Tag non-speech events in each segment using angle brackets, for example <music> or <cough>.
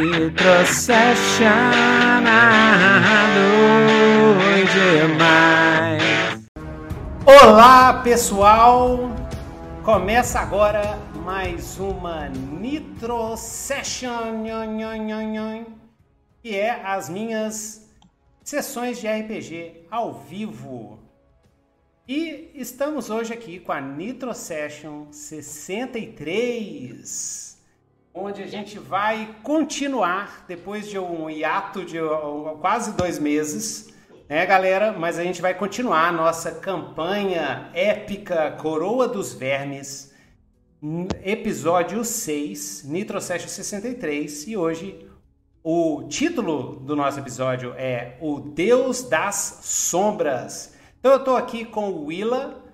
Nitro Session demais. Olá, pessoal! Começa agora mais uma Nitro Session, que é as minhas sessões de RPG ao vivo. E estamos hoje aqui com a Nitro Session 63 onde a gente vai continuar depois de um hiato de quase dois meses, né, galera? Mas a gente vai continuar a nossa campanha épica Coroa dos Vermes, episódio 6, Nitro 63, e hoje o título do nosso episódio é O Deus das Sombras. Então eu estou aqui com o Willa,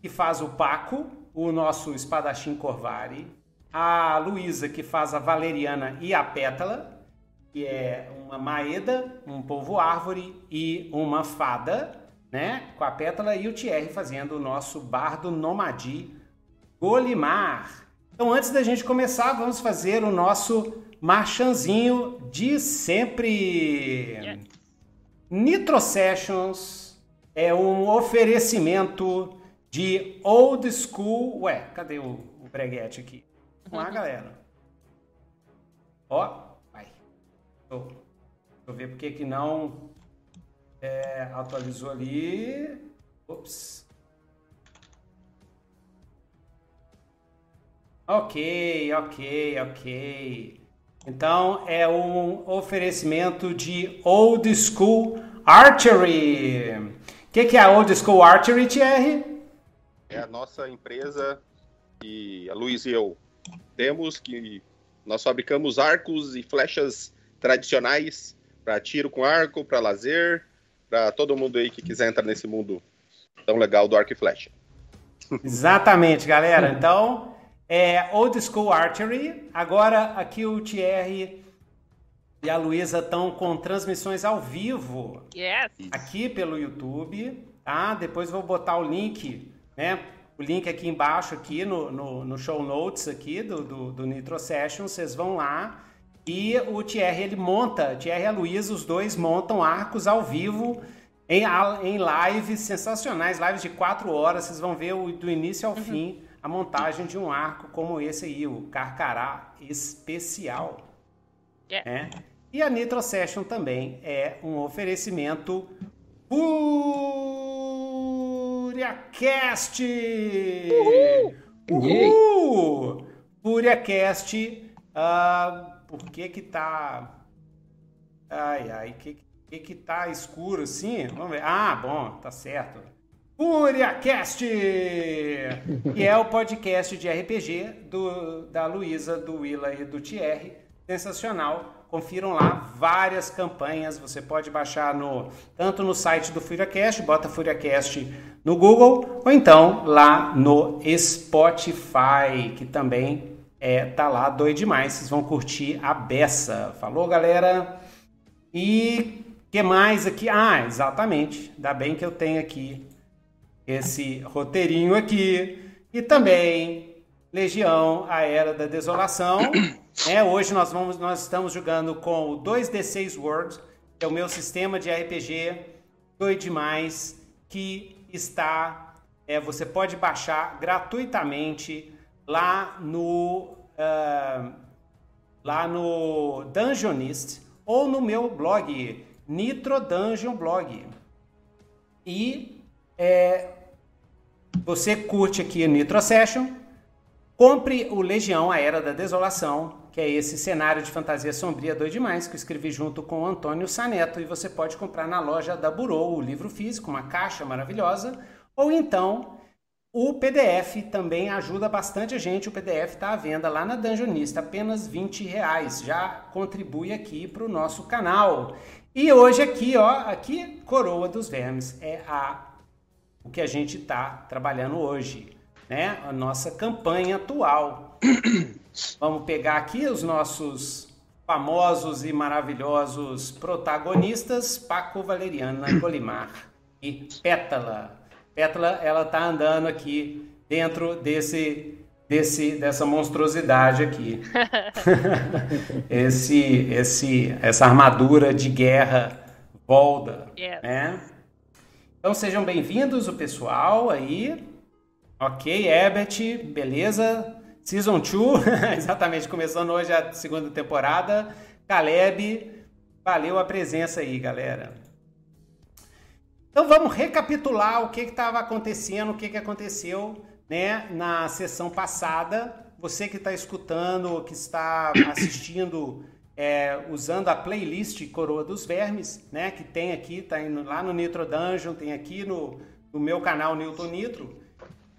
que faz o Paco, o nosso espadachim Corvari, a Luísa, que faz a valeriana e a pétala, que é uma maeda, um polvo árvore e uma fada, né? Com a pétala, e o Thierry fazendo o nosso bardo nomadi Golimar. Então, antes da gente começar, vamos fazer o nosso marchanzinho de sempre. Yeah. Nitro Sessions é um oferecimento de old school. Ué, cadê o, o breguete aqui? Vamos lá, galera. Ó, vai. Deixa eu ver porque que não é, atualizou ali. Ops. Ok, ok, ok. Então é um oferecimento de Old School Archery. O que, que é a Old School Archery, Thierry? É a nossa empresa e a Luiz e eu temos, que nós fabricamos arcos e flechas tradicionais para tiro com arco, para lazer, para todo mundo aí que quiser entrar nesse mundo tão legal do arco e flecha. <laughs> Exatamente, galera. Então, é Old School Archery. Agora aqui o Thierry e a Luísa estão com transmissões ao vivo. Yes. Aqui pelo YouTube, tá? Depois vou botar o link, né? O link aqui embaixo, aqui no, no, no show notes aqui do, do, do, Nitro Session, vocês vão lá e o Thierry ele monta, Thierry e a Luísa, os dois montam arcos ao vivo em, em lives sensacionais, lives de quatro horas, vocês vão ver o, do início ao uhum. fim a montagem de um arco como esse aí, o Carcará Especial. Yeah. Né? E a Nitro Session também é um oferecimento FúriaCast! Uhul! Uhul! FúriaCast, uh, por que que tá... Ai, ai, que que que tá escuro assim? Vamos ver. Ah, bom, tá certo. FúriaCast! que é o podcast de RPG do, da Luísa, do Willa e do Thierry. Sensacional confiram lá várias campanhas. Você pode baixar no tanto no site do FuriaCast, bota FuriaCast no Google, ou então lá no Spotify, que também é, tá lá doido demais. Vocês vão curtir a beça. Falou, galera? E que mais aqui? Ah, exatamente. Ainda bem que eu tenho aqui esse roteirinho aqui. E também Legião, a Era da Desolação. É, hoje nós, vamos, nós estamos jogando com o 2D6 World, que é o meu sistema de RPG doido demais, que está. É, você pode baixar gratuitamente lá no. Uh, lá no Dungeonist ou no meu blog, Nitro Dungeon Blog. E é, você curte aqui Nitro Session, compre o Legião, a Era da Desolação, que é esse cenário de fantasia sombria doido demais, que eu escrevi junto com o Antônio Saneto, e você pode comprar na loja da Burou o livro físico, uma caixa maravilhosa, ou então o PDF também ajuda bastante a gente. O PDF está à venda lá na Dungeonista, apenas 20 reais. Já contribui aqui para o nosso canal. E hoje aqui, ó, aqui Coroa dos Vermes é a o que a gente está trabalhando hoje, né? A nossa campanha atual. <coughs> Vamos pegar aqui os nossos famosos e maravilhosos protagonistas, Paco Valeriana Golimar e Pétala. Pétala, ela tá andando aqui dentro desse desse, dessa monstruosidade aqui. <laughs> esse, esse, essa armadura de guerra Volda. Yeah. Né? Então sejam bem-vindos o pessoal aí. Ok, Ebert, beleza? Season 2, <laughs> exatamente, começando hoje a segunda temporada. Caleb, valeu a presença aí, galera. Então vamos recapitular o que estava acontecendo, o que, que aconteceu né, na sessão passada. Você que está escutando, que está <coughs> assistindo, é, usando a playlist Coroa dos Vermes, né, que tem aqui, tá lá no Nitro Dungeon, tem aqui no, no meu canal Newton Nitro.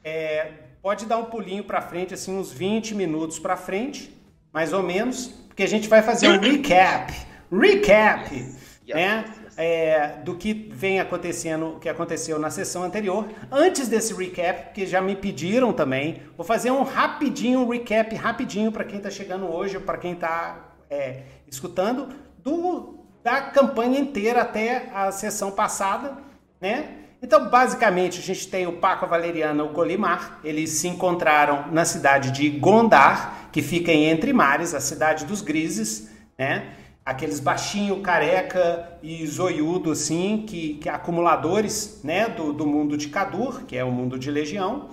É, pode dar um pulinho para frente, assim, uns 20 minutos para frente, mais ou menos, porque a gente vai fazer um recap. Recap! Né? é, do que vem acontecendo, que aconteceu na sessão anterior. Antes desse recap, que já me pediram também, vou fazer um rapidinho, um recap rapidinho para quem está chegando hoje, para quem está é, escutando, do, da campanha inteira até a sessão passada, né? Então, basicamente, a gente tem o Paco Valeriano e o Golimar. Eles se encontraram na cidade de Gondar, que fica em Entre Mares, a cidade dos Grises, né? aqueles baixinho, careca e zoiudo, assim, que, que acumuladores, né, do, do mundo de Cadur, que é o mundo de Legião,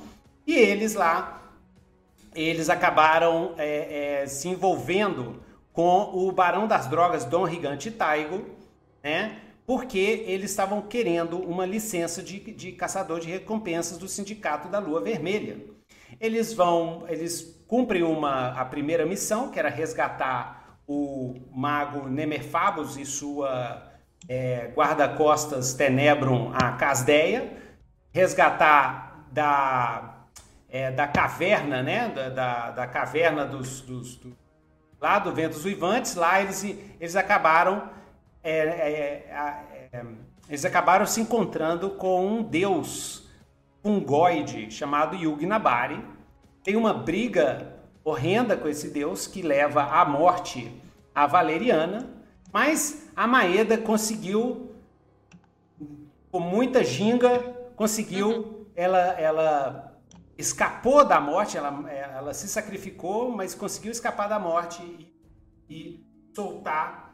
e eles lá, eles acabaram é, é, se envolvendo com o Barão das Drogas, Dom Gigante Taigo, né, porque eles estavam querendo uma licença de, de caçador de recompensas do Sindicato da Lua Vermelha. Eles vão, eles cumprem uma, a primeira missão, que era resgatar o mago Nemerfabus e sua é, guarda-costas Tenebrum, a Casdeia, resgatar da, é, da caverna, né? Da, da, da caverna dos, dos, do, lá do Ventos Uivantes, lá eles, eles acabaram eles acabaram se encontrando com um deus fungoide chamado Yugnabari. Tem uma briga horrenda com esse deus que leva à morte a Valeriana, mas a Maeda conseguiu, com muita ginga, conseguiu, uhum. ela, ela escapou da morte, ela, ela se sacrificou, mas conseguiu escapar da morte e, e soltar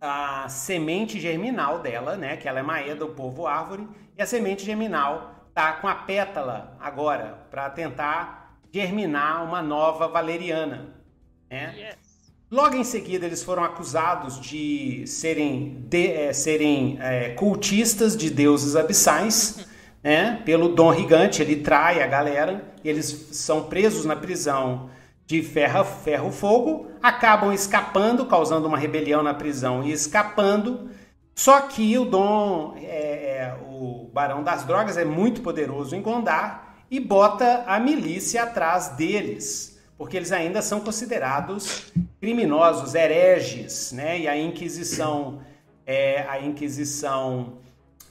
a semente germinal dela, né? Que ela é Maeda, o povo árvore, e a semente germinal tá com a pétala agora para tentar germinar uma nova valeriana. Né? Yes. Logo em seguida, eles foram acusados de serem, de, é, serem é, cultistas de deuses abissais, <laughs> né? Pelo Dom Gigante, ele trai a galera, eles são presos na prisão de ferro, ferro fogo, acabam escapando, causando uma rebelião na prisão e escapando. Só que o Dom, é, é, o Barão das Drogas, é muito poderoso em Gondar e bota a milícia atrás deles porque eles ainda são considerados criminosos, hereges, né? E a Inquisição, é, a Inquisição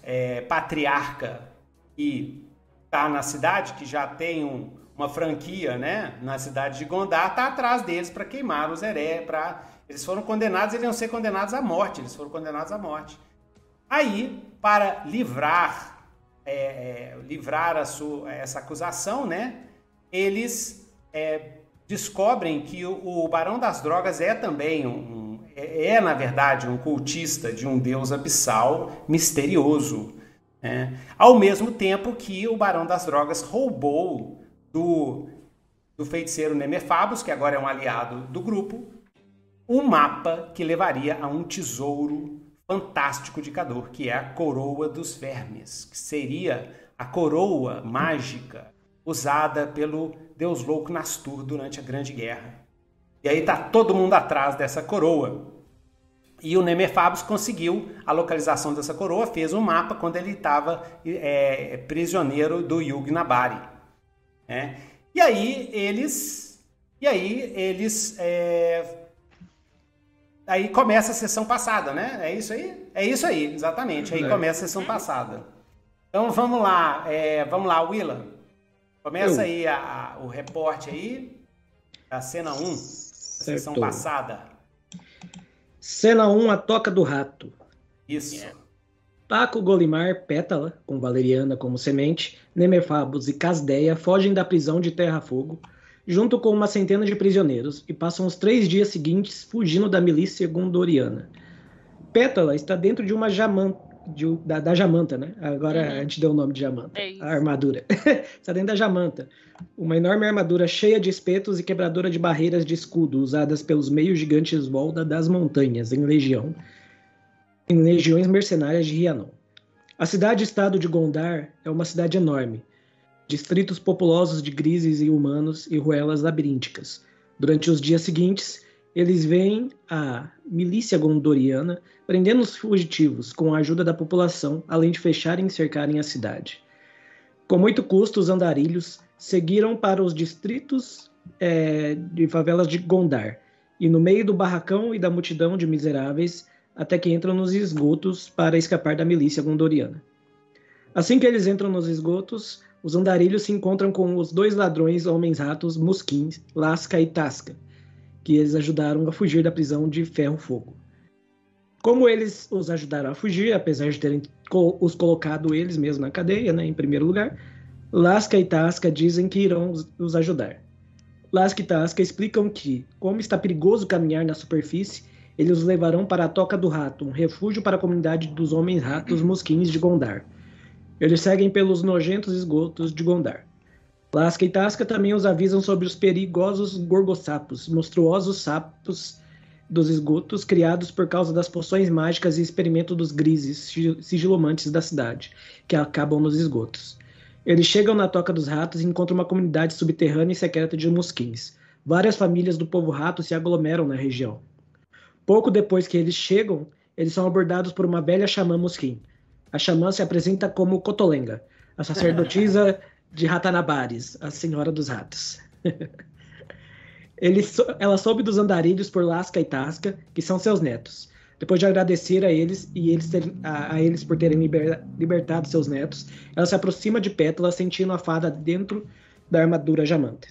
é, patriarca que está na cidade, que já tem um, uma franquia, né? Na cidade de Gondar, está atrás deles para queimar os hereges, para eles foram condenados, eles iam ser condenados à morte, eles foram condenados à morte. Aí, para livrar, é, é, livrar sua, essa acusação, né? Eles é, descobrem que o, o Barão das Drogas é também um, é, é, na verdade um cultista de um deus abissal misterioso, né? ao mesmo tempo que o Barão das Drogas roubou do, do feiticeiro Nemefabus, que agora é um aliado do grupo, um mapa que levaria a um tesouro fantástico de Cador, que é a Coroa dos Vermes, que seria a coroa mágica usada pelo Deus louco Nastur durante a Grande Guerra. E aí tá todo mundo atrás dessa coroa. E o Nemefabus conseguiu a localização dessa coroa, fez um mapa quando ele estava é, prisioneiro do Yugnabari. Né? E aí eles, e aí eles, é, aí começa a sessão passada, né? É isso aí, é isso aí, exatamente. Aí é. começa a sessão passada. Então vamos lá, é, vamos lá, Willa. Começa Eu. aí a, a, o reporte aí, da cena 1, da sessão passada. Cena 1, a toca do rato. Isso. Paco, Golimar, Pétala, com Valeriana como semente, Nemerfabus e Casdeia fogem da prisão de Terra Fogo junto com uma centena de prisioneiros, e passam os três dias seguintes fugindo da milícia gondoriana. Pétala está dentro de uma jamanta, de, da, da, Jamanta, né? Agora uhum. a gente deu o nome de Jamanta. É a armadura. <laughs> está dentro da Jamanta. Uma enorme armadura cheia de espetos e quebradora de barreiras de escudo, usadas pelos meios gigantes Volda das montanhas, em legião, em legiões mercenárias de Rhiannon. A cidade-estado de Gondar é uma cidade enorme, distritos populosos de grises e humanos e ruelas labirínticas. Durante os dias seguintes, eles veem a milícia gondoriana prendendo os fugitivos com a ajuda da população, além de fecharem e cercarem a cidade. Com muito custo, os andarilhos seguiram para os distritos é, de favelas de Gondar, e no meio do barracão e da multidão de miseráveis, até que entram nos esgotos para escapar da milícia gondoriana. Assim que eles entram nos esgotos, os andarilhos se encontram com os dois ladrões homens-ratos, Musquins, Lasca e Tasca, que eles ajudaram a fugir da prisão de Ferro-Fogo. Como eles os ajudaram a fugir, apesar de terem os colocado eles mesmos na cadeia, né, em primeiro lugar, Lasca e Tasca dizem que irão os ajudar. Lasca e Tasca explicam que, como está perigoso caminhar na superfície, eles os levarão para a Toca do Rato, um refúgio para a comunidade dos homens-ratos mosquins de Gondar. Eles seguem pelos nojentos esgotos de Gondar. Lasca e Tasca também os avisam sobre os perigosos gorgossapos, monstruosos sapos dos esgotos criados por causa das poções mágicas e experimento dos grises sigilomantes da cidade, que acabam nos esgotos. Eles chegam na Toca dos Ratos e encontram uma comunidade subterrânea e secreta de mosquins. Várias famílias do povo rato se aglomeram na região. Pouco depois que eles chegam, eles são abordados por uma velha xamã mosquim, a xamã se apresenta como Cotolenga, a sacerdotisa <laughs> de Ratanabares, a senhora dos ratos. <laughs> Ele, ela soube dos andarilhos por Lasca e Tasca, que são seus netos. Depois de agradecer a eles e eles a, a, eles por terem liber, libertado seus netos, ela se aproxima de Pétala, sentindo a fada dentro da armadura Jamanta.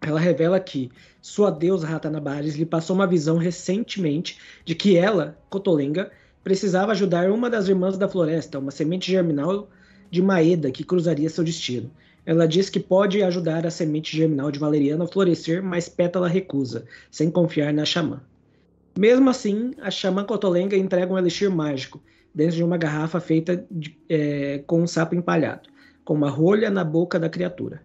Ela revela que sua deusa Ratanabares lhe passou uma visão recentemente de que ela, Cotolenga, precisava ajudar uma das irmãs da floresta, uma semente germinal de Maeda que cruzaria seu destino. Ela diz que pode ajudar a semente germinal de Valeriana a florescer, mas Pétala recusa, sem confiar na xamã. Mesmo assim, a xamã Cotolenga entrega um elixir mágico, dentro de uma garrafa feita de, é, com um sapo empalhado, com uma rolha na boca da criatura.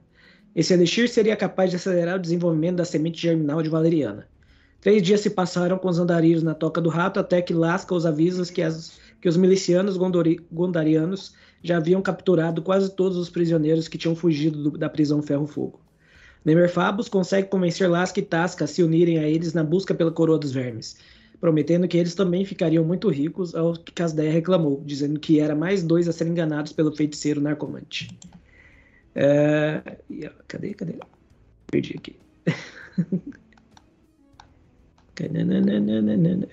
Esse elixir seria capaz de acelerar o desenvolvimento da semente germinal de Valeriana. Três dias se passaram com os andarilhos na toca do rato, até que Lasca os avisa que, as, que os milicianos gondori, gondarianos já haviam capturado quase todos os prisioneiros que tinham fugido do, da prisão Ferro-Fogo. Nemerfabus consegue convencer Lasca e Tasca a se unirem a eles na busca pela coroa dos vermes, prometendo que eles também ficariam muito ricos, ao que Casdeia reclamou, dizendo que era mais dois a serem enganados pelo feiticeiro narcomante. É... Cadê? Cadê? Perdi aqui. <laughs>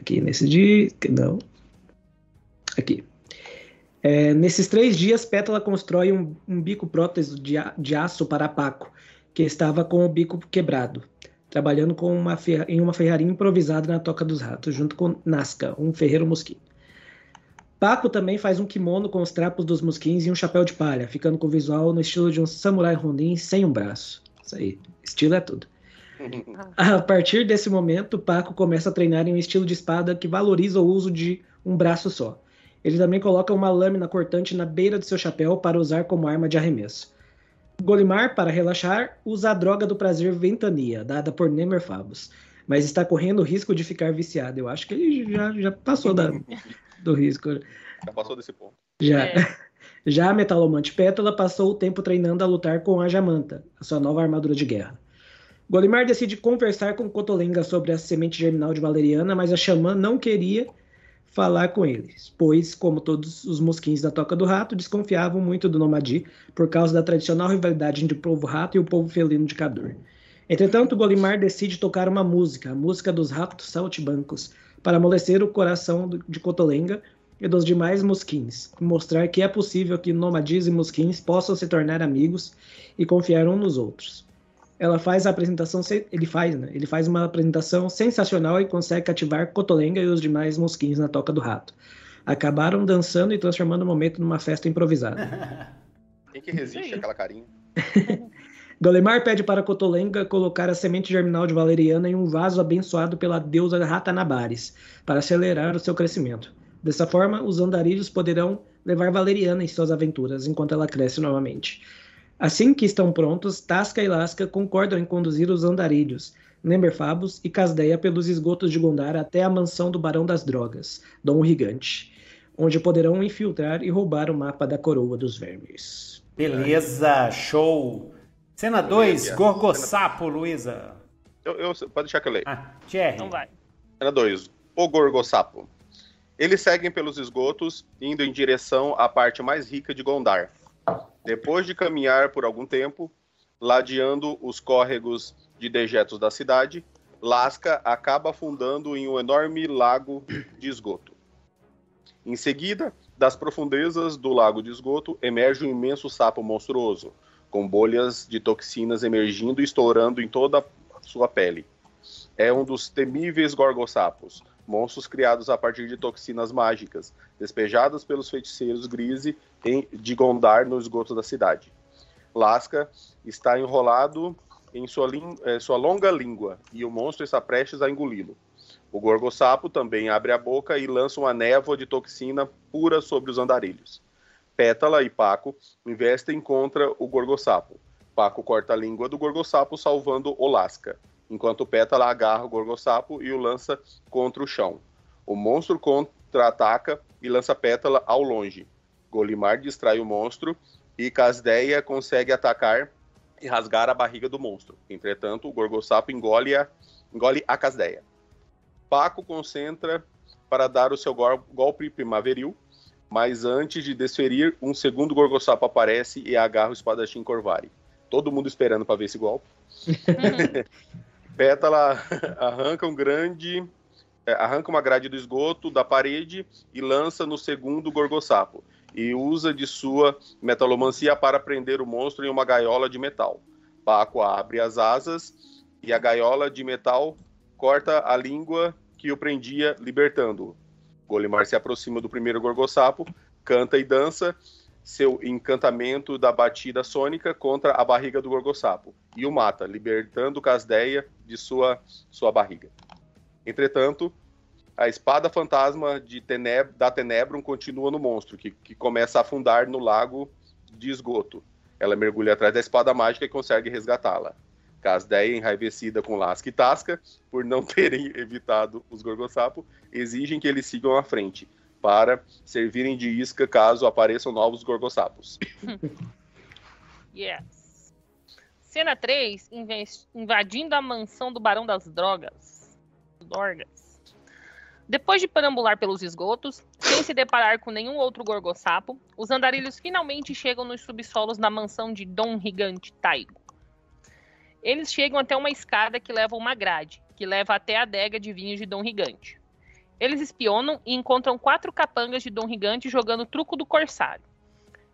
Aqui, nesse dia. Não. Aqui. É, nesses três dias, Pétala constrói um, um bico prótese de, de, aço para Paco, que estava com o bico quebrado, trabalhando uma em uma ferraria improvisada na Toca dos Ratos, junto com Nazca, um ferreiro mosquito. Paco também faz um kimono com os trapos dos mosquins e um chapéu de palha, ficando com o visual no estilo de um samurai ronin sem um braço. Isso aí, estilo é tudo. <laughs> A partir desse momento, Paco começa a treinar em um estilo de espada que valoriza o uso de um braço só. Ele também coloca uma lâmina cortante na beira de seu chapéu para usar como arma de arremesso. Golimar, para relaxar, usa a droga do prazer Ventania, dada por Nemerfabus, mas está correndo o risco de ficar viciado. Eu acho que ele já, já passou da, <laughs> do risco. Já passou desse ponto. Já. É. <laughs> Já a Metalomante Pétala passou o tempo treinando a lutar com a Jamanta, a sua nova armadura de guerra. Golimar decide conversar com Cotolenga sobre a semente germinal de Valeriana, mas a xamã não queria falar com eles, pois, como todos os mosquins da Toca do Rato, desconfiavam muito do Nomadi por causa da tradicional rivalidade entre o povo rato e o povo felino de Cador. Entretanto, Golimar decide tocar uma música, a música dos ratos saltibancos, para amolecer o coração de Cotolenga e dos demais mosquins, e mostrar que é possível que nomadis e mosquins possam se tornar amigos e confiar uns nos outros ela faz a apresentação, ele faz, né? Ele faz uma apresentação sensacional e consegue cativar Cotolenga e os demais mosquinhos na toca do rato. Acabaram dançando e transformando o momento numa festa improvisada. <laughs> Quem que resiste àquela carinha? <laughs> Golemar pede para Cotolenga colocar a semente germinal de valeriana em um vaso abençoado pela deusa Ratanabares, para acelerar o seu crescimento. Dessa forma, os andarilhos poderão levar Valeriana em suas aventuras, enquanto ela cresce novamente. Assim que estão prontos, Tasca e Lasca concordam em conduzir os andarilhos, Nemberfabos e Casdeia pelos esgotos de Gondar até a mansão do Barão das Drogas, Dom Gigante, onde poderão infiltrar e roubar o mapa da Coroa dos Vermes. Beleza, show! Cena 2, Gorgossapo, Luísa. Eu, eu, pode deixar que eu leio. Ah, Thierry. Então vai. Cena 2, o Gorgossapo. Eles seguem pelos esgotos, indo em direção à parte mais rica de Gondar. Depois de caminhar por algum tempo, ladeando os córregos de dejetos da cidade, Lasca acaba afundando em um enorme lago de esgoto. Em seguida, das profundezas do lago de esgoto, emerge um imenso sapo monstruoso, com bolhas de toxinas emergindo e estourando em toda a sua pele. É um dos temíveis gorgossapos, monstros criados a partir de toxinas mágicas, despejadas pelos feiticeiros Grise de Gondar no esgoto da cidade. Lasca está enrolado em sua, é, sua longa língua e o monstro está prestes a engoli-lo. O gorgossapo também abre a boca e lança uma névoa de toxina pura sobre os andarilhos. Pétala e Paco investem contra o gorgossapo. Paco corta a língua do gorgossapo, salvando o Lasca, enquanto Pétala agarra o gorgossapo e o lança contra o chão. O monstro contra-ataca e lança Pétala ao longe. Golimar distrai o monstro e Casdeia consegue atacar e rasgar a barriga do monstro. Entretanto, o Gorgossapo engole a, engole a Casdeia. Paco concentra para dar o seu golpe primaveril, mas antes de desferir, um segundo Gorgossapo aparece e agarra o espadachim Corvari. Todo mundo esperando para ver esse golpe. <laughs> Pétala <laughs> arranca um grande é, arranca uma grade do esgoto da parede e lança no segundo gorgossapo e usa de sua metalomancia para prender o monstro em uma gaiola de metal. Paco abre as asas e a gaiola de metal corta a língua que o prendia, libertando-o. Golimar se aproxima do primeiro gorgossapo, canta e dança seu encantamento da batida sônica contra a barriga do gorgossapo e o mata, libertando Casdeia de sua, sua barriga. Entretanto, a espada fantasma de Teneb da Tenebrum continua no monstro, que, que começa a afundar no lago de esgoto. Ela mergulha atrás da espada mágica e consegue resgatá-la. Casdeia, enraivecida com Lasca e Tasca, por não <laughs> terem evitado os Gorgossapo, exigem que eles sigam à frente, para servirem de isca caso apareçam novos Gorgossapos. <laughs> yes. Cena 3, invadindo a mansão do Barão das Drogas. Dorgas. Depois de perambular pelos esgotos, sem se deparar com nenhum outro gorgossapo, os andarilhos finalmente chegam nos subsolos da mansão de Dom Gigante Taigo. Eles chegam até uma escada que leva uma grade, que leva até a adega de vinhos de Dom Gigante. Eles espionam e encontram quatro capangas de Dom Gigante jogando truco do corsário.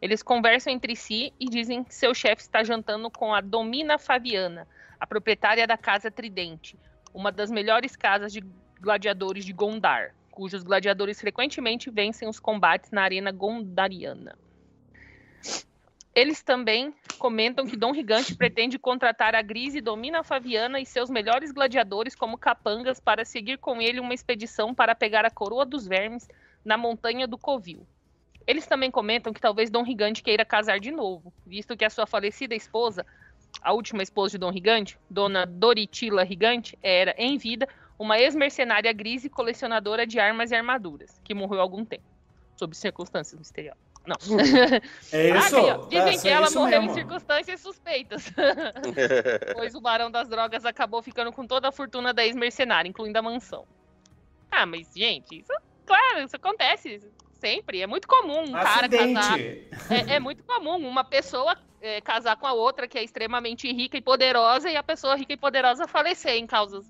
Eles conversam entre si e dizem que seu chefe está jantando com a Domina Fabiana, a proprietária da Casa Tridente, uma das melhores casas de gladiadores de Gondar, cujos gladiadores frequentemente vencem os combates na arena gondariana. Eles também comentam que Dom Gigante pretende contratar a Grise Domina Fabiana e seus melhores gladiadores como capangas para seguir com ele uma expedição para pegar a coroa dos vermes na montanha do Covil. Eles também comentam que talvez Dom Gigante queira casar de novo, visto que a sua falecida esposa, a última esposa de Dom Gigante, Dona Doritila Gigante, era, em vida, uma ex-mercenária grise colecionadora de armas e armaduras, que morreu há algum tempo, sob circunstâncias misteriosas. Não. <laughs> É isso. Ah, Dizem é, que ela morreu mesmo. em circunstâncias suspeitas. <laughs> pois o barão das drogas acabou ficando com toda a fortuna da ex-mercenária, incluindo a mansão. Ah, mas, gente, isso, claro, isso acontece sempre. É muito comum um Acidente. cara casar. É, é, muito comum uma pessoa é, casar com a outra que é extremamente rica e poderosa e a pessoa rica e poderosa falecer em causas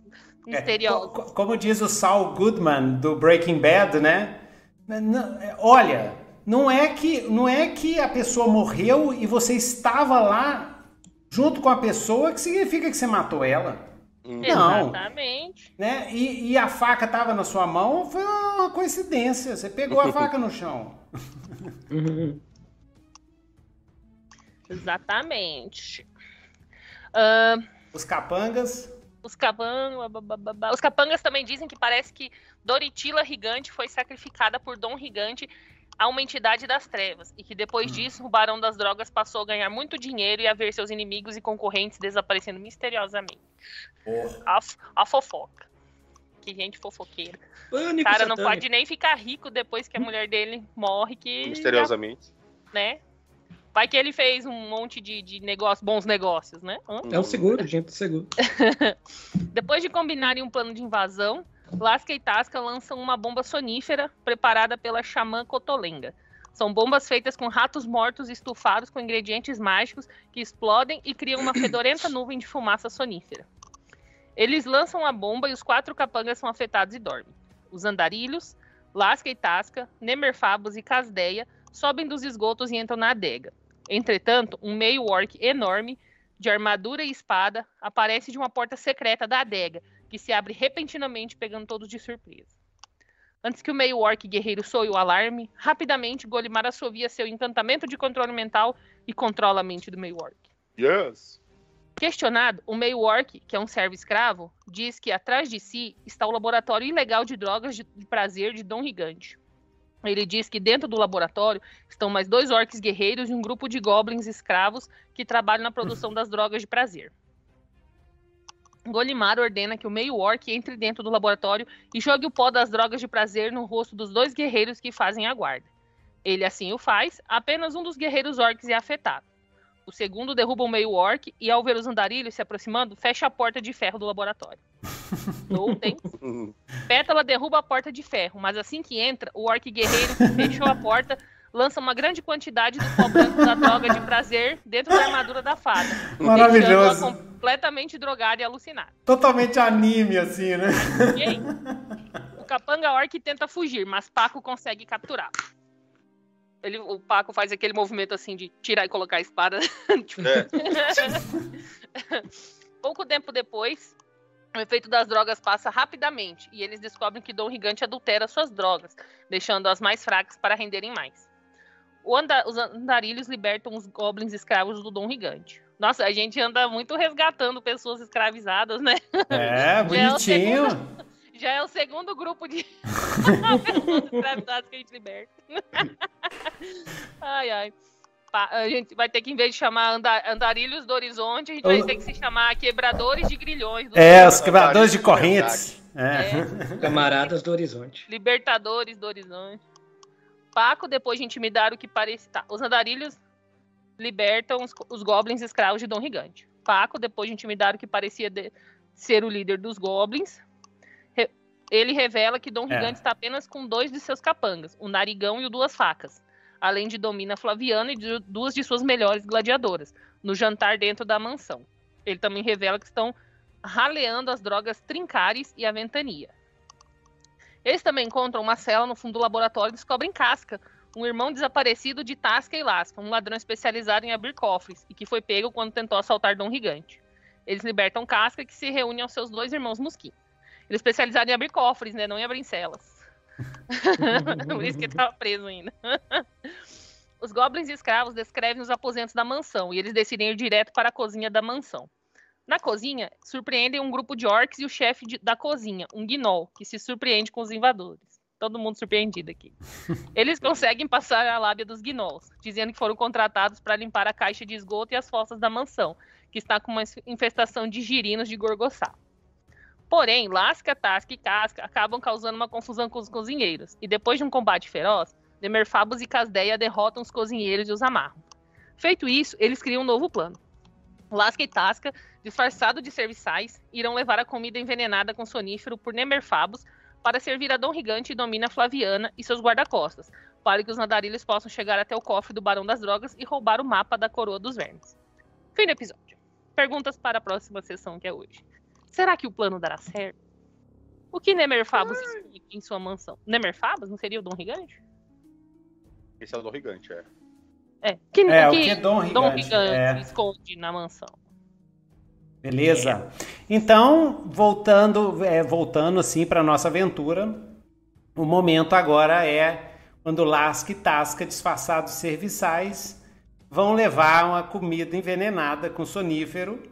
misteriosas. É, como diz o Saul Goodman do Breaking Bad, né? É, olha, não é que não é que a pessoa morreu e você estava lá junto com a pessoa que significa que você matou ela. Não. Exatamente. Né? E, e a faca estava na sua mão, foi uma coincidência. Você pegou a <laughs> faca no chão. <laughs> Exatamente. Uh, os capangas? Os, capangas, os capangas também dizem que parece que Doritila Rigante foi sacrificada por Dom Rigante a uma entidade das trevas, e que depois hum. disso o Barão das Drogas passou a ganhar muito dinheiro e a ver seus inimigos e concorrentes desaparecendo misteriosamente. A, a, fofoca. Que gente fofoqueira. O cara não pode nem ficar rico depois que a mulher dele morre, que. Misteriosamente. Já, né? Vai que ele fez um monte de, de negócio, bons negócios, né? Hã? É o seguro, gente do seguro. <laughs> Depois de combinarem um plano de invasão, Lasca e Tasca lançam uma bomba sonífera preparada pela xamã Cotolenga. São bombas feitas com ratos mortos estufados com ingredientes mágicos que explodem e criam uma fedorenta <coughs> nuvem de fumaça sonífera. Eles lançam a bomba e os quatro capangas são afetados e dormem. Os andarilhos, Lasca e Tasca, Nemerfabos e Casdeia sobem dos esgotos e entram na adega. Entretanto, um meio orc enorme, de armadura e espada, aparece de uma porta secreta da adega, que se abre repentinamente, pegando todos de surpresa. Antes que o meio orc guerreiro soe o alarme, rapidamente Golimar assovia seu encantamento de controle mental e controla a mente do meio orc. Yes! Questionado, o meio orc, que é um servo escravo, diz que atrás de si está o laboratório ilegal de drogas de prazer de Dom Rigante. Ele diz que dentro do laboratório estão mais dois orcs guerreiros e um grupo de goblins escravos que trabalham na produção <laughs> das drogas de prazer. Golimar ordena que o meio orc entre dentro do laboratório e jogue o pó das drogas de prazer no rosto dos dois guerreiros que fazem a guarda. Ele assim o faz, apenas um dos guerreiros orcs é afetado. O segundo derruba o meio orc e, ao ver os andarilhos se aproximando, fecha a porta de ferro do laboratório. <laughs> tem. Pétala derruba a porta de ferro, mas assim que entra, o orc guerreiro fechou a porta lança uma grande quantidade do pó branco da droga de prazer dentro da armadura da fada. <laughs> Maravilhoso. completamente drogada e alucinada. Totalmente anime, assim, né? o capanga orc tenta fugir, mas Paco consegue capturá-lo. Ele, o Paco faz aquele movimento assim de tirar e colocar a espada. <laughs> É. <laughs> Pouco tempo depois, o efeito das drogas passa rapidamente e eles descobrem que Dom Rigante adultera suas drogas, deixando as mais fracas para renderem mais. Anda, os andarilhos libertam os goblins escravos do Dom Rigante. Nossa, a gente anda muito resgatando pessoas escravizadas, né? É, <laughs> bonitinho. Já é o segundo grupo de <laughs> pessoas escravizadas que a gente liberta. <laughs> ai, ai. A gente vai ter que, em vez de chamar andarilhos do horizonte, a gente vai ter que se chamar quebradores de grilhões. é, os quebradores de correntes. É. É. Camaradas do horizonte. Libertadores do horizonte. Paco, depois de intimidar o que parecia. Tá. Os andarilhos libertam os, os, goblins escravos de Dom Rigante. Paco, depois de intimidar o que parecia de, ser o líder dos goblins, ele revela que Dom é. Rigante está apenas com dois de seus capangas, o Narigão e o Duas Facas, além de Domina Flaviana e de duas de suas melhores gladiadoras, no jantar dentro da mansão. Ele também revela que estão raleando as drogas Trincares e a Ventania. Eles também encontram uma cela no fundo do laboratório e descobrem Casca, um irmão desaparecido de Tasca e Lasca, um ladrão especializado em abrir cofres e que foi pego quando tentou assaltar Dom Rigante. Eles libertam Casca, que se reúne aos seus dois irmãos Musquim. Ele é especializado em abrir cofres, né? Não em abrir celas. <laughs> Por isso que ele estava preso ainda. Os goblins escravos descrevem os aposentos da mansão e eles decidem ir direto para a cozinha da mansão. Na cozinha, surpreendem um grupo de orcs e o chefe de, da cozinha, um gnoll, que se surpreende com os invadores. Todo mundo surpreendido aqui. <laughs> Eles conseguem passar a lábia dos gnolls, dizendo que foram contratados para limpar a caixa de esgoto e as fossas da mansão, que está com uma infestação de girinos de gorgossal. Porém, Lasca, Tasca e Casca acabam causando uma confusão com os cozinheiros, e depois de um combate feroz, Demerfabos e Casdeia derrotam os cozinheiros e os amarram. Feito isso, eles criam um novo plano. Lasca e Tasca, disfarçado de serviçais, irão levar a comida envenenada com sonífero por Nemerfabos para servir a Dom Rigante e Domina Flaviana e seus guarda-costas, para que os nadarilhos possam chegar até o cofre do Barão das Drogas e roubar o mapa da Coroa dos Vermes. Fim do episódio. Perguntas para a próxima sessão, que é hoje. Será que o plano dará certo? O que Nemerfabos explica em sua mansão? Nemerfabos? Não seria o Dom Rigante? Esse é o Dom Rigante, é. É, que, é, que, o que Dom Rigante, Dom Rigante é. esconde na mansão. Beleza. Então, voltando, é, voltando assim para nossa aventura, o momento agora é quando Lasca e Tasca, disfarçados serviçais, vão levar uma comida envenenada com sonífero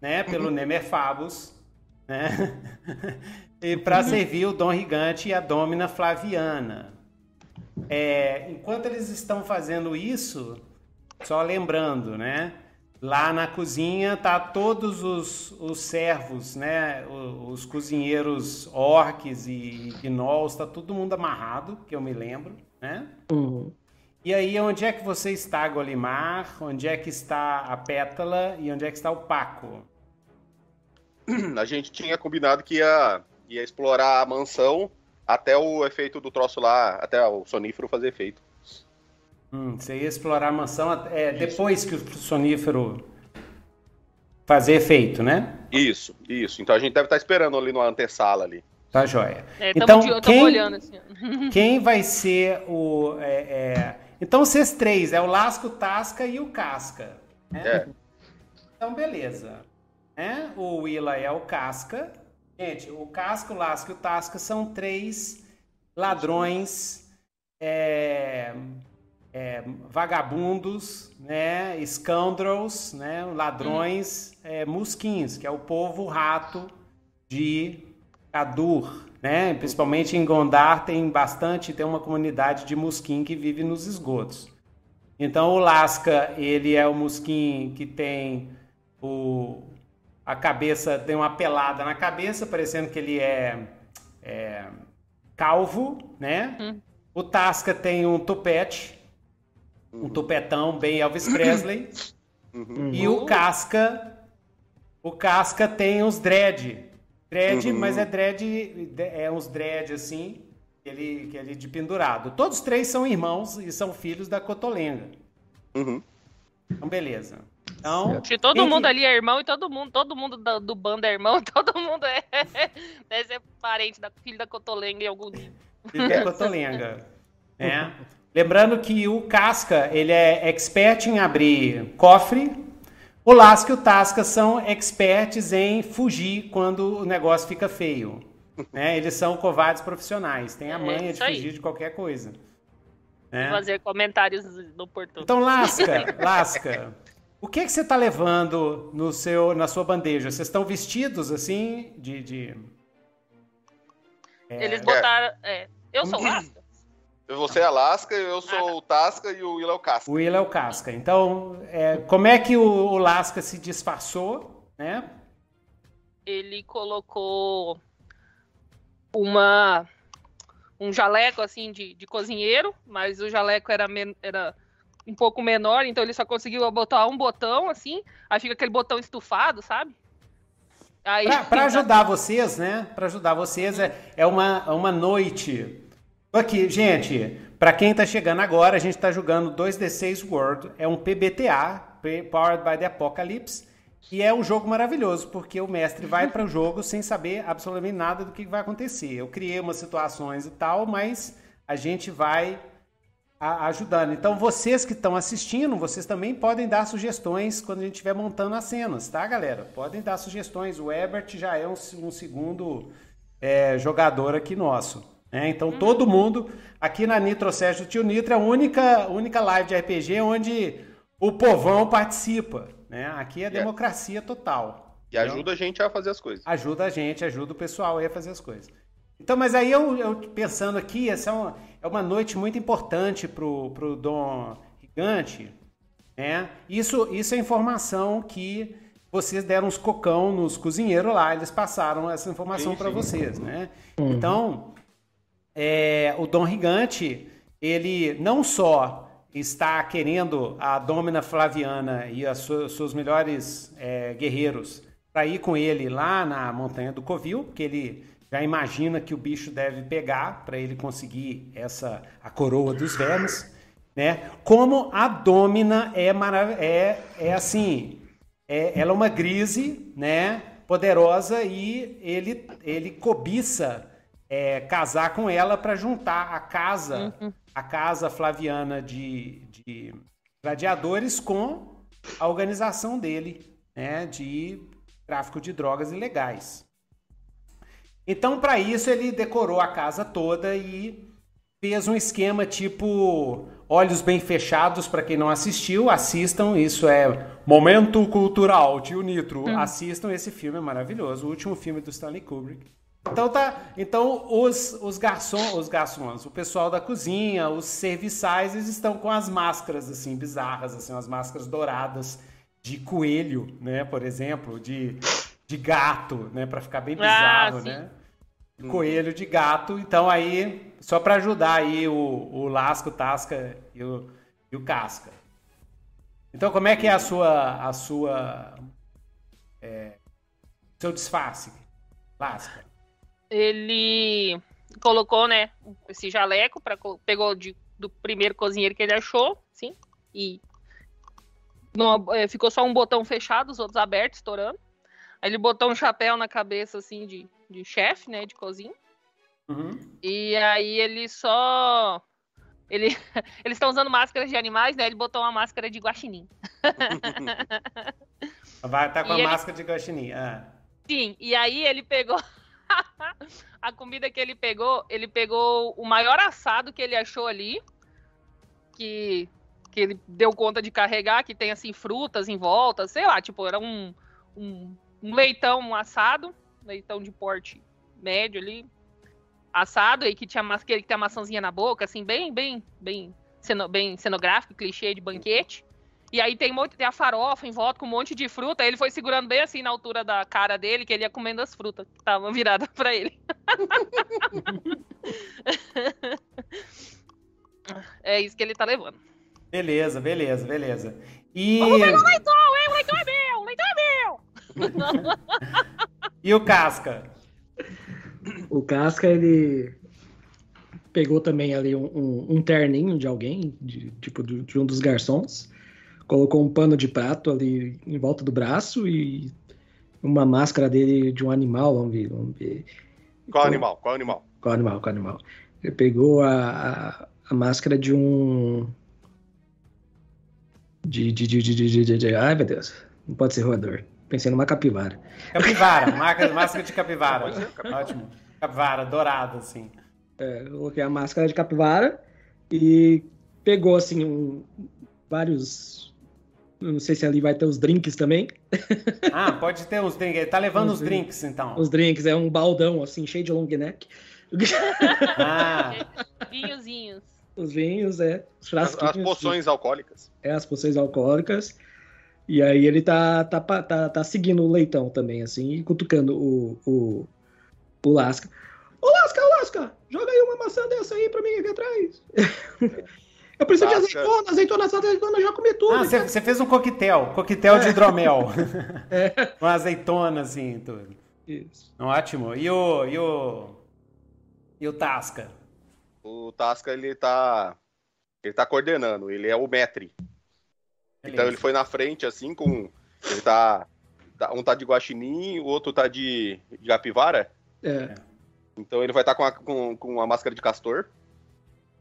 né, pelo Nemerfabus, né, <laughs> e para servir o Dom Rigante e a Domina Flaviana. É, enquanto eles estão fazendo isso, só lembrando, né, lá na cozinha tá todos os, os servos, né, os, os cozinheiros orques e gnolls, tá todo mundo amarrado, que eu me lembro, né? Uhum. E aí, onde é que você está, Golimar? Onde é que está a Pétala? E onde é que está o Paco? A gente tinha combinado que ia, ia explorar a mansão até o efeito do troço lá, até o sonífero fazer efeito. Hum, você ia explorar a mansão é, depois que o sonífero fazer efeito, né? Isso, isso. Então a gente deve estar esperando ali na antessala ali. Tá joia. É, então, de- quem, olhando assim. <laughs> quem vai ser o. é, é, Então, vocês três, é o Lasco, o Tasca e o Casca. né? É. Então, beleza. Né? O Willa é o Casca. Gente, o Casca, o Lasco e o Tasca são três ladrões, é, é, vagabundos, né? Scoundrels, né? ladrões é, musquins, que é o povo rato de Kadur, né? Principalmente em Gondar tem bastante, tem uma comunidade de musquim que vive nos esgotos. Então o Lasca, ele é o musquim que tem o a cabeça, tem uma pelada na cabeça, parecendo que ele é, é calvo, né? Hum. O Tasca tem um tupete, um tupetão bem Elvis Presley. Uhum. E o Casca, o Casca tem os dread. Dread, Uhum. mas é dread, é uns dread assim, que ele, que ele de pendurado. Todos três são irmãos e são filhos da Cotolenga. Uhum. Então, beleza. Então, Se todo mundo que- ali é irmão e todo mundo, todo mundo do, do bando é irmão, <laughs> todo mundo é <laughs> deve ser parente da filho da Cotolenga em algum nível. Filho da Cotolenga. né? <laughs> Lembrando que o Casca, ele é expert em abrir cofre. O Lasca e o Tasca são experts em fugir quando o negócio fica feio. né? Eles são covardes profissionais, têm a É manha de isso aí. fugir de qualquer coisa. né? Fazer comentários no portão. Então, Lasca, <laughs> Lasca, o que, que você está levando no seu, na sua bandeja? Vocês estão vestidos assim de. de... Eles botaram. é, eu sou Lasca? Você é Alaska, eu sou o Tasca e o Will é o Casca. O Will é o Casca. Então, é, como é que o, o Lasca se disfarçou, né? Ele colocou uma um jaleco assim de, de cozinheiro, mas o jaleco era, men- era um pouco menor, então ele só conseguiu botar um botão assim, aí fica aquele botão estufado, sabe? Aí Para ajudar vocês, né? Para ajudar vocês, é, é uma, uma noite. Aqui, gente, para quem tá chegando agora, a gente tá jogando 2D6 World. É um PBTA, Powered by the Apocalypse. E é um jogo maravilhoso, porque o mestre vai para o <laughs> jogo sem saber absolutamente nada do que vai acontecer. Eu criei umas situações e tal, mas a gente vai ajudando. Então, vocês que estão assistindo, vocês também podem dar sugestões quando a gente estiver montando as cenas, tá, galera? Podem dar sugestões. O Ebert já é um, um segundo é, jogador aqui nosso. Né? Então, todo mundo aqui na Nitro Sérgio do Tio Nitro é a única, única live de RPG onde o povão participa. Né? Aqui é Yeah. democracia total. E ajuda a gente a fazer as coisas. ajuda a gente, ajuda o pessoal aí a fazer as coisas. Então, mas aí eu, eu pensando aqui, essa é uma, é uma noite muito importante pro, pro Dom Gigante, né? Isso, isso é informação que vocês deram uns cocão nos cozinheiros lá, eles passaram essa informação para vocês, né? Então, é, o Dom Gigante, ele não só está querendo a Domina Flaviana e os seus melhores é, guerreiros para ir com ele lá na Montanha do Covil, porque ele já imagina que o bicho deve pegar para ele conseguir essa a coroa dos vermes, né? Como a Domina é é, é assim, é, ela é uma grise, né? Poderosa e ele ele cobiça é, casar com ela para juntar a casa a casa flaviana de, de gladiadores com a organização dele, né? De tráfico de drogas ilegais. Então, para isso, ele decorou a casa toda e fez um esquema tipo olhos bem fechados para quem não assistiu, assistam, isso é momento cultural, tio Nitro, hum. assistam esse filme é maravilhoso, o último filme do Stanley Kubrick. Então tá, então os os garçons, os garçons, o pessoal da cozinha, os serviçais, eles estão com as máscaras assim bizarras, assim, as máscaras douradas de coelho, né, por exemplo, de, de gato, né, para ficar bem ah, bizarro, ah, né? Coelho de gato, então aí só para ajudar aí o, o Lasco, o Tasca e o, e o Casca. Então como é que é a sua a sua é, seu disfarce, Lasca? Ele colocou, né, esse jaleco pegou de, do primeiro cozinheiro que ele achou, sim, e não, é, ficou só um botão fechado, os outros abertos, estourando. Aí ele botou um chapéu na cabeça, assim, de, de chefe, né, de cozinha. Uhum. E aí ele só... Ele... <laughs> Eles estão usando máscaras de animais, né? Ele botou uma máscara de guaxinim. <laughs> Vai estar tá com e a ele... máscara de guaxinim. Ah. Sim, e aí ele pegou... <laughs> <laughs> a comida que ele pegou, ele pegou o maior assado que ele achou ali, que que ele deu conta de carregar, que tem assim frutas em volta, sei lá, tipo, era um, um, um leitão assado, leitão de porte médio ali, assado, e que tinha que tem a maçãzinha na boca, assim, bem, bem, bem, bem cenográfico, clichê de banquete. E aí tem, tem a farofa em volta com um monte de fruta. Ele foi segurando bem assim na altura da cara dele, que ele ia comendo as frutas que estavam viradas <laughs> para ele. é isso que ele tá levando. Beleza, beleza, beleza. E... Vamos ver o leitão, hein? O leitão é meu! O leitão é meu! <laughs> e o Casca? O Casca, ele pegou também ali um, um, um terninho de alguém, de, tipo de, de, um dos garçons, colocou um pano de prato ali em volta do braço e uma máscara dele de um animal, vamos ver. Vamos ver. Qual animal? Qual animal? Qual animal? Qual animal? Ele pegou a, a, a máscara de um de, de, de, de, de, de, Ai, meu Deus. Não pode ser roedor. Pensei numa capivara. Capivara, máscara de capivara. Ótimo. Capivara, dourada, assim. É, eu coloquei a máscara de capivara e pegou, assim, um, vários. Eu não sei se ali vai ter os drinks também. Ah, pode ter os drinks. Ele tá levando os, os drinks, então. Os drinks, é um baldão, assim, cheio de long neck. <laughs> Ah. Vinhozinhos. Os vinhos, é. Os as, as poções alcoólicas. É, as poções alcoólicas. E aí ele tá, tá, tá, tá seguindo o leitão também, assim, e cutucando o, o, o Lasca. Ô Lasca, Lasca, joga aí uma maçã dessa aí pra mim aqui atrás. <laughs> Eu preciso de azeitona, azeitona, azeitona, já comi tudo. Ah, você fez um coquetel, coquetel é. de hidromel. <laughs> é. <laughs> Uma azeitona, assim, tudo. Isso. Ótimo. E o, e o, e o Tasca? o Tasca ele tá ele tá coordenando, ele é o metri. Então ele foi na frente assim com ele tá, tá um tá de guaxinim, o outro tá de, de capivara. É. Então ele vai estar tá com, a, com, com a máscara de castor.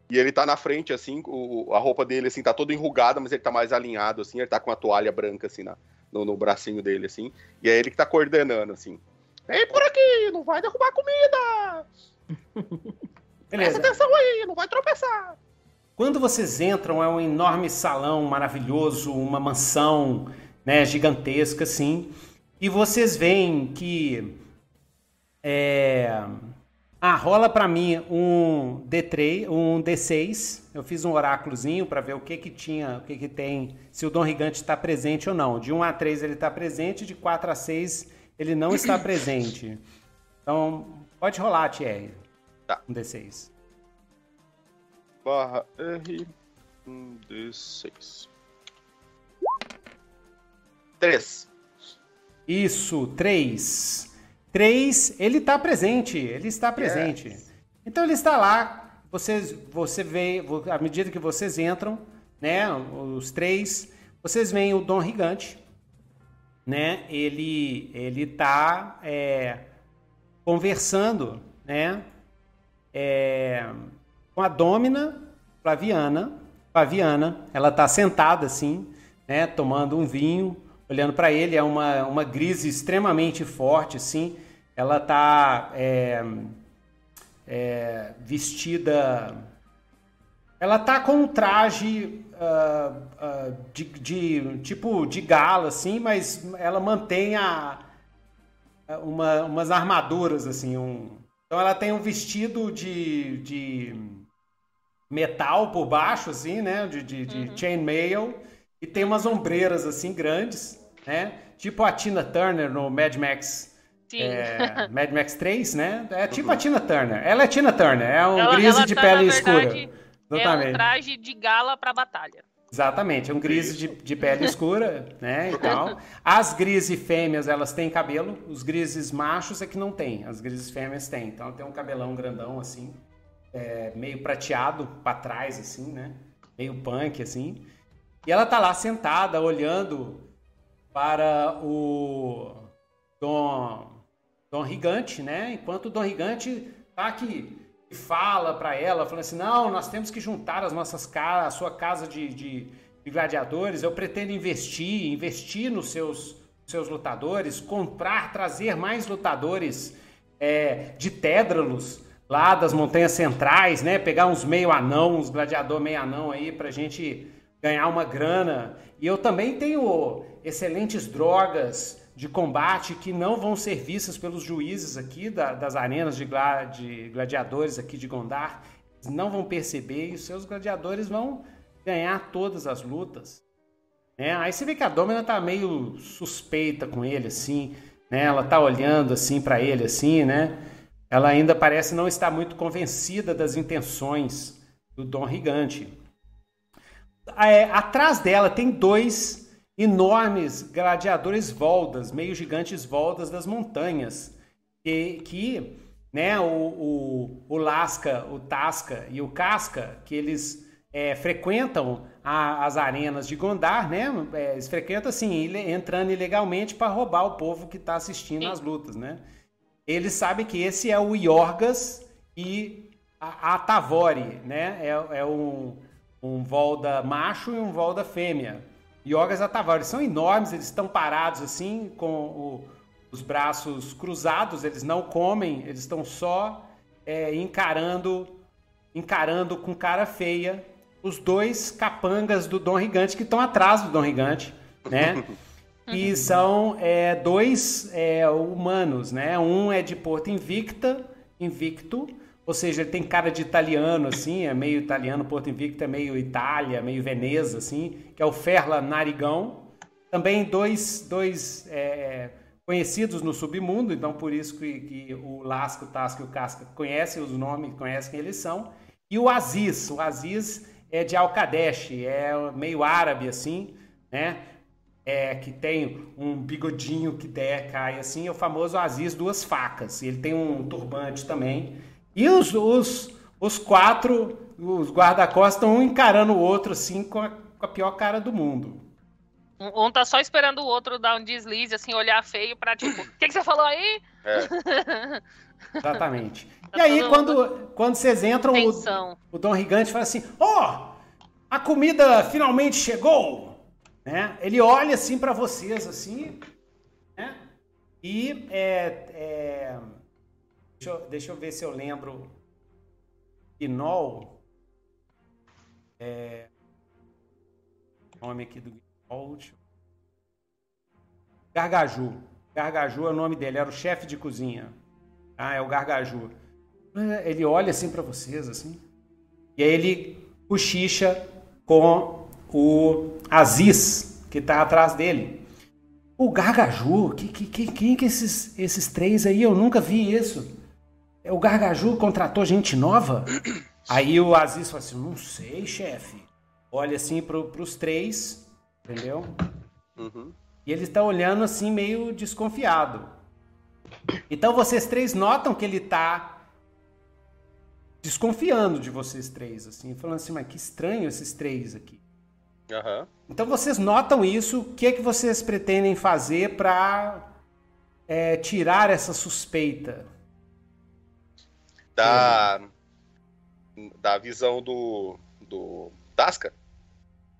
E ele tá na frente, assim, o, a roupa dele, assim, tá toda enrugada, mas ele tá mais alinhado, assim, ele tá com a toalha branca, assim, na, no, no bracinho dele, assim. E é ele que tá coordenando, assim. Vem por aqui, não vai derrubar comida! <laughs> Beleza. Presta atenção aí, não vai tropeçar. Quando vocês entram, é um enorme salão maravilhoso, uma mansão né, gigantesca, assim. E vocês veem que. É... Ah, rola para mim um D3, um D6. Eu fiz um oráculozinho para ver o que que tinha, o que que tem, se o Dom Rigante está presente ou não. De 1 a 3 ele está presente, de 4 a 6 ele não está <coughs> presente. Então, pode rolar, Thierry. Tá. Um D6. Barra R. Um D6. 3. Isso, 3. 3, ele está presente. Ele está presente. Yes. Então ele está lá. Vocês, você vê, à medida que vocês entram, né? Os três, vocês veem o Dom Rigante, né? Ele ele está é, conversando, né? é, com a Domina Flaviana. Flaviana, ela está sentada assim, né, tomando um vinho, olhando para ele. É uma, uma grise extremamente forte, assim. Ela está é, é, vestida ela tá com um traje uh, uh, de, de, tipo de gala, assim, mas ela mantém a, uma, umas armaduras, assim. Um... Então ela tem um vestido de, de metal por baixo, assim, né? De, de, de uhum. chainmail. E tem umas ombreiras, assim, grandes, né? Tipo a Tina Turner no Mad Max é, <laughs> Mad Max 3, né? É tipo uhum. a Tina Turner. Ela é Tina Turner, é um ela, grise ela de tá, pele verdade, escura. Exatamente. É um traje de gala para batalha. Exatamente, é um grise de, de pele <laughs> escura, né, e tal. As grises fêmeas, elas têm cabelo, os grises machos é que não tem, as grises fêmeas têm. Então tem um cabelão grandão, assim, é, meio prateado para trás, assim, né, meio punk, assim. E ela tá lá sentada, olhando para o Dom, Dom Rigante, né, enquanto o Dom Rigante tá aqui e fala para ela, falando assim, não, nós temos que juntar as nossas casas, a sua casa de, de, de, gladiadores, eu pretendo investir, investir nos seus, seus lutadores, comprar, trazer mais lutadores é, de Tédralos, lá das montanhas centrais, né, pegar uns meio anão, uns gladiador meio anão aí pra gente ganhar uma grana. E eu também tenho excelentes drogas, de combate que não vão ser vistas pelos juízes aqui da, das arenas de, gla, de, gladiadores aqui de Gondar. Não vão perceber e os seus gladiadores vão ganhar todas as lutas. É, aí você vê que a Domina tá meio suspeita com ele, assim, né? Ela tá olhando assim para ele, assim, né? Ela ainda parece não estar muito convencida das intenções do Dom Gigante. É, atrás dela tem dois enormes gladiadores voldas, meio gigantes voldas das montanhas, que, que né, o, o, o Lasca, o Tasca e o Casca, que eles é, frequentam a, as arenas de Gondar, né? É, eles frequentam assim, entrando ilegalmente para roubar o povo que está assistindo Sim. às lutas, né? Eles sabem que esse é o Iorgas e a, a Tavori, né? É, é um, um Volda macho e um Volda fêmea. Atavara, eles são enormes, eles estão parados assim, com o, os braços cruzados, eles não comem, eles estão só é, encarando, encarando com cara feia os dois capangas do Dom Gigante que estão atrás do Dom Gigante, né? <laughs> e são é, dois é, humanos, né? Um é de Porto Invicta, Invicto, ou seja, ele tem cara de italiano, assim, é meio italiano, Porto Invicto é meio Itália, meio Veneza, assim, que é o Ferla Narigão. Também dois, dois é, conhecidos no submundo, então por isso que, que o Lasco, o Tasco e o Casca conhecem os nomes, conhecem quem eles são. E o Aziz, o Aziz é de Al-Kadesh, é meio árabe, assim, né? É, que tem um bigodinho que der, cai assim, é o famoso Aziz Duas Facas. Ele tem um turbante também. E os, os, os quatro, os guarda-costas, estão um encarando o outro assim com a, com a, pior cara do mundo. Um tá só esperando o outro dar um deslize, assim, olhar feio pra tipo, o que, que você falou aí? É. <laughs> Exatamente. Tá e aí, quando, quando vocês entram, o, o Dom Gigante fala assim: Ó, oh, a comida finalmente chegou! Né? Ele olha assim para vocês, assim, né? E é, é Deixa eu, deixa eu ver se eu lembro. Guinol. É. Nome aqui do Guinol. Gargaju. Gargaju é o nome dele, era o chefe de cozinha. Ah, é o Gargaju. Ele olha assim para vocês, assim. E aí ele cochicha com o Aziz, que está atrás dele. O Gargaju, que, que, que, quem que esses, esses três aí? Eu nunca vi isso. É, o Gargaju contratou gente nova? <clears throat> Aí o Aziz falou assim: não sei, chefe. Olha assim para os três, entendeu? Uhum. E ele está olhando assim, meio desconfiado. Então vocês três notam que ele está desconfiando de vocês três, assim, falando assim, mas que estranho esses três aqui. Uhum. Então vocês notam isso, o que é que vocês pretendem fazer para é, tirar essa suspeita? Da, da visão do, do Tasca.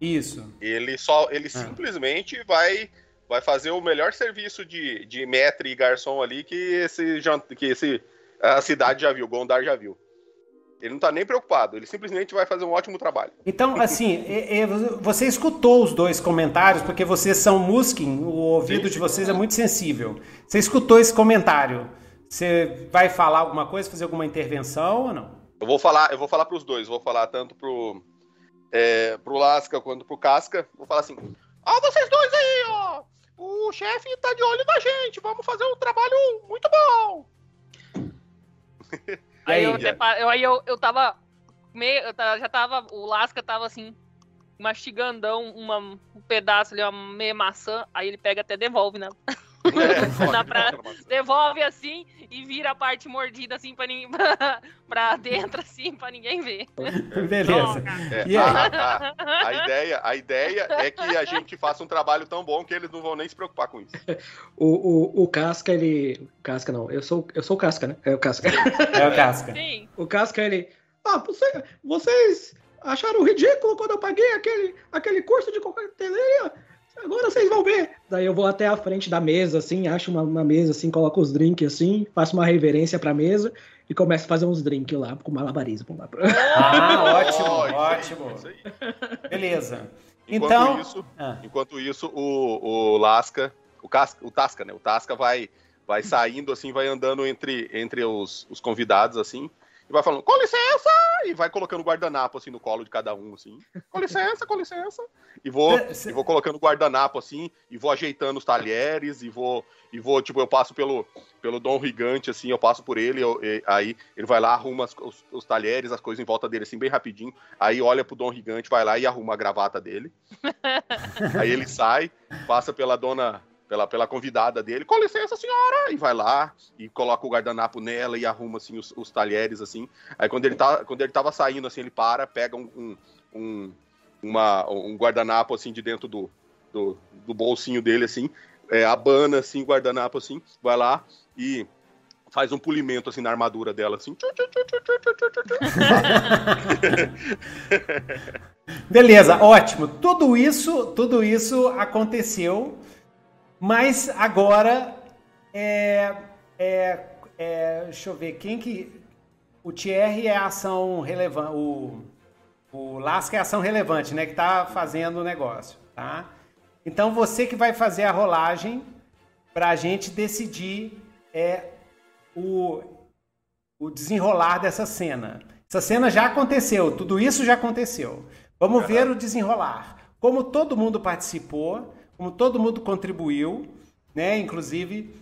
Isso. Ele só ele ah. simplesmente vai vai fazer o melhor serviço de, de maître e garçom ali que esse que esse a cidade já viu, Gondar já viu. Ele não tá nem preocupado, ele simplesmente vai fazer um ótimo trabalho. Então, assim, <laughs> você escutou os dois comentários, porque vocês são Muskin, o ouvido Sim. de vocês é muito sensível. Você escutou esse comentário. Você vai falar alguma coisa, fazer alguma intervenção ou não? Eu vou falar, eu vou falar para os dois, vou falar tanto pro é, pro Lasca quanto pro Casca. Vou falar assim: "Ó, vocês dois aí, ó. O chefe tá de olho na gente. Vamos fazer um trabalho muito bom." aí, eu, eu, aí eu, eu tava meio, eu já tava, o Lasca tava assim mastigandão uma, um pedaço ali, uma meia maçã, aí ele pega até devolve, né? <laughs> É, pra, devolve assim e vira a parte mordida assim pra, ninguém, <laughs> pra, pra dentro, assim, pra ninguém ver. Beleza. É, a, a, a, ideia, a ideia é que a gente faça um trabalho tão bom que eles não vão nem se preocupar com isso. O, o, o Casca, ele. Casca não, eu sou, eu sou o Casca, né? É o Casca. É o Casca. Sim. O Casca, ele. Ah, você, vocês acharam ridículo quando eu paguei aquele, aquele curso de coqueteleria? Agora vocês vão ver. Daí eu vou até a frente da mesa, assim, acho uma, uma mesa, assim, coloco os drinks, assim, faço uma reverência pra mesa e começo a fazer uns drinks lá com malabarismo. Lá pra... Ah, <laughs> ótimo, ótimo. Beleza. Enquanto então... Isso, ah. Enquanto isso, o, o Lasca, o, Casca, o Tasca, né? O Tasca vai, vai saindo, assim, vai andando entre, entre os, os convidados, assim, e vai falando, com licença! E vai colocando guardanapo assim no colo de cada um, assim. Com licença, com licença. E vou, e vou colocando guardanapo assim, e vou ajeitando os talheres, e vou, e vou, tipo, eu passo pelo, pelo Dom Rigante, assim, eu passo por ele, eu, e, aí ele vai lá, arruma as, os, os, talheres, as coisas em volta dele, assim, bem rapidinho. Aí olha pro Dom Rigante, vai lá e arruma a gravata dele. <laughs> aí ele sai, passa pela dona pela, pela convidada dele, com licença, senhora, e vai lá e coloca o guardanapo nela e arruma assim os, os talheres assim. Aí quando ele tá, quando ele tava saindo assim, ele para, pega um, um, um uma, um guardanapo assim de dentro do, do, do bolsinho dele assim, é, abana assim, guardanapo assim, vai lá e faz um polimento assim na armadura dela assim. <laughs> Beleza, ótimo. Tudo isso, tudo isso aconteceu mas agora é, é, é, deixa eu ver quem que o Thierry é a ação relevante, o o Lasca é a ação relevante, né, que está fazendo o negócio, tá? Então você que vai fazer a rolagem para a gente decidir é o, o desenrolar dessa cena. Essa cena já aconteceu, tudo isso já aconteceu. Vamos ver o desenrolar. Como todo mundo participou, como todo mundo contribuiu, né? Inclusive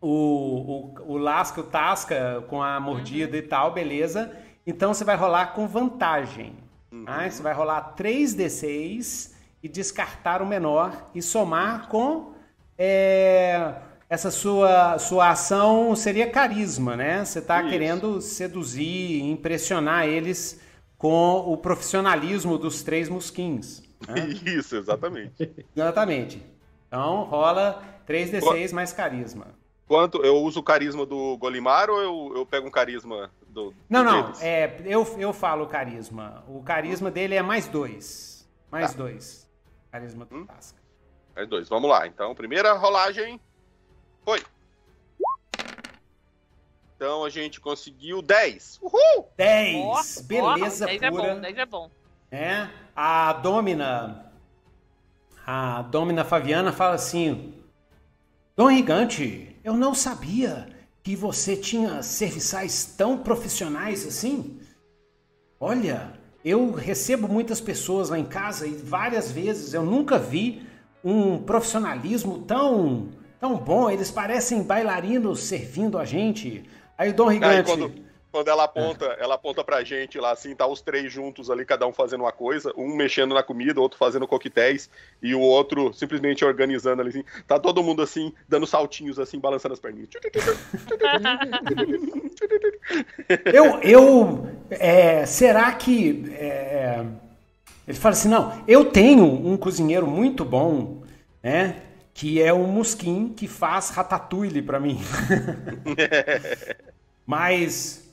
o, o, o Lasca, o Tasca com a mordida uhum. e tal, beleza. Então você vai rolar com vantagem. Uhum. Tá? Você vai rolar 3d6 e descartar o menor e somar com é, essa sua, sua ação seria carisma, né? Você está querendo seduzir, impressionar eles com o profissionalismo dos três musquins. <laughs> Isso, exatamente. exatamente. Então rola 3d6 mais carisma. Quanto? Eu uso o carisma do Golimar ou eu, eu pego um carisma do. Não, não. É, eu, eu falo carisma. O carisma dele é mais dois. Mais tá. dois. Carisma do hum. Tasca. Mais dois. Vamos lá. Então, primeira rolagem. Foi. Então a gente conseguiu 10. Uhul! 10! Beleza, oh, 10 pura. é bom, 10 é bom. É, a Domina, a Domina Fabiana fala assim: Dom Gigante, eu não sabia que você tinha serviçais tão profissionais assim. Olha, eu recebo muitas pessoas lá em casa e várias vezes eu nunca vi um profissionalismo tão tão bom. Eles parecem bailarinos servindo a gente. Aí, Dom Gigante. Aí, quando quando ela aponta, ela aponta pra gente lá, assim, tá os três juntos ali, cada um fazendo uma coisa, um mexendo na comida, outro fazendo coquetéis, e o outro simplesmente organizando ali, assim. Tá todo mundo assim, dando saltinhos, assim, balançando as perninhas. <laughs> eu, eu, é, será que, é, ele fala assim, não, eu tenho um cozinheiro muito bom, né, que é o Musquin, que faz ratatouille para mim. <laughs> Mas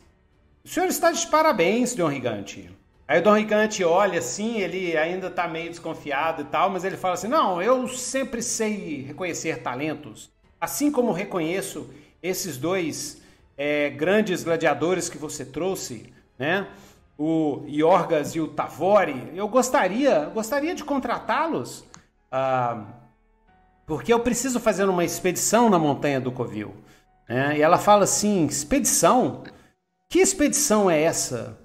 o senhor está de parabéns, Dom Rigante. Aí o Dom Rigante olha assim, ele ainda está meio desconfiado e tal, mas ele fala assim: Não, eu sempre sei reconhecer talentos. Assim como reconheço esses dois é, grandes gladiadores que você trouxe, né? O Yorgas e o Tavori, eu gostaria, gostaria de contratá-los, ah, porque eu preciso fazer uma expedição na montanha do Covil. Né? E ela fala assim: expedição? Que expedição é essa?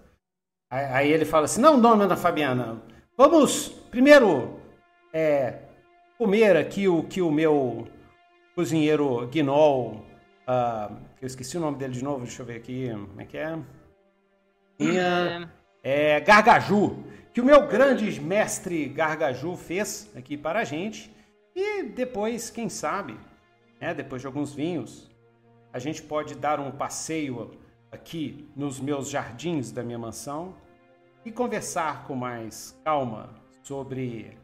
Aí ele fala assim: não, dona Fabiana, vamos primeiro é, comer aqui o que o meu cozinheiro Guinol, uh, eu esqueci o nome dele de novo, deixa eu ver aqui, como é que é? Minha, é, Gargaju, que o meu grande mestre Gargaju fez aqui para a gente. E depois, quem sabe, né, depois de alguns vinhos, a gente pode dar um passeio aqui nos meus jardins da minha mansão e conversar com mais calma sobre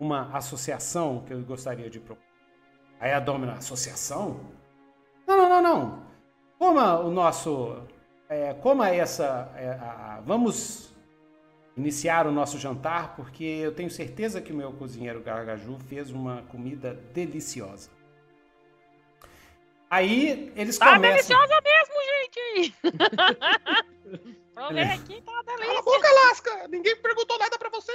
uma associação que eu gostaria de propor. Aí a Domina, associação? Não, não, não, não. Como o nosso. É, como essa. É, a, vamos iniciar o nosso jantar, porque eu tenho certeza que o meu cozinheiro Gargaju fez uma comida deliciosa. Aí eles tá começam... Tá deliciosa mesmo, gente! Provei <laughs> aqui, tá delícia. Cala a boca, Lasca! Ninguém perguntou nada pra você!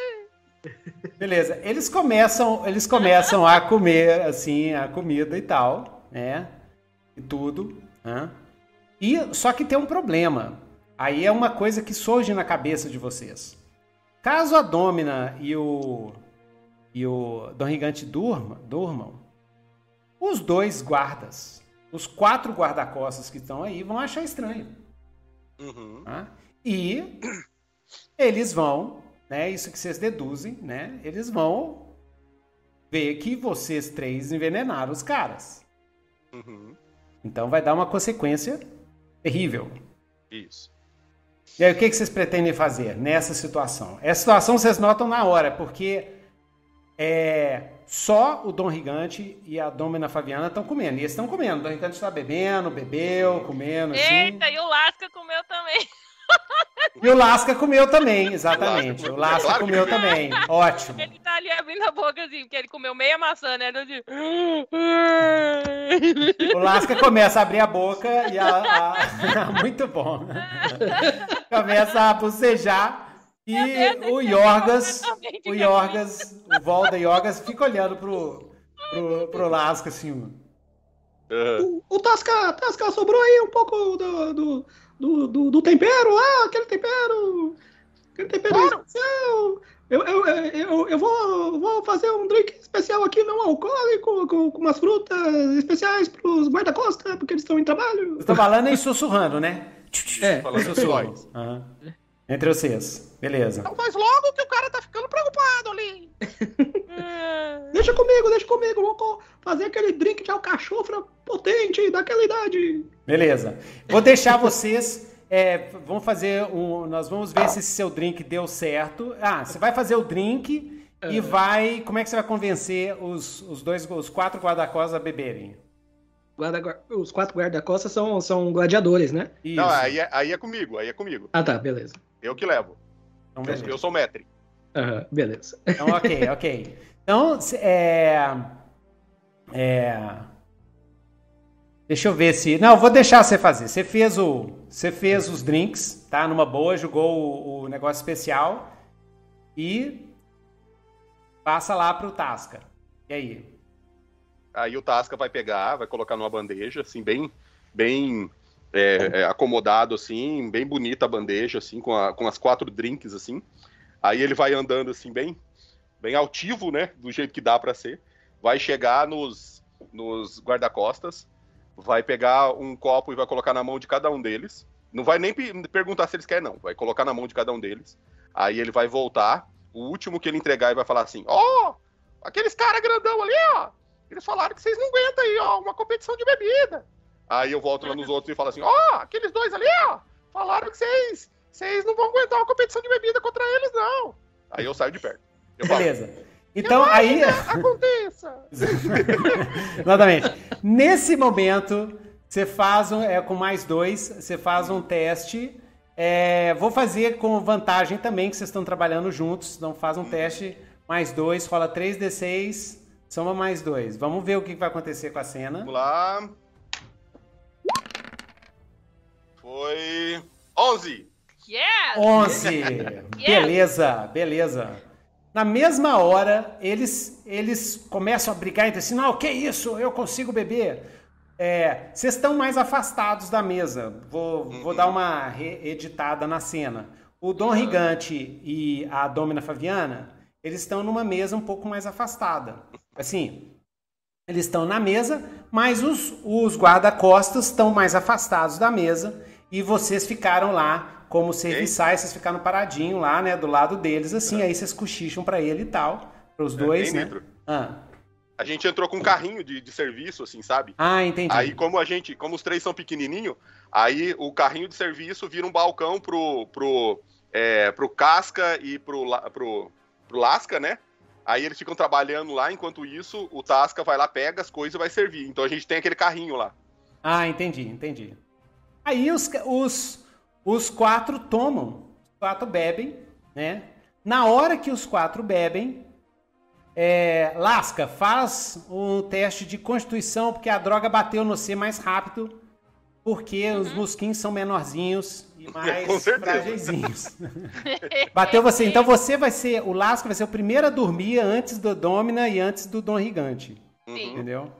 Beleza, eles começam, eles começam a comer assim a comida e tal, né? E tudo, né? E só que tem um problema. Aí é uma coisa que surge na cabeça de vocês. Caso a Domina e o e o Dom Gigante durma, durmam, os dois guardas, os quatro guarda-costas que estão aí vão achar estranho. Uhum. Tá? E eles vão né, isso que vocês deduzem, né, eles vão ver que vocês três envenenaram os caras. Uhum. Então vai dar uma consequência terrível. Isso. E aí, o que, vocês pretendem fazer nessa situação? Essa situação vocês notam na hora, porque é, só o Dom Gigante e a Domina Fabiana estão comendo. E eles estão comendo. O Dom Gigante está bebendo, bebeu, comendo. Assim. Eita, e o Lasca comeu também. E o Lasca comeu também, <laughs> exatamente. O Lasca claro comeu também. Ótimo. Ele tá ali abrindo a boca assim, porque ele comeu meia maçã, né? O Lasca começa a abrir a boca e a. a... <laughs> Muito bom. <laughs> Começa a bocejar. E o Yorgas, o Yorgas, o Volda Yorgas fica olhando pro, pro, pro Lasca assim. Uhum. O, o Tasca, Tasca sobrou aí um pouco do, do do, do, do tempero, ah, aquele tempero, aquele tempero claro. especial. Eu, eu, eu, eu vou, vou fazer um drink especial aqui, não alcoólico, com, com umas frutas especiais para os guarda-costas, porque eles estão em trabalho. Você tá falando e sussurrando, né? É, falando sussurrando. Uhum. Entre vocês. Beleza. Então faz logo que o cara tá ficando preocupado ali. <laughs> deixa comigo, deixa comigo. Vou fazer aquele drink de alcachofra potente daquela idade. Beleza. Vou deixar vocês. É, vamos fazer um. Nós vamos ver se esse seu drink deu certo. Ah, você vai fazer o drink e vai. Como é que você vai convencer os, os dois, os quatro guarda-costas a beberem? Guarda, os quatro guarda-costas são, são gladiadores, né? Isso. Não, aí é, aí é comigo, aí é comigo. Ah, tá, beleza. Eu que levo. Então, beleza. Eu sou o Metri. Aham, beleza. Então, ok, <laughs> ok. Então, é. É. Deixa eu ver se. Não, vou deixar você fazer. Você fez o. Você fez os drinks, tá? Numa boa, jogou o, o negócio especial. E passa lá pro Tasca. E aí? Aí o Tasca vai pegar, vai colocar numa bandeja, assim, bem, bem é, é, acomodado, assim, bem bonita a bandeja, assim, com, a, com as quatro drinks, assim. Aí ele vai andando, assim, bem, bem altivo, né, do jeito que dá para ser. Vai chegar nos, nos guarda-costas, vai pegar um copo e vai colocar na mão de cada um deles. Não vai nem perguntar se eles querem, não. Vai colocar na mão de cada um deles. Aí ele vai voltar. O último que ele entregar e vai falar assim: Ó, oh, aqueles caras grandão ali, ó. Eles falaram que vocês não aguentam aí, ó, uma competição de bebida. Aí eu volto lá nos outros e falo assim: ó, oh, aqueles dois ali, ó, falaram que vocês, vocês não vão aguentar uma competição de bebida contra eles, não. Aí eu saio de perto. Eu Beleza. Falo, então aí. Aconteça! <laughs> Exatamente. Nesse momento, você faz um, é, com mais dois, você faz um teste. É, vou fazer com vantagem também, que vocês estão trabalhando juntos. Então faz um teste, mais dois, rola 3D6, soma mais dois. Vamos ver o que vai acontecer com a cena. Vamos lá. Foi 11. Yes! 11. Beleza, beleza. Na mesma hora, eles, eles começam a brigar entre si. Não, o que é isso? Eu consigo beber. É, vocês estão mais afastados da mesa. Vou, vou dar uma reeditada na cena. O Dom Rigante e a Domina Faviana, eles estão numa mesa um pouco mais afastada. Assim, eles estão na mesa, mas os, os guarda-costas estão mais afastados da mesa e vocês ficaram lá como serviçais, vocês ficaram paradinho lá, né, do lado deles, assim, aí vocês cochicham para ele e tal, para os dois, né? Ah. A gente entrou com um carrinho de, de serviço, assim, sabe? Ah, entendi. Aí, como a gente, como os três são pequenininho, aí o carrinho de serviço vira um balcão pro, pro, é, pro Casca e pro, pro, pro Lasca, né? Aí eles ficam trabalhando lá, enquanto isso, o Tasca vai lá, pega as coisas e vai servir. Então a gente tem aquele carrinho lá. Ah, entendi, entendi. Aí os, os, os quatro tomam, os quatro bebem, né? Na hora que os quatro bebem, é, Lasca, faz um teste de constituição, porque a droga bateu no C mais rápido, porque uhum. os mosquinhos são menorzinhos e <laughs> mais frágilzinhos. <laughs> bateu você. Então você vai ser, o Lasca vai ser o primeiro a dormir antes do Domina e antes do Dom Rigante. Sim. Entendeu?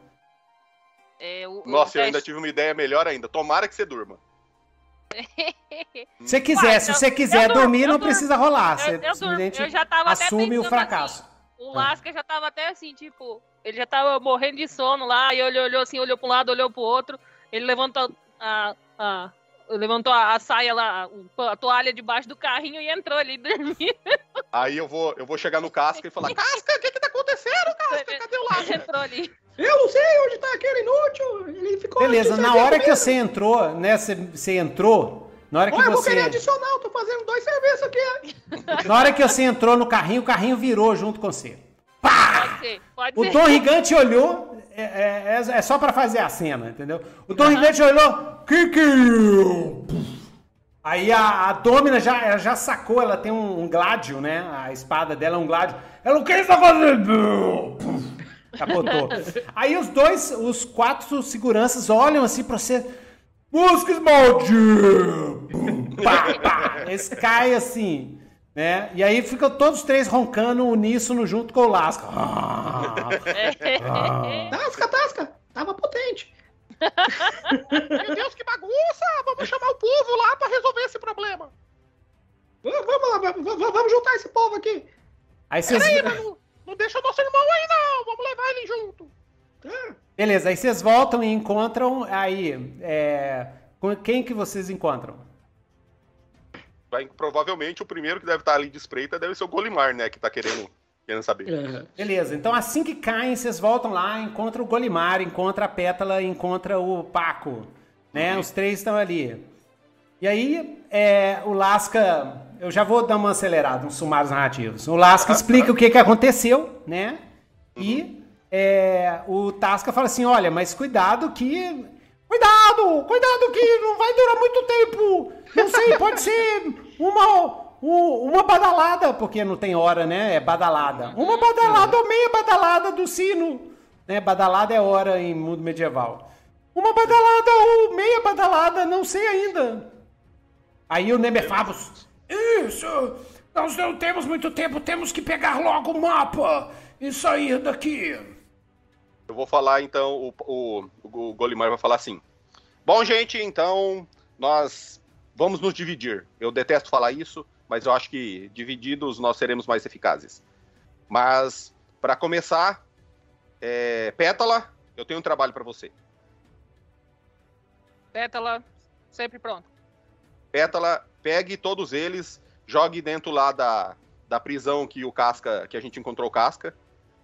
É, o, Nossa, o eu ainda tive uma ideia melhor ainda. Tomara que você durma. Se quiser, Uai, se você quiser dormir, não precisa rolar. Você eu, já tava assume o fracasso. Assim, o Lasca já tava até assim, tipo, ele já tava morrendo de sono lá, e ele olhou assim, olhou para um lado, olhou pro outro, ele levantou a, a levantou a, a, saia lá, a toalha debaixo do carrinho e entrou ali <laughs> dormindo. Aí eu vou, eu vou chegar no Casca e falar: Casca, o que que tá acontecendo, Casca? Cadê o Lasca? entrou ali. Eu não sei onde tá aquele inútil. Ele ficou Beleza, na hora que você entrou, né? Você, você entrou. Na hora que Olha, você... eu vou querer adicional, tô fazendo dois serviços aqui. <laughs> Na hora que você entrou no carrinho, o carrinho virou junto com você. Pá! Pode ser, pode o. Tom Rigante olhou, é, é, é, é só para fazer a cena, entendeu? O Tom uhum. Rigante olhou, que que... Aí a, a Domina já, já sacou, ela tem um, um gládio, né? A espada dela é um gládio. Ela, o que está fazendo? Capotou. Aí os dois, os quatro seguranças olham assim pra você. Música maldito! pá, pá. Eles caem assim, né? E aí ficam todos três roncando uníssono junto com o Lasca. Ah, <laughs> ah. Tasca, tasca! Tava potente. <laughs> Meu Deus, que bagunça! Vamos chamar o povo lá pra resolver esse problema. Vamos lá, vamos juntar esse povo aqui. Aí vocês... Peraí, não deixa o nosso irmão aí não, vamos levar ele junto. Tá. Beleza, aí vocês voltam e encontram aí. É... Quem que vocês encontram? Vai, provavelmente o primeiro que deve estar ali de espreita deve ser o Golimar, né? Que tá querendo, querendo saber. Uhum. Beleza, então assim que caem, vocês voltam lá, encontram o Golimar, encontra a Pétala, encontra o Paco. Né? Uhum. Os três estão ali. E aí, é, o Lasca. Eu já vou dar uma acelerada, uns sumários narrativos. O Lasca explica o que, que aconteceu, né? Uhum. E é, o Tasca fala assim: olha, mas cuidado que. Cuidado! Cuidado que não vai durar muito tempo! Não sei, pode ser uma, uma badalada, porque não tem hora, né? É badalada. Uma badalada ou meia badalada do sino. Né? Badalada é hora em mundo medieval. Uma badalada ou meia badalada, não sei ainda. Aí o Nebefabus. Isso! Nós não temos muito tempo, temos que pegar logo o mapa e sair daqui. Eu vou falar então, o, o, o Golimar vai falar assim. Bom, gente, então nós vamos nos dividir. Eu detesto falar isso, mas eu acho que divididos nós seremos mais eficazes. Mas, para começar, é, Pétala, eu tenho um trabalho para você. Pétala, sempre pronto. Pétala, pegue todos eles, jogue dentro lá da, da prisão que o Casca, que a gente encontrou o Casca,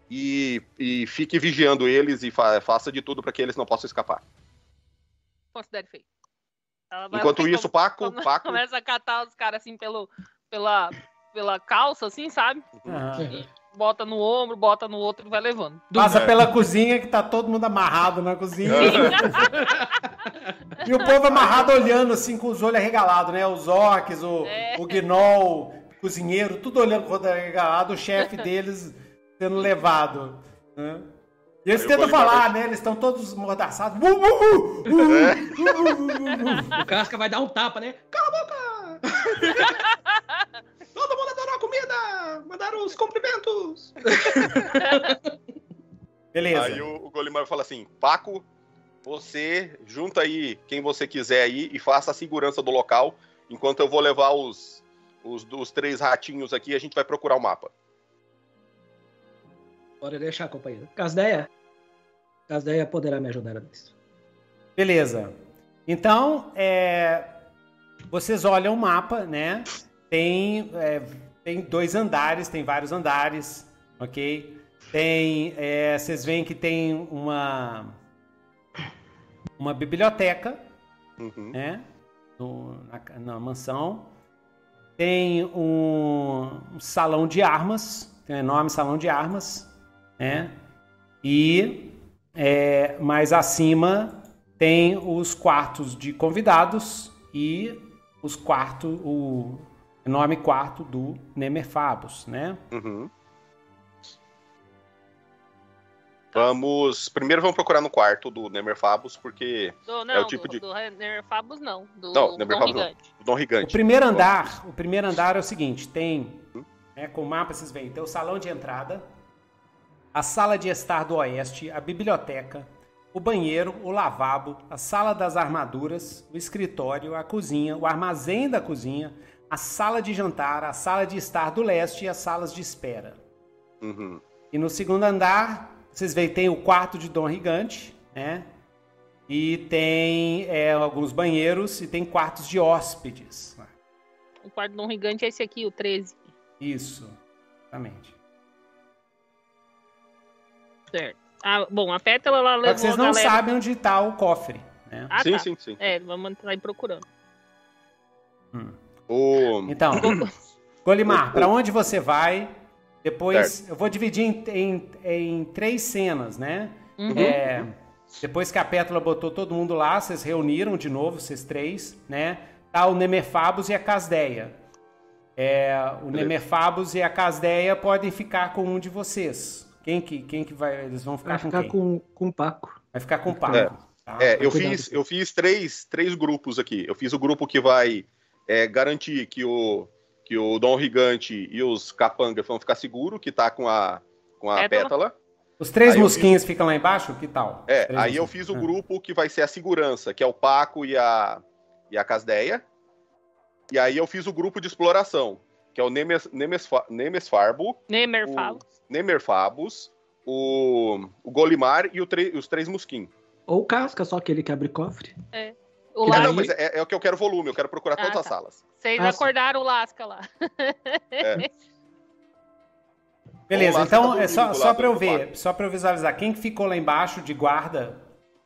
e, e fique vigiando eles e fa faça de tudo para que eles não possam escapar. Considere feito. Enquanto isso, Paco, Paco. Começa a catar os caras assim pelo, pela, pela calça, assim, sabe? Uhum. Bota no ombro, bota no outro e vai levando. Passa pela cozinha que tá todo mundo amarrado na cozinha. e o povo amarrado olhando assim com os olhos arregalados, né? Os orcs, o, é. o gnoll, o cozinheiro, tudo olhando com o olho arregalado, o chefe deles sendo levado. Né? E eles tentam falar, né? Eles estão todos mordaçados. o Casca vai dar um tapa, né? <laughs> Todo mundo adorou a comida! Mandaram os cumprimentos! <laughs> Beleza. Aí o, o Golimar fala assim: Paco, você junta aí quem você quiser aí e faça a segurança do local, enquanto eu vou levar os, os, os três ratinhos aqui a gente vai procurar o mapa. Bora deixar, companheiro. Casdeia? Casdeia poderá me ajudar nisso. Beleza. Então, é, vocês olham o mapa, né? Tem, é, tem dois andares, tem vários andares, ok? Tem, é, vocês veem que tem uma uma biblioteca, Uhum. né? No- na, na mansão. Tem um, um salão de armas, tem um enorme salão de armas, né? E é, mais acima tem os quartos de convidados e os quartos, o enorme quarto do Nemerfabus, né? Uhum. Vamos. Primeiro vamos procurar no quarto do Nemerfabus, porque. Do, não, É o tipo do, de- do Nerfabus não. Do Não, Dom Nemerfabus não. Dom O primeiro andar, o primeiro andar é o seguinte, tem, né, com o mapa vocês veem, tem o salão de entrada, a sala de estar do oeste, a biblioteca, o banheiro, o lavabo, a sala das armaduras, o escritório, a cozinha, o armazém da cozinha, a sala de jantar, a sala de estar do leste e as salas de espera. Uhum. E no segundo andar, vocês veem, tem o quarto de Dom Gigante, né? E tem é, alguns banheiros e tem quartos de hóspedes. O quarto do Dom Gigante é esse aqui, o 13. Isso, exatamente. Certo. Ah, bom, a Pétala ela Só levou que vocês não galera... sabem onde está o cofre, né? Ah, sim, tá. sim, sim. É, vamos entrar aí procurando. O... Então, <laughs> Golimar, para onde você vai? Depois, eu vou dividir em, em- em três cenas, né? Uhum. É, depois que a Pétala botou todo mundo lá, vocês reuniram de novo, vocês três, né? Tá o Nemerfabus e a Casdeia. É, o Nemerfabus e a Casdeia podem ficar com um de vocês. Quem que, quem que vai? Eles vão ficar Vai com ficar quem? com, com o Paco. Vai ficar com o Paco. É. tá? É, eu Cuidado. fiz, eu fiz três, três grupos aqui. Eu fiz o grupo que vai é, garantir que o, que o Dom Gigante e os capangas vão ficar seguros, que tá com a, com a Pétala. pétala. Os três Aí eu mosquinhos ficam lá embaixo? Que tal? É, aí eu mosquinhos. fiz o Ah. grupo que vai ser a segurança, que é o Paco e a, e a Casdeia. E aí eu fiz o grupo de exploração, que é o Nemes, Nemesfa, Nemesfarbo, Nemerfabus. Nemerfabus, o, o Golimar e o tre- os três mosquinhos. Ou casca, só aquele que abre cofre. O Que É, Lasca, não, mas é, é o que eu quero volume, eu quero procurar Ah, todas as tá. salas. vocês Ah, sim. acordaram o Lasca lá. <laughs> Beleza, Vamos lá, então tá é só, só para eu ver, quarto. só para eu visualizar. Quem que ficou lá embaixo de guarda?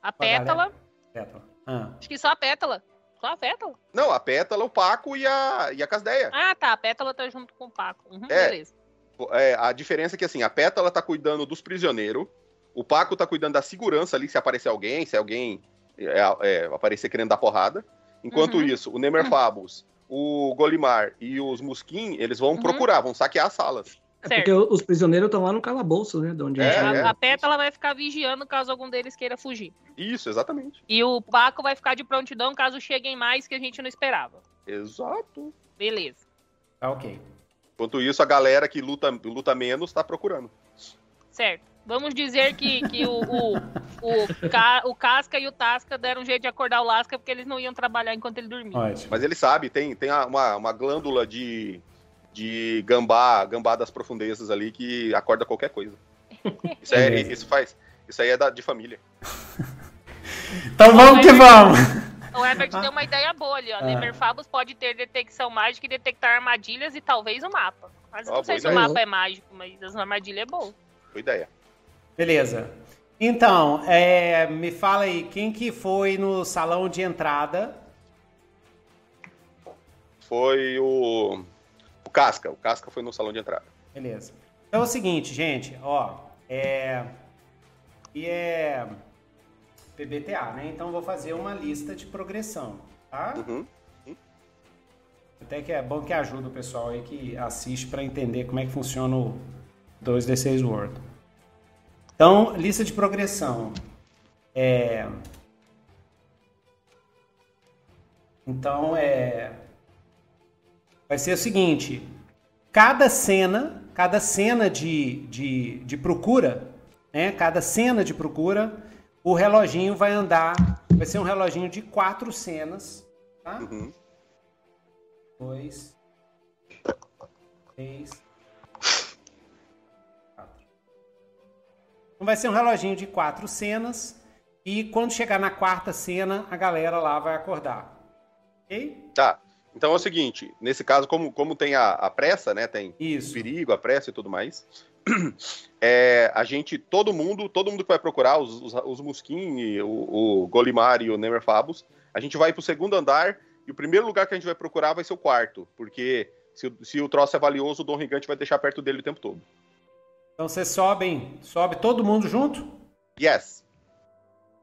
A. Pétala. Pétala. Ah, Acho que só a Pétala. Só a Pétala. Não, a pétala, o Paco e a, e a Casdeia. Ah, tá. A Pétala tá junto com o Paco. Uhum, É. Beleza. É, a diferença é que assim, a pétala tá cuidando dos prisioneiros, o Paco tá cuidando da segurança ali, se aparecer alguém, se alguém é, é, aparecer querendo dar porrada. Enquanto Uhum. isso, o Nemerfabus, o Golimar e os Musquin, eles vão Uhum. procurar, vão saquear as salas. É Certo. porque os prisioneiros estão lá no calabouço, né? De onde É, a gente- é. A Pétala vai ficar vigiando caso algum deles queira fugir. Isso, exatamente. E o Paco vai ficar de prontidão caso cheguem mais que a gente não esperava. Exato. Beleza. tá ok. Enquanto isso, a galera que luta, luta menos tá procurando. Certo. Vamos dizer que, que o, o, o, o Casca e o Tasca deram um jeito de acordar o Lasca porque eles não iam trabalhar enquanto ele dormia. Ótimo. Mas ele sabe, tem, tem a- uma, uma glândula de, de gambá, gambá das profundezas ali que acorda qualquer coisa. <laughs> Isso, é, isso faz. Isso aí é da, de família. <laughs> Então vamos que vamos. O Herbert deu uma ideia boa ali, ó. Ah. Nemerfabus pode ter detecção mágica e detectar armadilhas e talvez o mapa. Mas eu Ó, não sei se o mapa é mágico, mas as armadilhas é bom. Boa ideia. Beleza. Então, é, me fala aí, quem que foi no salão de entrada? Foi o Casca. O Casca foi no salão de entrada. Beleza. Então é o seguinte, gente, ó, é e é PBTA, né? Então eu vou fazer uma lista de progressão, tá? Uhum. Até que é bom que ajuda o pessoal aí que assiste para entender como é que funciona o 2D6 Word. Então, lista de progressão. É... Então, é... vai ser o seguinte: cada cena cada cena de, de, de procura, né? Cada cena de procura, o reloginho vai andar. Vai ser um reloginho de quatro cenas, tá? Uhum. dois, três, quatro. Então vai ser um reloginho de quatro cenas e quando chegar na quarta cena, a galera lá vai acordar. Ok? Tá. Então é o seguinte, nesse caso, como, como tem a, a pressa, né? Tem Isso. o perigo, a pressa e tudo mais. <clears throat> É, a gente, todo mundo, todo mundo que vai procurar, os, os, os Muskin, e o, o Golimar e o Nemer Fabus, a gente vai pro segundo andar e o primeiro lugar que a gente vai procurar vai ser o quarto, porque se, o- se o troço é valioso, o Dom Rigante vai deixar perto dele o tempo todo. Então vocês sobem, sobe todo mundo junto? Yes.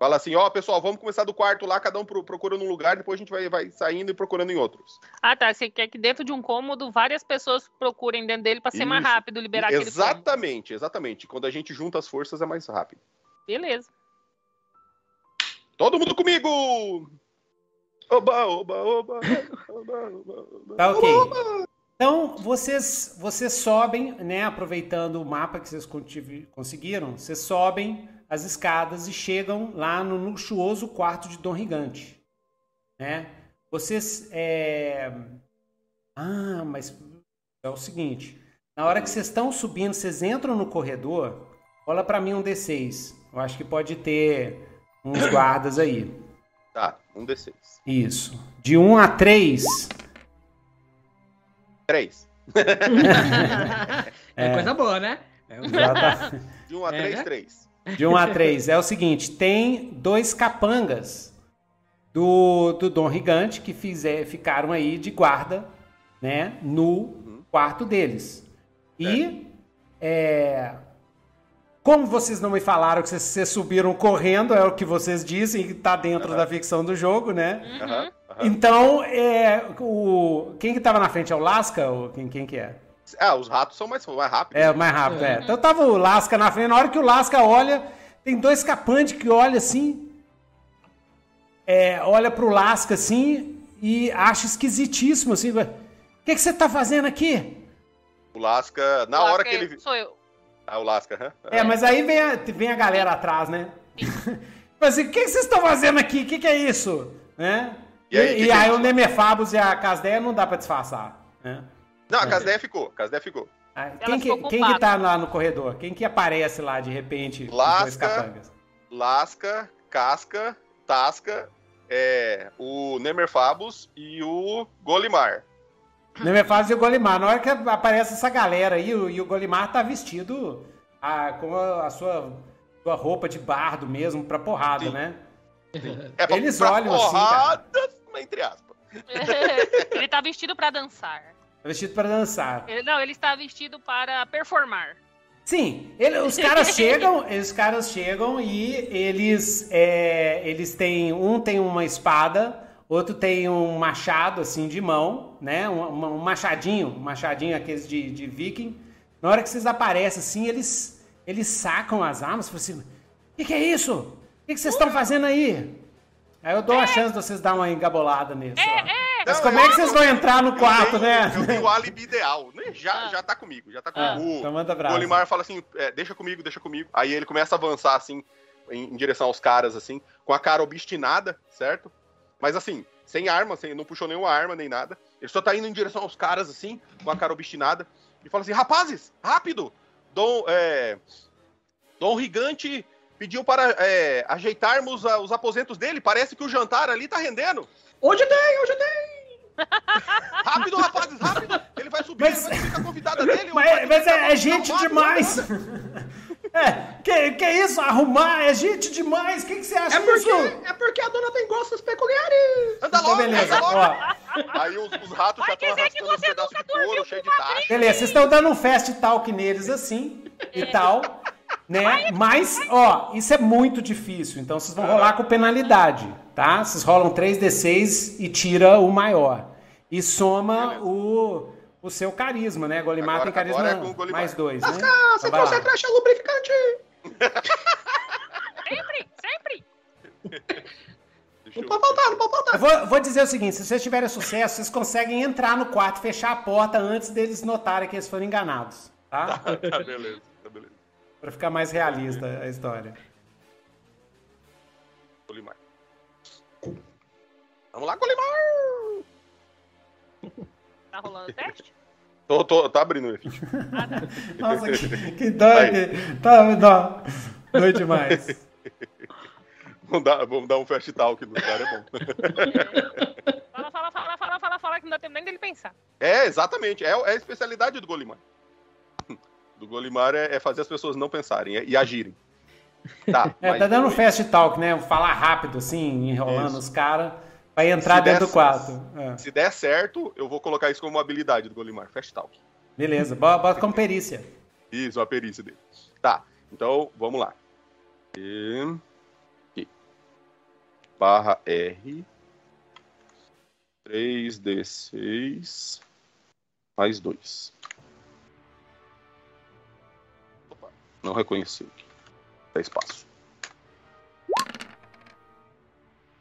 Fala assim, ó, pessoal, vamos começar do quarto lá, cada um pro- procura num lugar, depois a gente vai, vai saindo e procurando em outros. Ah, tá. Você quer que dentro de um cômodo várias pessoas procurem dentro dele pra ser mais Isso. rápido liberar aquele som. Exatamente, exatamente. Quando a gente junta as forças é mais rápido. Beleza. Todo mundo comigo! Oba, oba, oba, oba, oba, oba. Tá ok. Então vocês, vocês sobem, né? Aproveitando o mapa que vocês conseguiram, vocês sobem as escadas e chegam lá no luxuoso quarto de Dom Rigante, né? Vocês é... Ah, mas é o seguinte, na hora que vocês estão subindo, vocês entram no corredor, rola pra mim um D6. Eu acho que pode ter uns <coughs> guardas aí. Tá, um D6. Isso. De 1 a 3, Três. <laughs> É, coisa boa, né? É um- tá... De um a É, três, né? De 1 a 3 é o seguinte: tem dois capangas do, do Dom Rigante que fizer, ficaram aí de guarda, né? No quarto deles. E é, como vocês não me falaram que vocês, vocês subiram correndo, é o que vocês dizem, que tá dentro Aham. da ficção do jogo, né? Uhum. Então, é, o, quem que tava na frente? É o Lasca? Ou quem, quem que é? Ah, os ratos são mais, mais rápidos. É, o mais rápido, é. Então tava o Lasca na frente. Na hora que o Lasca olha, tem dois capantes que olham assim. É, olha pro Lasca assim e acha esquisitíssimo assim. O que, que você tá fazendo aqui? O Lasca, na Lá hora que ele. Sou eu. Ah, o Lasca, aham. É, mas aí vem a, vem a galera atrás, né? Mas <laughs> assim, o que, que vocês estão fazendo aqui? O que, que é isso? Né? E, E aí, que e que é aí isso? o Nemefabus e a Casdeia não dá pra disfarçar. Né? Não, a Casdeia ficou. A Casdeia ficou. Ah, Quem que, ficou quem que tá lá no corredor? Quem que aparece lá de repente? Lasca. Lasca, Casca, Tasca, é, o Nemerfabus e o Golimar. Nemefabus e o Golimar. Na hora que aparece essa galera aí, o, e o Golimar tá vestido ah, com a, a sua, sua roupa de bardo mesmo pra porrada, Sim. né? É pra, Eles pra olham assim, cara. porrada, <laughs> entre aspas. <laughs> ele tá vestido pra dançar. Tá Vestido pra dançar. Ele- não, ele está vestido para performar. Sim, ele- os caras <laughs> chegam, os caras chegam e eles, é, eles têm, um tem uma espada, outro tem um machado assim de mão, né? Um, um machadinho, um machadinho aqueles de, de viking. Na hora que vocês aparecem assim, eles, eles sacam as armas e falam assim: o que, que é isso? O que, que vocês estão fazendo aí? Aí eu dou a chance de vocês dar uma engabolada neles. ó. Mas Não, como é que vocês vão entrar no quarto, eu né? tenho, Eu tenho o álibi ideal. né? Já, já tá comigo, já tá Ah, comigo. então o manda brasa. Golimar fala assim, é, deixa comigo, deixa comigo. Aí ele começa a avançar, assim, em, em direção aos caras, assim, com a cara obstinada, certo? Mas assim, sem arma, sem, não puxou nenhuma arma, nem nada. Ele só tá indo em direção aos caras, assim, com a cara obstinada. E fala assim, rapazes, rápido! Dom, é, Dom Rigante pediu para é, ajeitarmos a- os aposentos dele. Parece que o jantar ali tá rendendo. Hoje tem, hoje tem. <laughs> Rápido, rapazes, rápido! Ele vai subir, Mas- ele vai subir com a convidada dele. Mas, mas é, tá é gente arrumado, demais. <laughs> É, que, que isso? Arrumar? É gente demais. O que, que você acha É porque, disso? é porque a dona tem gostos peculiares. Anda Então, logo, beleza. anda logo. Ó, Aí os, os ratos já Vai estão dizer que arrastando um você pedaço nunca de couro cheio de taxa. beleza, vocês estão dando um fast talk neles assim e tal, né? Mas, ó, isso é muito difícil. Então vocês vão rolar com penalidade, tá? Vocês rolam 3d6 e tira o maior. E soma o, o seu carisma, né? Golimar Agora- tem carisma agora é Golimar. mais dois, né? Ah, você Então trouxe a caixa lubrificante. <laughs> Sempre, sempre. Não pode faltar, não pode faltar. Eu vou, vou dizer o seguinte: se vocês tiverem sucesso, vocês conseguem entrar no quarto, fechar a porta antes deles notarem que eles foram enganados. Tá? Tá, <laughs> tá beleza, tá beleza. Pra ficar mais realista a história. Vamos lá, Golimar! Tá rolando o teste? Tô, tô, tá abrindo o F. <laughs> Nossa, que, que dó. Que, tá, dó. Doido demais. Vamos dar, vamos dar um fast talk no cara, é bom. <laughs> Fala, fala, fala, fala, fala, fala, que não dá tempo nem dele pensar. É, exatamente. É, é a especialidade do Golimar. <laughs> Do Golimar é, é fazer as pessoas não pensarem é- e agirem. Tá, É, mas tá dando um fast talk, né? Falar rápido, assim, enrolando Isso. os caras. Pra entrar Se dentro der- do quarto. É. Se der certo, eu vou colocar isso como uma habilidade do Golimar. Fast talk. Beleza, bo- bota como perícia. Isso, a perícia dele. Tá, então vamos lá. E... aqui. Barra R. 3D6. Mais 2. Opa, não reconheci aqui. Dá espaço.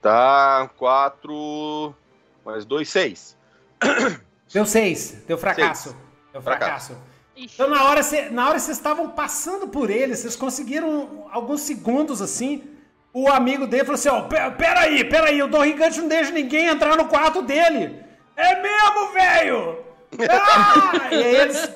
Tá, 4. Mais 2, 6. Deu seis, deu fracasso. Deu fracasso. Fracasso. Então, na hora, cê- na hora que vocês estavam passando por ele, vocês conseguiram alguns segundos assim. O amigo dele falou assim: Ó, pe- peraí, peraí, o Dom Gigante não deixa ninguém entrar no quarto dele. É mesmo, velho! <laughs> Ah! e aí eles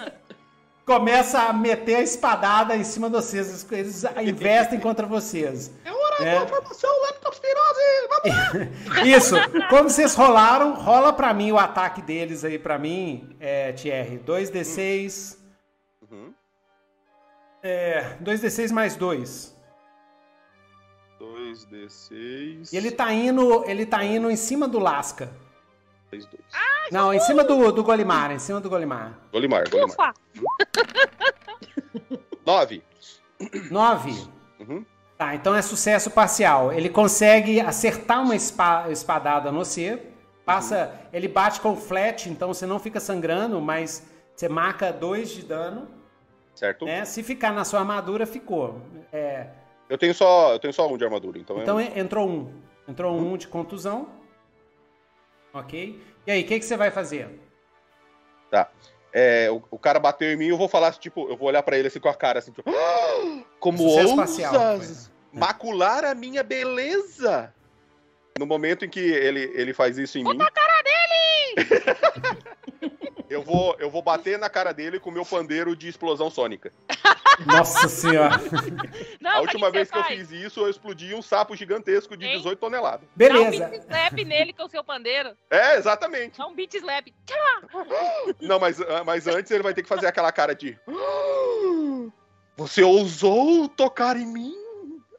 começam a meter a espadada em cima de vocês. Eles investem contra vocês. É hora É. da formação leptospirose! Vamos lá! <laughs> Isso. Como vocês rolaram, rola pra mim o ataque deles aí pra mim, é, Thierry. 2d6. Uhum. É, 2d6 mais 2. 2D6. E ele tá indo, ele tá indo em cima do Lasca. 6, 2. Não, em cima do, do Golimar, em cima do Golimar. Golimar, Golimar. ufa! 9. 9. Uhum. Tá, então é sucesso parcial. Ele consegue acertar uma espa- espadada no você. Passa, ele bate com flat, então você não fica sangrando, mas você marca 2 de dano. Certo? Né? Se ficar na sua armadura, ficou. É, Eu tenho só, eu tenho só um de armadura, então, Então é... en- entrou um. Entrou um de contusão. Ok? E aí, o que, que você vai fazer? Tá. É, o, o cara bateu em mim, eu vou falar, tipo, eu vou olhar pra ele assim com a cara assim, tipo, "Ah, <gasps> como ousas foi. macular a minha beleza? No momento em que ele, ele faz isso em mim. <laughs> eu vou, eu vou bater na cara dele com o meu pandeiro de explosão sônica. Nossa senhora. Não, a última que vez que eu fiz isso, eu explodi um sapo gigantesco de Hein? 18 toneladas. Dá um Beleza. beat slap nele com o seu pandeiro. É, exatamente. Dá um beat slap. Não, mas, ah, mas antes ele vai ter que fazer aquela cara de. "Ah, Você ousou tocar em mim?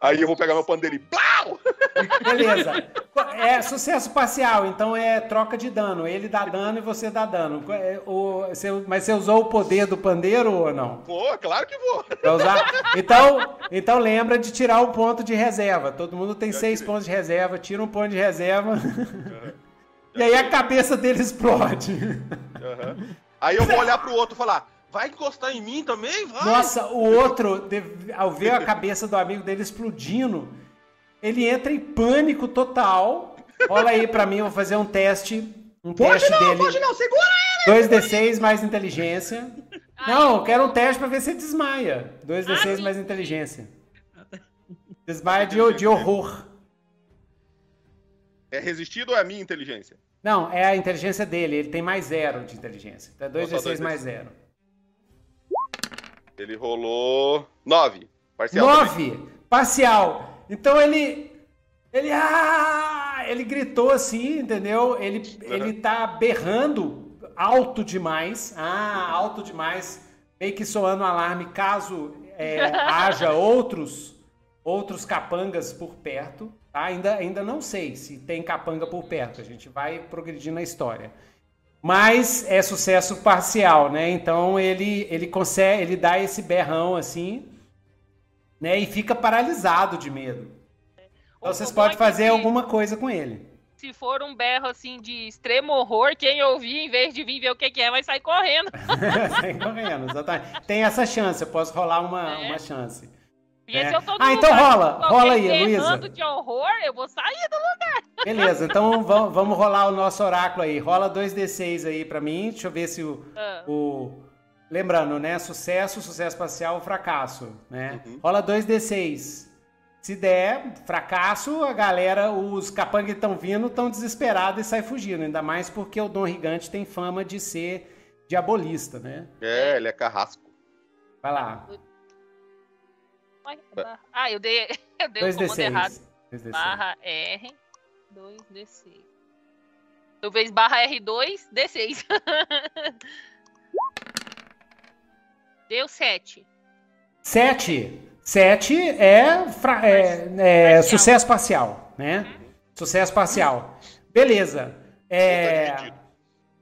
Aí eu vou pegar meu pandeiro e. Blau! Beleza. É sucesso parcial, então é troca de dano. Ele dá dano e você dá dano. É, o- você- mas você usou o poder do pandeiro ou não? Pô, claro que vou. Então, então lembra de tirar um ponto de reserva. Todo mundo tem Já seis tirei. pontos de reserva, tira um ponto de reserva. <laughs> e aí a cabeça dele explode. Aham. Aí eu vou olhar pro outro e falar: vai encostar em mim também? Vai! Nossa, o outro, ao ver a cabeça do amigo dele explodindo, ele entra em pânico total. Olha aí pra mim, eu vou fazer um teste. Um Pode teste não, dele. pode não, segura ele! 2d6 mais inteligência. Não, eu quero um teste pra ver se desmaia. 2d6 Ah, mais inteligência. Desmaia de, de horror. É resistido ou é a minha inteligência? Não, é a inteligência dele. Ele tem mais zero de inteligência. Então é Então só 2d6 2d6. mais zero. Ele rolou 9. Parcial. também. 9! Parcial. Então ele. Ele. Ah! Ele gritou assim, entendeu? Ele, ele tá berrando alto demais. Ah, alto demais. Meio que soando um alarme caso é, <laughs> haja outros outros capangas por perto. Tá? Ainda, ainda não sei se tem capanga por perto. A gente vai progredir na história. Mas é sucesso parcial, né? Então ele ele consegue, ele dá esse berrão assim, né? E fica paralisado de medo. Então O- vocês podem fazer alguma coisa com ele. Se for um berro assim de extremo horror, quem ouvir, em vez de vir ver o que, que é, vai sair correndo. <laughs> Sai correndo, exatamente. Tem essa chance, eu posso rolar uma, É. uma chance. Porque É. se eu tô Ah, então lugar rola, rola aí, Luísa. de horror, eu vou sair do Beleza, então vamos, vamos rolar o nosso oráculo aí. Rola 2d6 aí pra mim. Deixa eu ver se o, Ah. o, lembrando, né? Sucesso, sucesso parcial, fracasso, né? Uhum. Rola 2d6. Se der fracasso, a galera, os capangas que estão vindo, estão desesperados e saem fugindo. Ainda mais porque o Dom Gigante tem fama de ser diabolista, né? É, ele é carrasco. Vai lá. Ah, eu dei, <laughs> eu dei o comando errado. 2d6. 2d6. Barra R, 2D6. Eu vejo barra R2, D6. <laughs> Deu 7. 7. 7 é, fra- é- é Parcial. sucesso parcial, né? Sucesso parcial. Beleza. É, Tá.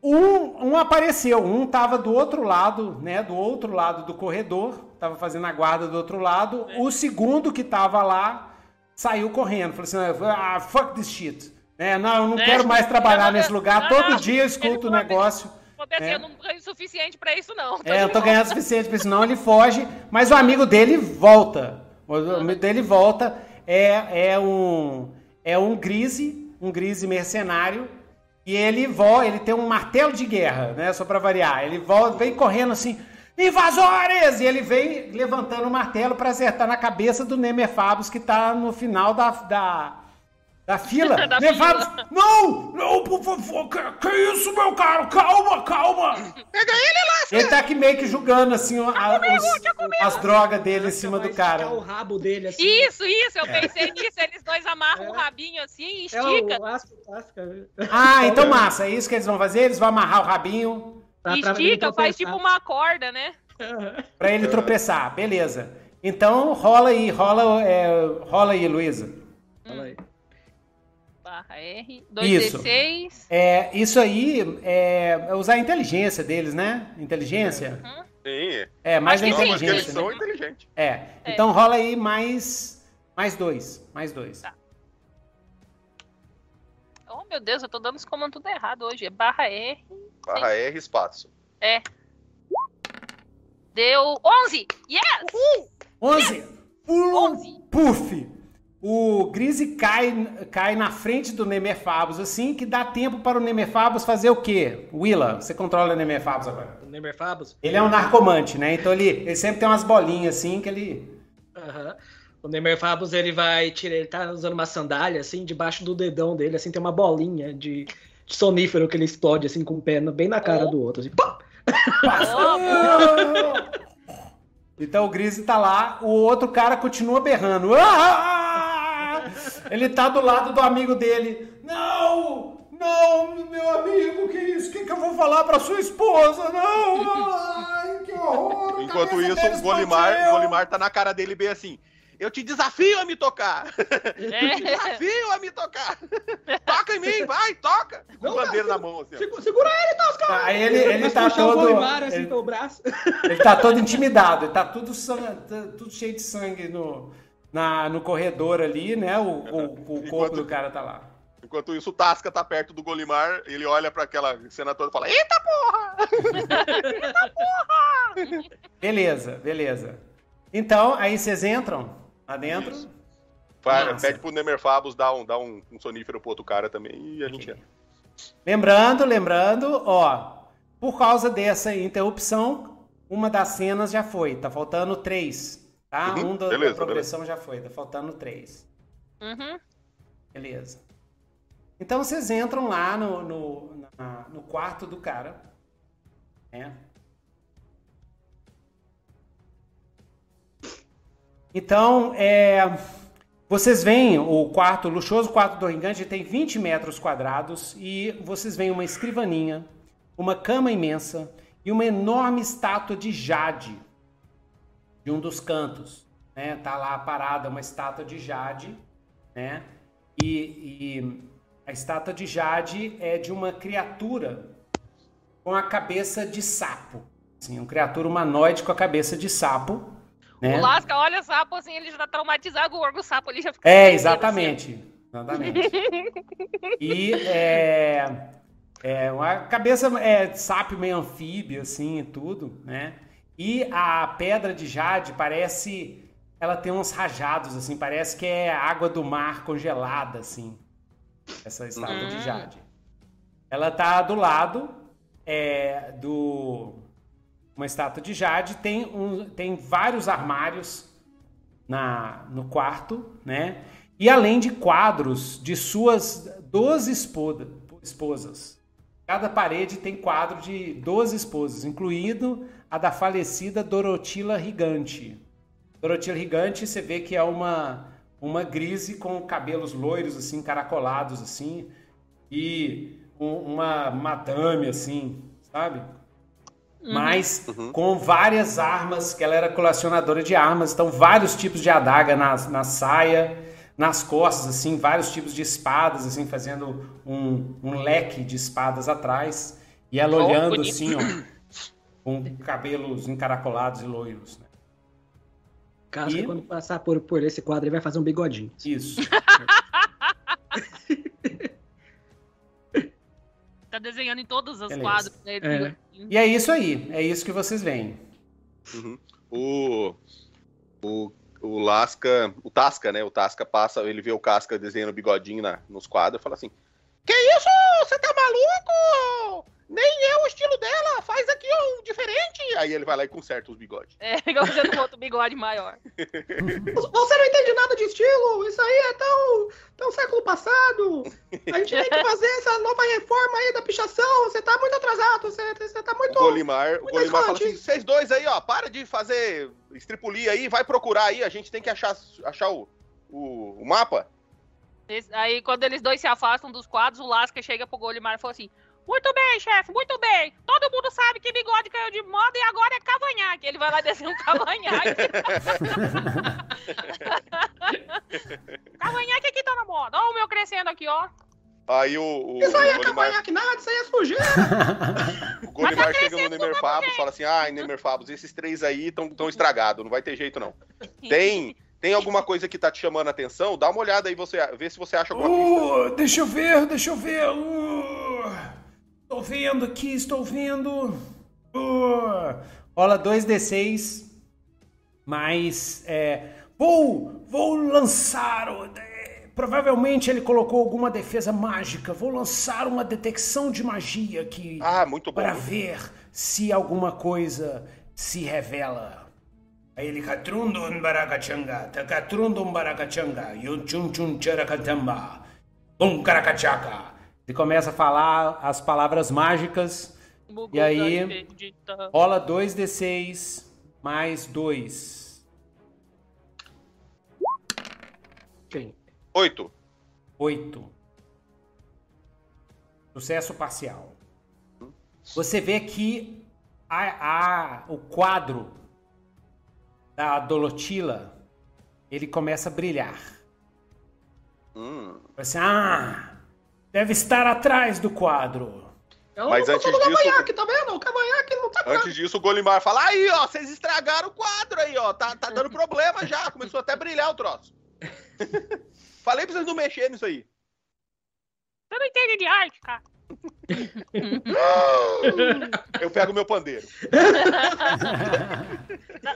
Um, um apareceu, um tava do outro lado, né? Do outro lado do corredor, tava fazendo a guarda do outro lado. O segundo que tava lá saiu correndo, falou assim: ah, fuck this shit. É, não, eu não Né? quero mais trabalhar Eu não- nesse lugar. não, Todo dia eu escuto o falou negócio. Acontece, É. eu não ganho o suficiente pra isso, não. É, eu tô ganhando o suficiente pra isso, não. Ele foge, mas o amigo dele volta. O amigo dele volta. É, é um é um grise, um grise mercenário. E ele vo, ele tem um martelo de guerra, né? Só pra variar. Ele volta, vem correndo assim, invasores! E ele vem levantando o martelo pra acertar na cabeça do Nemerfabus que tá no final da, da, da fila. <laughs> Da Nemerfabus, fila. não! Não, por favor, que, que isso, meu caro? Calma, calma! Pega ele lá, Ele tá aqui meio que julgando, assim, a- os- as drogas dele em cima do cara. o rabo dele assim. Isso, isso, eu pensei nisso. Eles dois amarram o rabinho assim e É estica. o aço tasca. Ah, então massa, é isso que eles vão fazer? Eles vão amarrar o rabinho Pra- estica, faz tipo uma corda, né? pra ele tropeçar, beleza. Então rola aí, rola, é, rola aí, Luísa. Fala aí. Barra R, Isso. 2D6. É, isso aí é, é usar a inteligência deles, né? Inteligência? Sim. É, mais a sim. Mas que eles inteligência. são né? inteligentes. É, então rola aí mais, mais dois, mais dois. Tá. Oh, meu Deus, eu tô dando os comandos tudo errado hoje. É barra R. Barra R, espaço. É. Deu 11! Yes! 11. Uh, 11. Puf! O Grise cai, cai na frente do Nemerfabus, assim, que dá tempo para o Nemerfabus fazer o quê? Willa, você controla o Nemerfabus agora. O Nemerfabus. Ele é um narcomante, né? Então ele, ele sempre tem umas bolinhas assim que ele. Aham. O Nemerfabus, ele vai tirar, ele tá usando uma sandália, assim, debaixo do dedão dele, assim, tem uma bolinha de, de sonífero que ele explode, assim, com o pé bem na cara Oh. do outro, assim, pá! <laughs> Então o Grise tá lá, o outro cara continua berrando. Ah! Ele tá do lado do amigo dele. Não! Não, meu amigo, que isso? O que, que eu vou falar pra sua esposa? Não! Ai, que horror! Enquanto cabeça isso, o Golimar, o Golimar tá na cara dele bem assim. Eu te desafio a me tocar! <laughs> É. Desafio a me tocar! Toca em mim, vai, toca! Com Não, bandeira não, na mão, assim. Segura, segura ele, Tosca! Aí ele, ele Mas tá o todo. Golimar, assim, ele- braço. Ele tá todo intimidado, ele tá tudo, san- tá tudo cheio de sangue no, na, no corredor ali, né? O, o, o corpo Enquanto- do cara tá lá. Enquanto isso, o Tasca tá perto do Golimar, ele olha pra aquela cena toda e fala: Eita porra! <laughs> Beleza, beleza. Então, aí vocês entram lá dentro. Isso. Massa. pede pro Nemerfabus dar um, dar um, um sonífero pro outro cara também e a gente entra. Lembrando, lembrando, ó, por causa dessa interrupção, uma das cenas já foi. Tá faltando três, tá? Uhum, um da, beleza, da progressão já foi, tá faltando três. Uhum. Beleza. Então vocês entram lá no, no, na- no quarto do cara. Né? Então, é, vocês veem o quarto, o luxuoso quarto do Ringante tem 20 metros quadrados e vocês veem uma escrivaninha, uma cama imensa e uma enorme estátua de Jade de um dos cantos. Né? Tá lá parada uma estátua de Jade, né? E, e a estátua de Jade é de uma criatura com a cabeça de sapo. Assim, uma criatura humanoide com a cabeça de sapo. Né? O Lasca olha o sapo assim, ele já tá traumatizado, o sapo ali já fica. É, com medo, exatamente. Exatamente. <laughs> E é, é uma cabeça é sápio meio anfíbio, assim, e tudo, né? E a pedra de jade parece. Ela tem uns rajados, assim, parece que é água do mar congelada, assim. Essa estátua de Hum. jade. Ela tá do lado é, do. uma estátua de Jade, tem, um, tem vários armários na, no quarto, né? E além de quadros de suas 12 esposa, esposas. Cada parede tem quadro de 12 esposas, incluindo a da falecida Dorotila Rigante. Dorotila Rigante, você vê que é uma uma grise com cabelos loiros assim, caracolados assim, e um, uma madame assim, sabe? Uhum. Mas uhum. com várias armas, que ela era colecionadora de armas, então vários tipos de adaga na, na saia, nas costas, assim, vários tipos de espadas, assim, fazendo um, um leque de espadas atrás, e ela oh, olhando bonito. assim, ó, <clears throat> com cabelos encaracolados e loiros, né? Caso e... quando passar por, por esse quadro, ele vai fazer um bigodinho. Isso. <laughs> tá desenhando em todos os Beleza. quadros. Né? É. E é isso aí. É isso que vocês veem. Uhum. O, o, o Lasca, o Tasca, né? O Tasca passa, ele vê o Casca desenhando bigodinho na, nos quadros e fala assim: Que isso? Você tá maluco? Nem é o estilo dela, faz aqui um diferente. Aí ele vai lá e conserta os bigodes. É, igual fazendo outro bigode maior. Você não entende nada de estilo, isso aí é tão, tão século passado. A gente tem que <laughs> fazer essa nova reforma aí da pichação, você tá muito atrasado, você, você tá muito... O Golimar, muito o Golimar fala assim, vocês dois aí, ó, para de fazer estripulia aí, vai procurar aí, a gente tem que achar, achar o, o, o mapa. Aí quando eles dois se afastam dos quadros, o Lasca chega pro Golimar e fala assim... Muito bem, chefe, muito bem. Todo mundo sabe que bigode caiu de moda e agora é cavanhaque. Ele vai lá descer um cavanhaque. <laughs> cavanhaque aqui tá na moda. Olha o meu crescendo aqui, ó. Aí o. o isso aí é cavanhaque nada, isso aí é sujeira. <laughs> o Golimar tá chega no Nemer Fabos e fala assim: ai, Nemer Fabos, esses três aí estão tão estragados, não vai ter jeito não. Tem. Tem alguma coisa que tá te chamando a atenção? Dá uma olhada aí, você, vê se você acha alguma coisa. Uh, deixa eu ver, deixa eu ver. Uh. Estou vendo aqui, estou vendo. Uh, rola 2d6. Mas é, vou, vou lançar. É, provavelmente ele colocou alguma defesa mágica. Vou lançar uma detecção de magia aqui. Ah, muito bom. Para ver se alguma coisa se revela. Aí ele catrundum barakachanga, takatrundum barakachanga, yunchun chun charakatamba, um caracachaka. Ele começa a falar as palavras mágicas. e aí rola 2d6 mais 2. Quem? 8. 8. Sucesso parcial. Você vê que a, a, o quadro da Dolotila ele começa a brilhar. Hum. Assim, ah, Deve estar atrás do quadro. Eu Mas antes disso. Cavanhaque, tá vendo? O cavanhaque não tá Antes disso, o Golimar fala: aí, ó, vocês estragaram o quadro aí, ó. Tá, tá dando problema já. Começou até a brilhar o troço. <laughs> Falei pra vocês não mexerem nisso aí. Você não entende de arte, cara. Eu pego meu pandeiro. <laughs>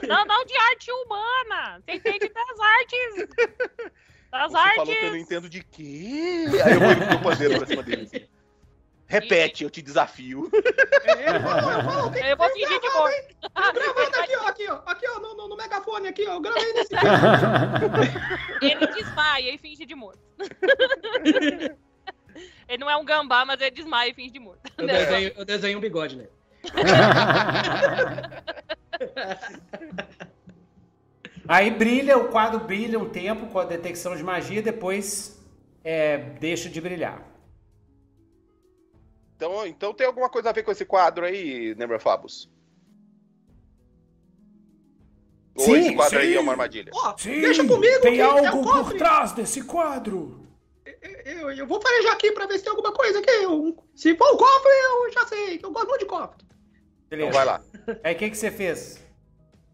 Não, não de arte humana. Você entende das artes <laughs> das Você artes. falou que eu não entendo de quê? Aí eu vou ir com o pandeiro pra cima dele. Repete, eu te desafio. É, eu vou fingir de morto. Gravando aqui, ó, aqui, ó, aqui, ó, no, no, no megafone aqui, ó, eu gravei nesse <laughs> Ele desmaia e finge de morto. <laughs> Ele não é um gambá, mas ele desmaia e finge de morto. Eu desenho, eu desenho um bigode, né? <laughs> Aí brilha, o quadro brilha um tempo com a detecção de magia, depois é, deixa de brilhar. Então, então tem alguma coisa a ver com esse quadro aí, Nemer Fabus? Ou sim, esse quadro sim. aí é uma armadilha? Oh, sim, deixa comigo, tem algo é por trás desse quadro. Eu, eu, vou farejar aqui pra ver se tem alguma coisa aqui. Eu, se for o cofre, eu já sei, que eu gosto muito de cofre. Beleza. Então vai lá. <laughs> Aí o que, que você fez?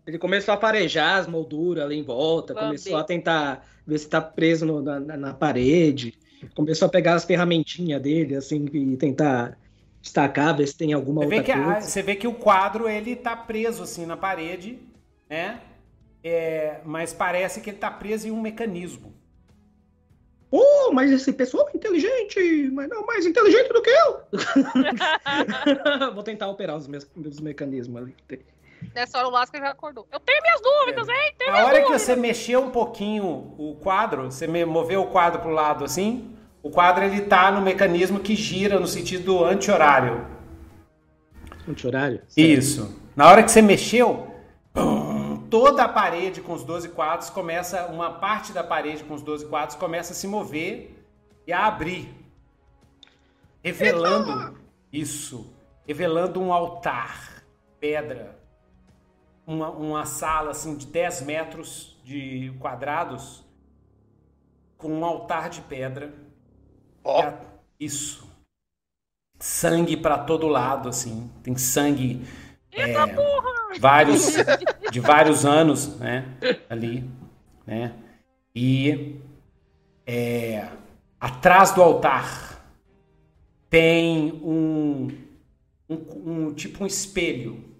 Ele começou a farejar as molduras ali em volta, começou a tentar ver se tá preso no, na, na, parede, começou a pegar as ferramentinhas dele, assim, e tentar destacar, ver se tem alguma você outra vê coisa. A, você vê que o quadro, ele tá preso, assim, na parede, né? É, mas parece que ele tá preso em um mecanismo. Oh, mas esse pessoal é inteligente, mas não mais inteligente do que eu. <laughs> Vou tentar operar os meus, meus mecanismos ali. Nessa hora o Lasca já acordou. Eu tenho minhas dúvidas, hein? Tenho Na minhas hora que dúvidas. você mexeu um pouquinho o quadro, você moveu o quadro pro lado assim, o quadro ele tá no mecanismo que gira no sentido anti-horário. Anti-horário? Isso. Na hora que você mexeu, toda a parede com os 12 quadros começa, uma parte da parede com os 12 quadros começa a se mover e a abrir. Revelando isso. Revelando um altar, pedra. Uma, uma sala assim de 10 metros de quadrados com um altar de pedra. Ó. A- Isso. Sangue pra todo lado, assim. Tem sangue. é, vários <laughs> de vários anos, né? Ali, né? E é, atrás do altar tem um, um, um tipo um espelho.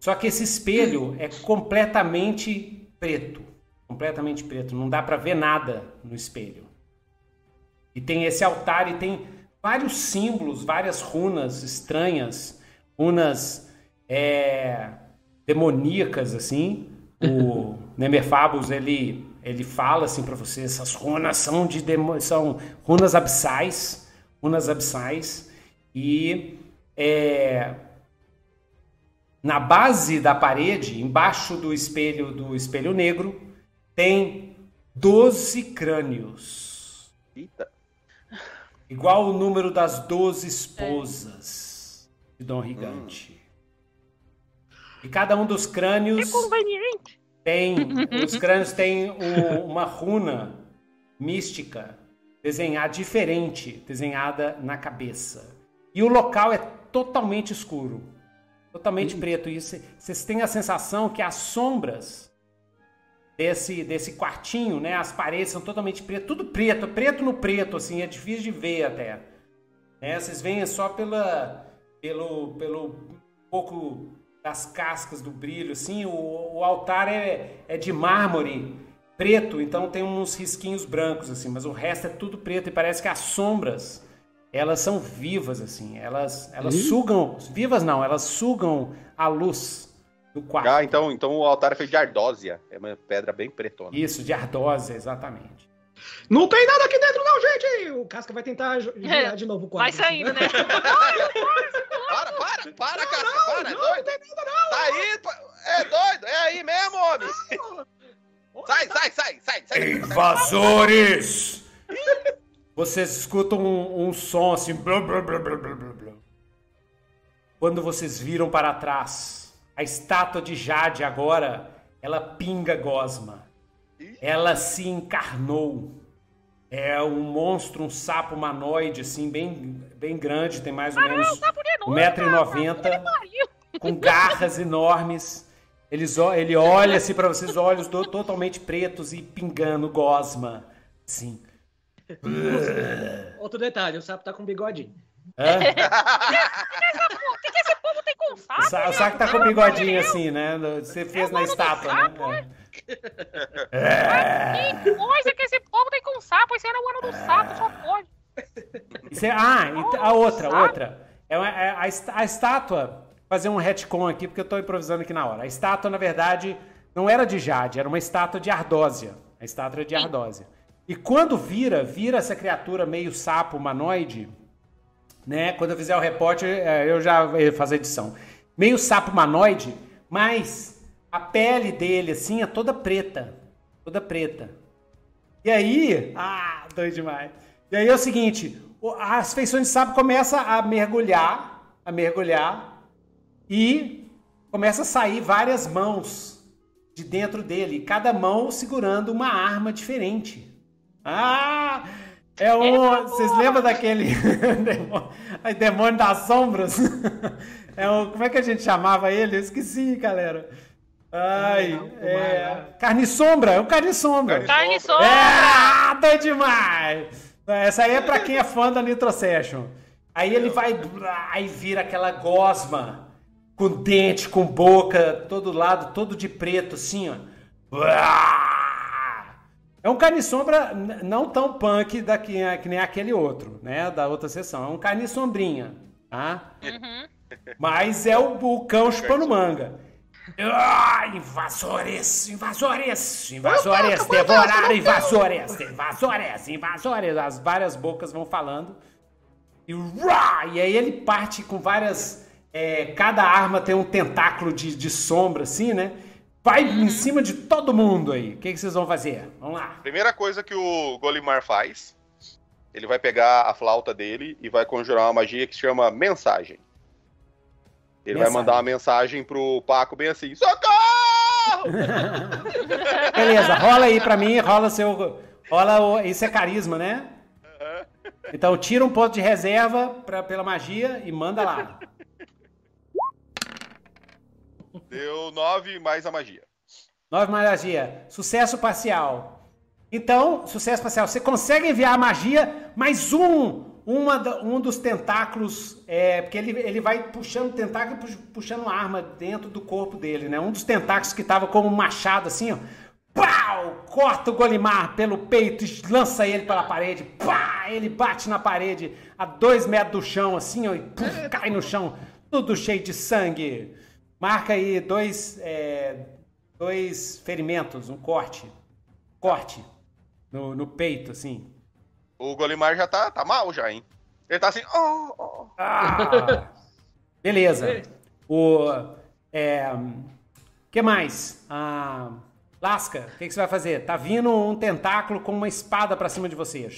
Só que esse espelho é completamente preto, completamente preto. Não dá pra ver nada no espelho. E tem esse altar e tem vários símbolos, várias runas estranhas, runas é, demoníacas, assim. O <laughs> Nemerfabus, ele, ele fala assim para você, essas runas são de demo, são runas abissais, runas abissais. E é, na base da parede, embaixo do espelho do espelho negro, tem 12 crânios. Eita. Igual o número das 12 esposas de Dom Rigante. E cada um dos crânios Conveniente. tem. <laughs> Os crânios têm o- uma runa mística desenhada diferente, desenhada na cabeça. E o local é totalmente escuro. Totalmente preto. E cê- vocês têm a sensação que as sombras desse, desse quartinho, né? As paredes são totalmente pretas, tudo preto, preto no preto, assim, é difícil de ver até. Né? Vocês veem só pela, pelo, pelo pouco das cascas do brilho, assim, o, o altar é, é de mármore preto, então tem uns risquinhos brancos, assim, mas o resto é tudo preto e parece que as sombras, elas são vivas, assim, elas, elas sugam, vivas não, elas sugam a luz do quarto. Ah, então, então o altar é feito de ardósia. É uma pedra bem pretona. Isso, de ardósia, exatamente. Não tem nada aqui dentro, não, gente! O Casca vai tentar girar de novo o quadro. Vai saindo, né? <laughs> Para, para, para, cara, para, é doido. Tá aí, é doido, é aí mesmo, homem. Sai, sai, sai, sai, sai. Invasores! Vocês escutam um, um som assim. Blá, blá, blá, blá, blá, blá, blá. Quando vocês viram para trás, a estátua de Jade agora, ela pinga gosma. Ela se encarnou. É um monstro, um sapo humanoide, assim, bem, bem grande, tem mais ou menos Por que não? 1,90m, com garras enormes. Eles, ele olha assim pra vocês, olhos to- totalmente pretos e pingando gosma. Sim. <laughs> Outro detalhe, o sapo tá com bigodinho. <laughs> Hã? <laughs> O que, que esse povo tem com O sapo? Sa- o saco tá com bigodinho assim, né? Você fez na estátua, né? É. Que coisa que esse povo tem com sapo? Esse era o ano do sapo, só pode. Isso é- ah, e a outra, outra. É é a, a estátua, fazer um retcon aqui, porque eu tô improvisando aqui na hora. A estátua, na verdade, não era de Jade, era uma estátua de Ardósia. A estátua de Ardósia. E quando vira, vira essa criatura meio sapo humanoide, né? Quando eu fizer o repórter, eh, eu já vou fazer edição. Meio sapo humanoide, mas a pele dele, assim, é toda preta. Toda preta. E aí, ah, doido demais. E aí é o seguinte, as feições de sapo começam a mergulhar, a mergulhar, e começa a sair várias mãos de dentro dele, cada mão segurando uma arma diferente. Ah, é um, vocês lembram daquele <laughs> demônio, das sombras? <laughs> É o, como é que a gente chamava ele? Eu esqueci, galera. Ai, é, carne sombra, é o carne sombra. Carne sombra. É, doido demais! Essa aí é pra quem é fã da Nitro Session. Aí ele vai, aí vira aquela gosma, com dente, com boca, todo lado, todo de preto, assim, ó. É um carne sombra não tão punk da que, que nem aquele outro, né? Da outra sessão. É um carne sombrinha, tá? Uhum. Mas é o, o cão chupando manga. Ah, invasores, invasores, invasores, devoraram invasores, invasores, invasores. As várias bocas vão falando. E, uá, e aí ele parte com várias. é, cada arma tem um tentáculo de, de sombra, assim, né? Vai em cima de todo mundo aí. O que, que vocês vão fazer? Vamos lá. Primeira coisa que o Golimar faz, ele vai pegar a flauta dele e vai conjurar uma magia que se chama mensagem. Ele vai Mensagem. mandar uma mensagem pro Paco bem assim: Socorro! <laughs> Beleza, rola aí pra mim, rola seu. Rola o, isso é carisma, né? Então tira um ponto de reserva pra, pela magia e manda lá. Deu nove mais a magia. Nove mais magia. Sucesso parcial. Então, sucesso parcial. Você consegue enviar a magia, mas um, uma, um dos tentáculos, é, porque ele, ele vai puxando tentáculo pu- puxando arma dentro do corpo dele, né? Um dos tentáculos que tava como um machado assim, ó. Pau! Corta o Golimar pelo peito lança ele pela parede. Pá! Ele bate na parede a dois metros do chão, assim, ó, e puf, cai no chão, tudo cheio de sangue. Marca aí dois, é, dois ferimentos, um corte. Corte no, no peito, assim. O Golimar já tá, tá mal já, hein? Ele tá assim, oh, oh. Ah! Beleza. O. É, que mais? Ah, Lasca, o que, que você vai fazer? Tá vindo um tentáculo com uma espada pra cima de você.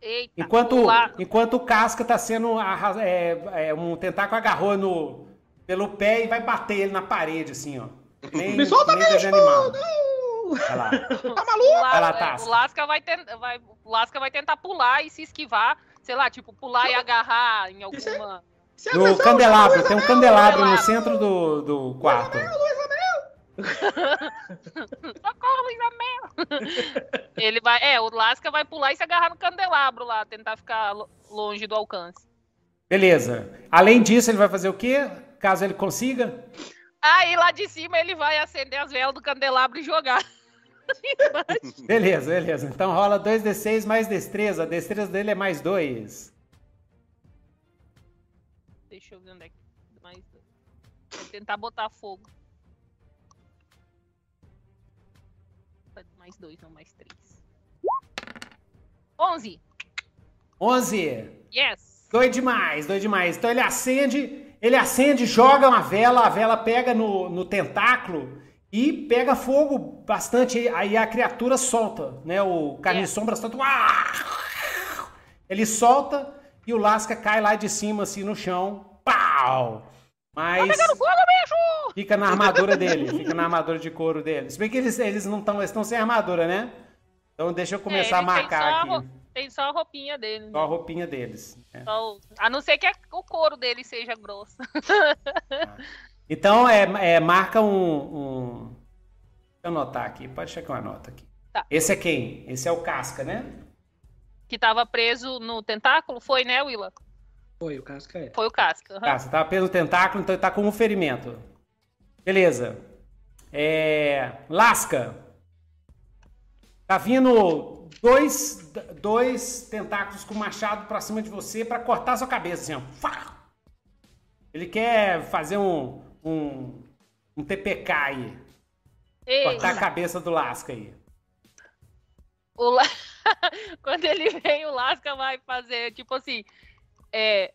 Eita. Enquanto, enquanto o casca tá sendo. É, é, um tentáculo agarrou no, pelo pé e vai bater ele na parede, assim, ó. Nem, Me solta nem mesmo! Vai lá. Tá maluco? Lá, é, Tasca. o Lasca vai, ten- vai- o Lasca vai tentar pular e se esquivar, sei lá, tipo, pular e agarrar em Isso é- alguma. Se No agressão, candelabro, tem um candelabro no centro do, do quarto. <laughs> Socorro, Luísa Mel! <laughs> Ele vai. É, o Lasca vai pular e se agarrar no candelabro lá, tentar ficar lo- longe do alcance. Beleza. Além disso, ele vai fazer o quê? Caso ele consiga? Aí lá de cima ele vai acender as velas do candelabro e jogar. <laughs> Beleza, beleza. Então rola 2d6 mais destreza. A destreza dele é mais 2. Deixa eu ver onde é que. Mais... Vou tentar botar fogo. Mais dois, não mais três. 11. 11. Yes. Doido demais, doido demais. Então ele acende, ele acende, joga uma vela, a vela pega no, no tentáculo e pega fogo bastante. Aí a criatura solta, né? O carne Yes. sombra solta. Ele solta e o Lasca cai lá de cima, assim, no chão. Pau! Mas Pegando fogo, bicho! fica na armadura dele, fica na armadura de couro dele. Se bem que eles, eles não estão, estão sem armadura, né? Então deixa eu começar É, a tem marcar a aqui. Tem só a roupinha dele. Só a roupinha deles. Só o- A não ser que o couro dele seja grosso. <laughs> Então, é, é, marca um, um- Deixa eu anotar aqui. Pode deixar que eu anoto aqui. Tá. Esse é quem? Esse é o Casca, né? que tava preso no tentáculo, foi, né, Willa? Foi, o casca é. Foi o Casca. aham. Casca, tava preso no tentáculo, então ele tá com um ferimento. Beleza. É... Lasca. Tá vindo dois, dois tentáculos com machado pra cima de você pra cortar sua cabeça, assim, ó. Ele quer fazer um, um, um TPK aí. Ei, Cortar a cabeça do Lasca aí. o La- <laughs> Quando ele vem, o Lasca vai fazer, tipo assim, é,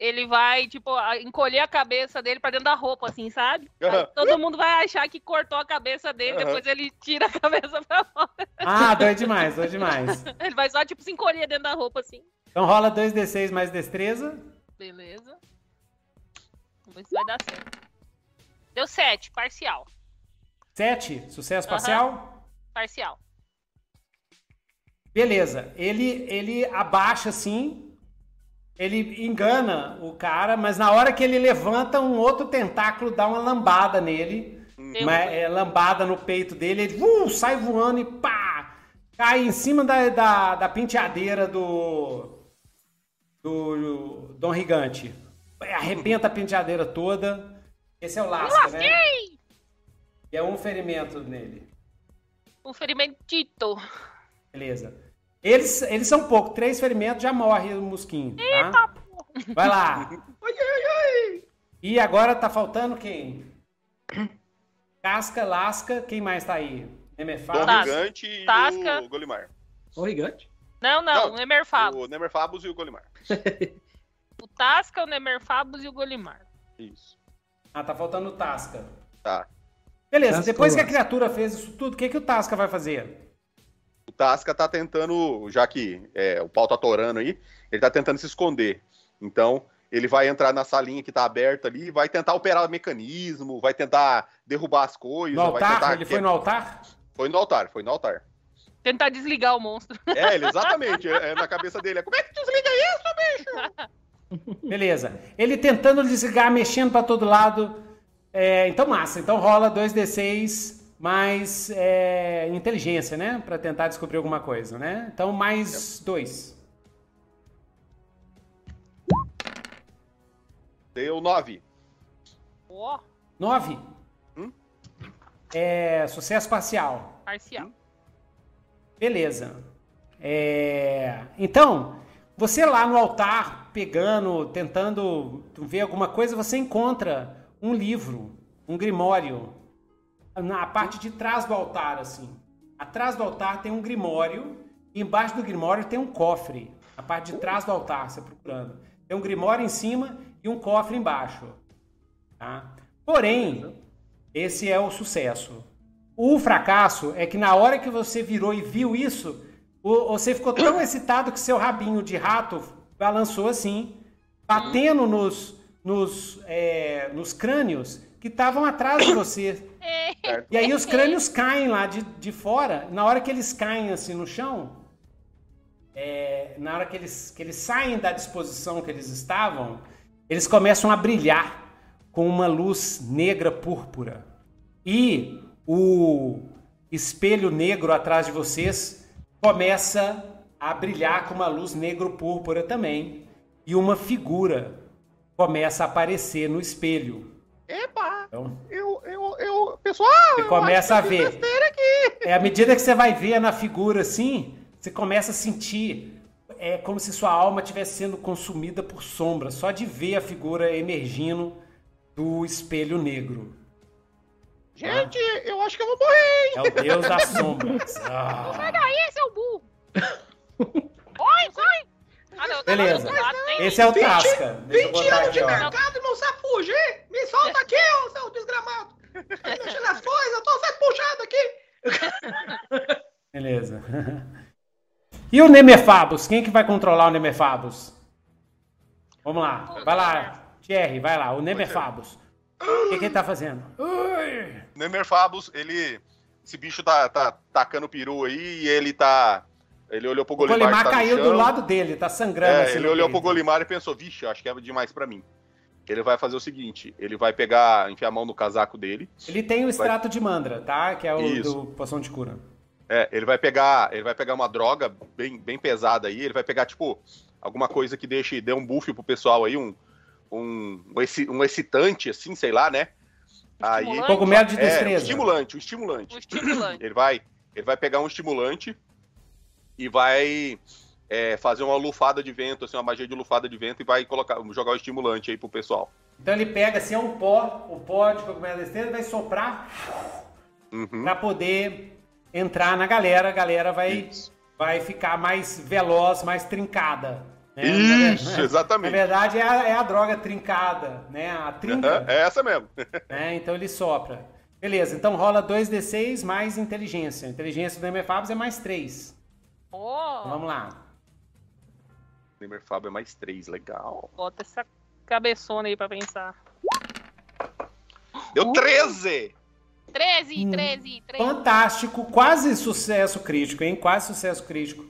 ele vai, tipo, encolher a cabeça dele pra dentro da roupa, assim, sabe? <laughs> Aí todo mundo vai achar que cortou a cabeça dele, Aham. depois ele tira a <laughs> cabeça pra fora. Ah, doido demais, doido demais. <laughs> Ele vai só, tipo, se encolher dentro da roupa, assim. Então rola 2d6 mais destreza. Beleza. Vamos ver se vai dar certo. Deu 7, parcial. 7, sucesso Aham. parcial. Parcial. Beleza, ele, ele abaixa assim, ele engana o cara, mas na hora que ele levanta, um outro tentáculo dá uma lambada nele, uma, é, lambada no peito dele, ele uh, sai voando e pá! Cai em cima da, da, da penteadeira do, do Dom Rigante. Arrebenta a penteadeira toda. Esse é o Lasca, né? E é um ferimento nele. Um ferimentito. Beleza. Eles, eles são pouco. Três ferimentos já morre o mosquinho, tá? Eita, porra. Vai lá. <laughs> Ai, ai, ai. E agora tá faltando quem? Casca, Lasca, quem mais tá aí? Tasca. Gigante e Tasca. o Golimar. O gigante? Não, não, Não, o Nemerfabus. O Nemerfabus e o Golimar. <laughs> O Tasca, o Nemerfabus e o Golimar. Isso. Ah, tá faltando o Tasca. Tá. Beleza, Tasca depois que a criatura fez isso tudo, o que, que o Tasca vai fazer? O Tasca tá tentando, já que é, o pau tá torando aí, ele tá tentando se esconder. Então, ele vai entrar na salinha que tá aberta ali e vai tentar operar o mecanismo, vai tentar derrubar as coisas. No vai altar? tentar Ele foi que- no altar? Foi no altar, foi no altar. Tentar desligar o monstro. É, ele, exatamente. é, é na cabeça dele. É, Como é que desliga isso? <laughs> Beleza. Ele tentando desligar, mexendo pra todo lado. É, então, massa. Então rola 2d6 mais é, inteligência, né? Pra tentar descobrir alguma coisa, né? Então, mais dois. Deu nove. Ó, Nove. Hum? É, sucesso parcial. parcial. Beleza. É, Então, você lá no altar, pegando, tentando ver alguma coisa, você encontra um livro, um grimório, na parte de trás do altar, assim. Atrás do altar tem um grimório, e embaixo do grimório tem um cofre. Na parte de trás do altar, você procurando. Tem um grimório em cima e um cofre embaixo. Tá? Porém, esse é o sucesso. O fracasso é que na hora que você virou e viu isso, você ficou tão <coughs> excitado que seu rabinho de rato balançou assim, batendo nos, nos, é, nos crânios que estavam atrás de você. É? E aí os crânios caem lá de, de fora. Na hora que eles caem assim no chão, é, na hora que eles, que eles saem da disposição que eles estavam, eles começam a brilhar com uma luz negra púrpura. E o espelho negro atrás de vocês começa a brilhar com uma luz negro púrpura também. E uma figura começa a aparecer no espelho. Epa! Então, Eu, eu, Pessoal! você eu começa a ver. besteira aqui. É, à medida que você vai ver na figura assim, você começa a sentir é como se sua alma estivesse sendo consumida por sombra, só de ver a figura emergindo do espelho negro. Gente, eu acho que eu vou morrer, hein? É o deus das <laughs> sombras. Ah. sai daí, seu burro! Oi, sai! Ah, não, Beleza. lado, tem Esse é o Tasca. Deixa eu 20 botar anos aqui, de ó. mercado e não sabe fugir? Me solta aqui, ô seu desgramado. Tá nas coisas, eu tô sendo puxado aqui. <laughs> Beleza. E o Nemefabus? Quem que vai controlar o Nemefabus? Vamos lá. Vai lá, Thierry, vai lá. O Nemefabus. O que, que ele tá fazendo? Ui. Nemerfabus, ele. Esse bicho tá, tá tacando peru aí e ele tá. Ele olhou pro O Golimar. Golimar que tá caiu do lado dele, tá sangrando. É, assim ele olhou peito. pro Golimar e pensou, vixe, acho que é demais pra mim. Ele vai fazer o seguinte, ele vai pegar, enfiar a mão no casaco dele, Ele tem o extrato de mandra, tá? Que é o Isso. do poção de cura. é, ele vai pegar, ele vai pegar uma droga bem, bem pesada aí, ele vai pegar, tipo, alguma coisa que deixe, dê um buff pro pessoal aí, um, um, um, exci- excitante, assim, sei lá, né? Aí? Cogumelo de é, um destreza. estimulante, um estimulante. Um estimulante. Ele vai, ele vai pegar um estimulante e vai é, fazer uma lufada de vento, assim, uma magia de lufada de vento e vai colocar, jogar o estimulante aí pro pessoal. Então ele pega assim, é um pó, o pó de cogumelo de destreza, vai soprar Uhum. pra poder entrar na galera. A galera vai, Isso. vai ficar mais veloz, mais trincada. né? Isso, Na exatamente. verdade, é a, é a droga trincada, né? A trinca. Aham, É essa mesmo. <laughs> né? Então ele sopra. Beleza, então rola 2d6 mais inteligência. A inteligência do MFABs é mais 3. Então Ó, vamos lá. Neymar Fábio é mais três, legal. bota essa cabeçona aí pra pensar. Deu Uh. 13! 13, Hum. 13, 13. Fantástico, quase sucesso crítico, hein? Quase sucesso crítico.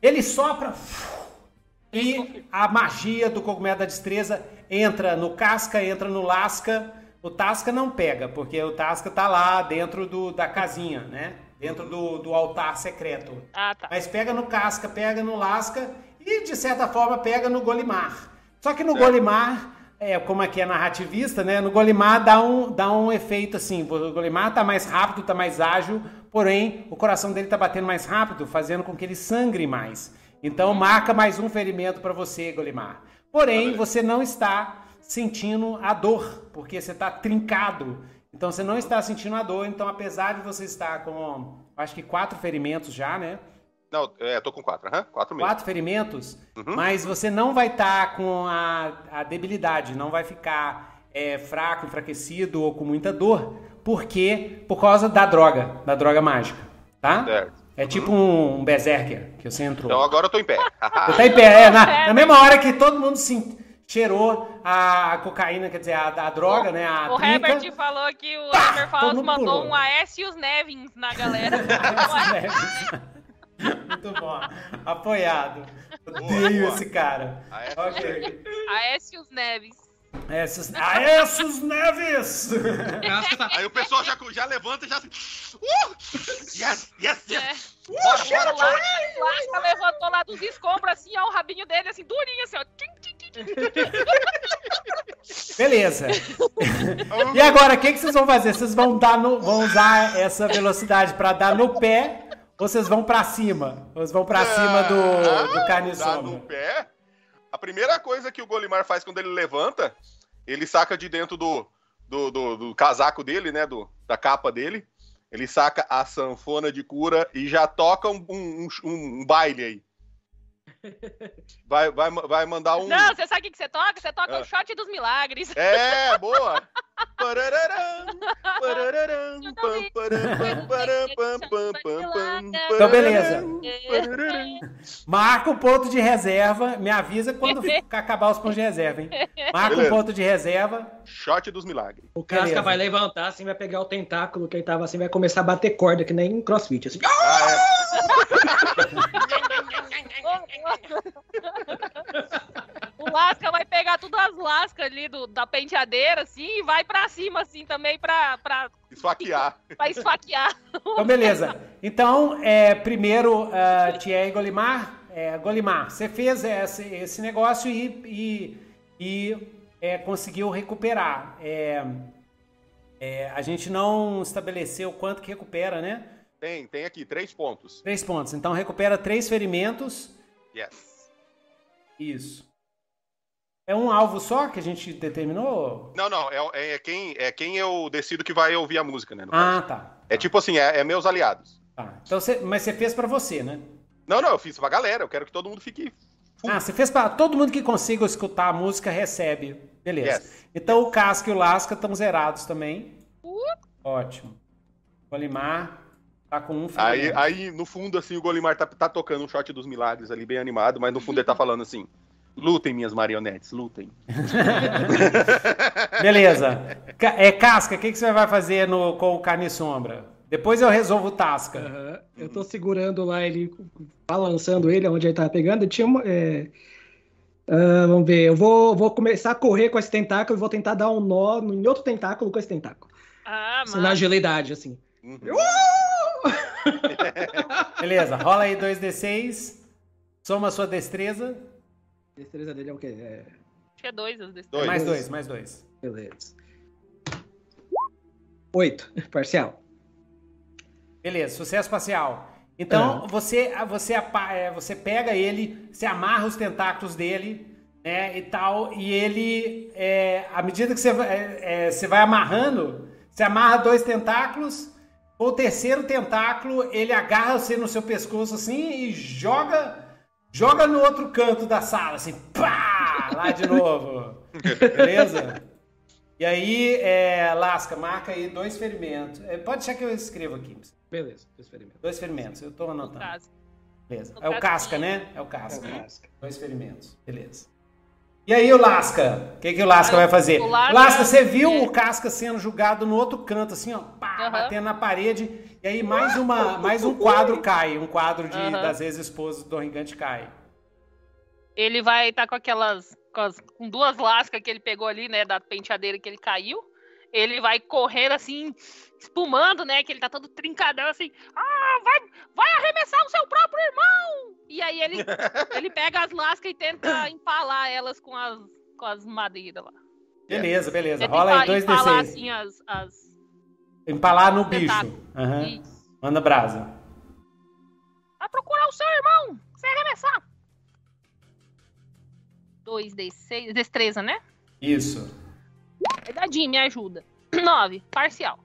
Ele sopra e a magia do cogumelo da destreza entra no casca, entra no lasca. O Tasca não pega, porque o Tasca tá lá dentro do, da casinha, né? Dentro do, do altar secreto. Ah, tá. Mas pega no casca, pega no lasca e, de certa forma, pega no Golimar. Só que no Certo. Golimar, é, como aqui é narrativista, né? No Golimar dá um, dá um efeito assim. O Golimar tá mais rápido, tá mais ágil, porém o coração dele está batendo mais rápido, fazendo com que ele sangre mais. Então marca mais um ferimento para você, Golimar. Porém, você não está sentindo a dor, porque você está trincado. Então você não está sentindo a dor. Então, apesar de você estar com, acho que quatro ferimentos já, né? Não, é, tô com quatro, aham, quatro mesmo. Quatro ferimentos, Uhum. mas você não vai estar com a, a debilidade, não vai ficar é, fraco, enfraquecido ou com muita dor, porque por causa da droga, da droga mágica, tá? Certo. É tipo um, um berserker que você entrou. Então agora eu tô em pé. <laughs> Você tá em pé, é, na, <laughs> na mesma hora que todo mundo se cheirou a cocaína, quer dizer, a, a droga, né? A O. Herbert falou que o Falls mundo mandou pulou. um Aécios Nevins na <laughs> galera. Muito bom. Apoiado. Odeio esse cara. Ok. Aécios Neves. Aécios Neves! Tá- Aí o pessoal já, já levanta e já. Uh! Yes, yes, É. yes! Bora, bora, O bora! Lasca levantou lá dos escombros, assim, ó, o rabinho dele, assim, durinho, assim, ó. Beleza. E agora, o que, que vocês vão fazer? Vocês vão, dar no- vão usar essa velocidade pra dar no pé vocês vão pra cima? Vocês vão pra cima do, do carne sombra? no pé. A primeira coisa que o Golimar faz quando ele levanta, ele saca de dentro do, do, do- do casaco dele, né? Do, da capa dele. Ele saca a sanfona de cura e já toca um, um, um- um baile aí. Vai, vai, vai mandar um. Não, você sabe o que que você toca? Você toca Ah. o shot dos milagres. É, boa! Então, beleza. Marca o ponto de reserva. Me avisa quando <laughs> acabar os pontos de reserva, hein? Marca Beleza. um ponto de reserva. Shot dos milagres. O Casca Beleza. vai levantar, assim, vai pegar o tentáculo que ele tava assim, vai começar a bater corda, que nem em crossfit. Assim. Ah, é. <laughs> O Lasca vai pegar todas as lascas ali do, da penteadeira, assim, e vai pra cima, assim, também, pra, pra, Esfaquear. pra esfaquear. Então, beleza. Então, é, primeiro, uh, Thierry Golimar. É, Golimar, você fez esse, esse negócio e, e, e, é, conseguiu recuperar. É, é, a gente não estabeleceu quanto que recupera, né? Tem, tem aqui, três pontos. Três pontos. Então, recupera três ferimentos. Yes. Isso. É um alvo só que a gente determinou? Não, não, é, é quem, é quem eu decido que vai ouvir a música, né? no Ah, caso. tá. É tipo assim, é, é meus aliados. Tá. Então, você, mas você fez pra você, né? Não, não, eu fiz pra galera, eu quero que todo mundo fique. full. Ah, você fez pra todo mundo que consiga escutar a música recebe. Beleza. Yes. Então o Casca e o Lasca estão zerados também. Uh. Ótimo. Olimar tá com um Aí, aí, no fundo, assim, o Golimar tá, tá tocando um shot dos milagres ali, bem animado, mas no fundo ele tá falando assim: lutem, minhas marionetes, lutem. <laughs> Beleza. É, Casca, o que, que você vai fazer no, com o Carne e Sombra? Depois eu resolvo o Tasca. Aham. Eu tô segurando lá ele, balançando ele, onde ele tava pegando. Tinha uma. é, ah, vamos ver, eu vou, vou começar a correr com esse tentáculo e vou tentar dar um nó em outro tentáculo com esse tentáculo. Ah, Assim, na mano. agilidade, assim. Uhum. <laughs> Beleza, rola aí 2d6. Soma a sua destreza. A destreza dele é o quê? É, Acho que é dois as Dois. Mais dois, mais dois. beleza. Oito, <laughs> parcial. Beleza, sucesso parcial. Então, você, você, apa- é, você pega ele, você amarra os tentáculos dele, né, e tal, e ele, é, à medida que você, vai- é, é, você vai amarrando, você amarra dois tentáculos, o terceiro tentáculo, ele agarra você no seu pescoço assim e joga, joga no outro canto da sala, assim, pá, lá de novo. <laughs> Beleza? E aí, é, Lasca, marca aí dois ferimentos. É, pode deixar que eu escrevo aqui. Beleza, experimento. Dois ferimentos, eu tô No anotando. Beleza. É o casca, né? É o casca. É o casca. Dois ferimentos, beleza. E aí o Lasca? O que, que o Lasca vai fazer? Lasca- Lasca, você viu é. o Casca sendo jogado no outro canto, assim, ó, pá, batendo na parede, e aí mais, uma, mais um quadro cai, um quadro de, das ex-esposas do Gigante cai. Ele vai estar com aquelas. Com, as- com duas lascas que ele pegou ali, né? Da penteadeira que ele caiu. Ele vai correr assim, espumando, né? Que ele tá todo trincadão assim. Ah, vai, vai arremessar o seu próprio irmão! E aí ele, <laughs> ele pega as lascas e tenta empalar elas com as, com as madeiras lá. Beleza, beleza. Tenta Rola aí dois empalar D6. assim as. as... Empalar no bicho. Isso. Manda brasa. Vai procurar o seu irmão. Você arremessar. 2d6. Destreza, né? Isso. Dadinho, me ajuda. <clears throat> 9. Parcial.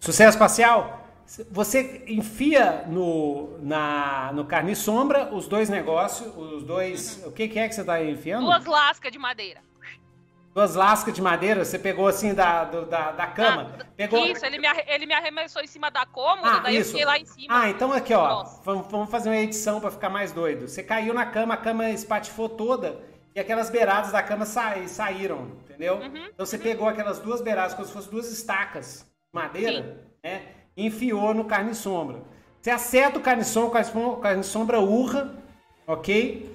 Sucesso parcial. Você enfia no, na, no carne e sombra os dois negócios, os dois. O que, que é que você está enfiando? Duas lascas de madeira. Duas lascas de madeira, você pegou assim da, do- da, da cama. Ah, pegou... Isso, ele me, ele me arremessou em cima da cômoda, Ah, daí isso. eu fiquei lá em cima. Ah, então aqui, ó. Vamos, vamos fazer uma edição pra ficar mais doido. Você caiu na cama, a cama espatifou toda e aquelas beiradas da cama sa- saíram, entendeu? Uhum, Então você pegou aquelas duas beiradas, como se fossem duas estacas de madeira, né? E enfiou no carne sombra. Você acerta o carne sombra, o carne sombra- urra, ok?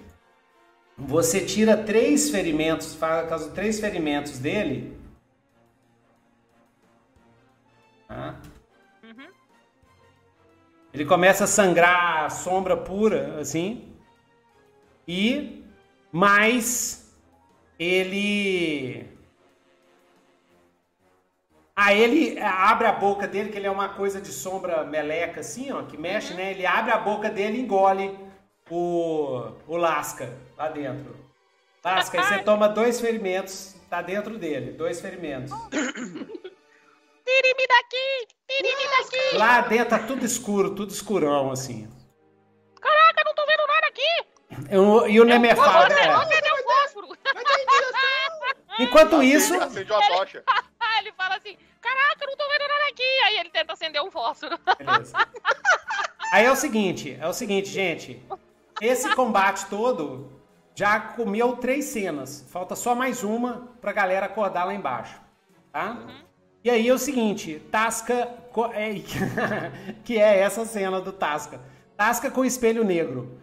Você tira três ferimentos, faz três ferimentos dele. Tá? Uhum. Ele começa a sangrar a sombra pura, assim. E mais ele Aí ele abre a boca dele, que ele é uma coisa de sombra meleca assim, ó, que mexe, né? Ele abre a boca dele e engole o, o lasca lá dentro. Lasca, aí você toma dois ferimentos, tá dentro dele, dois ferimentos. Tire-me daqui! Tire-me daqui! Lá dentro tá tudo escuro, tudo escurão, assim. Caraca, não tô vendo nada aqui! Eu- E o é. direção. Enquanto isso, Acende uma tocha. Ele fala assim, caraca, não tô vendo nada aqui! Aí ele tenta acender um fósforo. Beleza. Aí é o seguinte, é o seguinte, gente. Esse combate todo já comeu três cenas. Falta só mais uma pra galera acordar lá embaixo, tá? E aí é o seguinte, Tasca é, <laughs> que é essa cena do Tasca. Tasca com o espelho negro.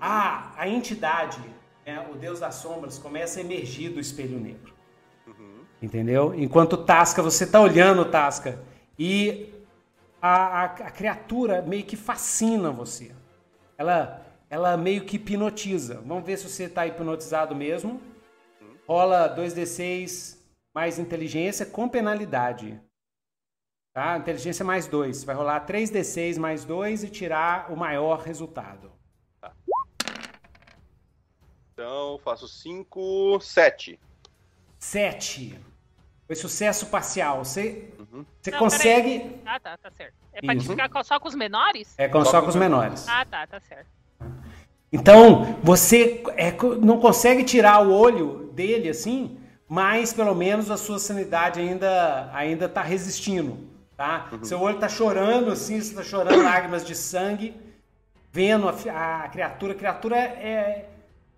Ah, a entidade, né, o Deus das Sombras, começa a emergir do espelho negro. Entendeu? Enquanto Tasca, você tá olhando Tasca e a, a, a criatura meio que fascina você. Ela, ela meio que hipnotiza. Vamos ver se você tá hipnotizado mesmo. Rola 2d6 mais inteligência com penalidade. Tá? Inteligência mais 2. Vai rolar 3d6 mais 2 e tirar o maior resultado. Então, faço 5, 7. 7. Foi sucesso parcial. Você, você Não, consegue. Ah, tá, tá certo. É pra Isso. ficar só com os menores? É com, Só só com os menores. Ah, tá, tá certo. Então, você é não consegue tirar o olho dele assim, mas pelo menos a sua sanidade ainda ainda tá resistindo, tá? Seu olho tá chorando assim, você tá chorando <coughs> lágrimas de sangue, vendo a, a criatura. A criatura é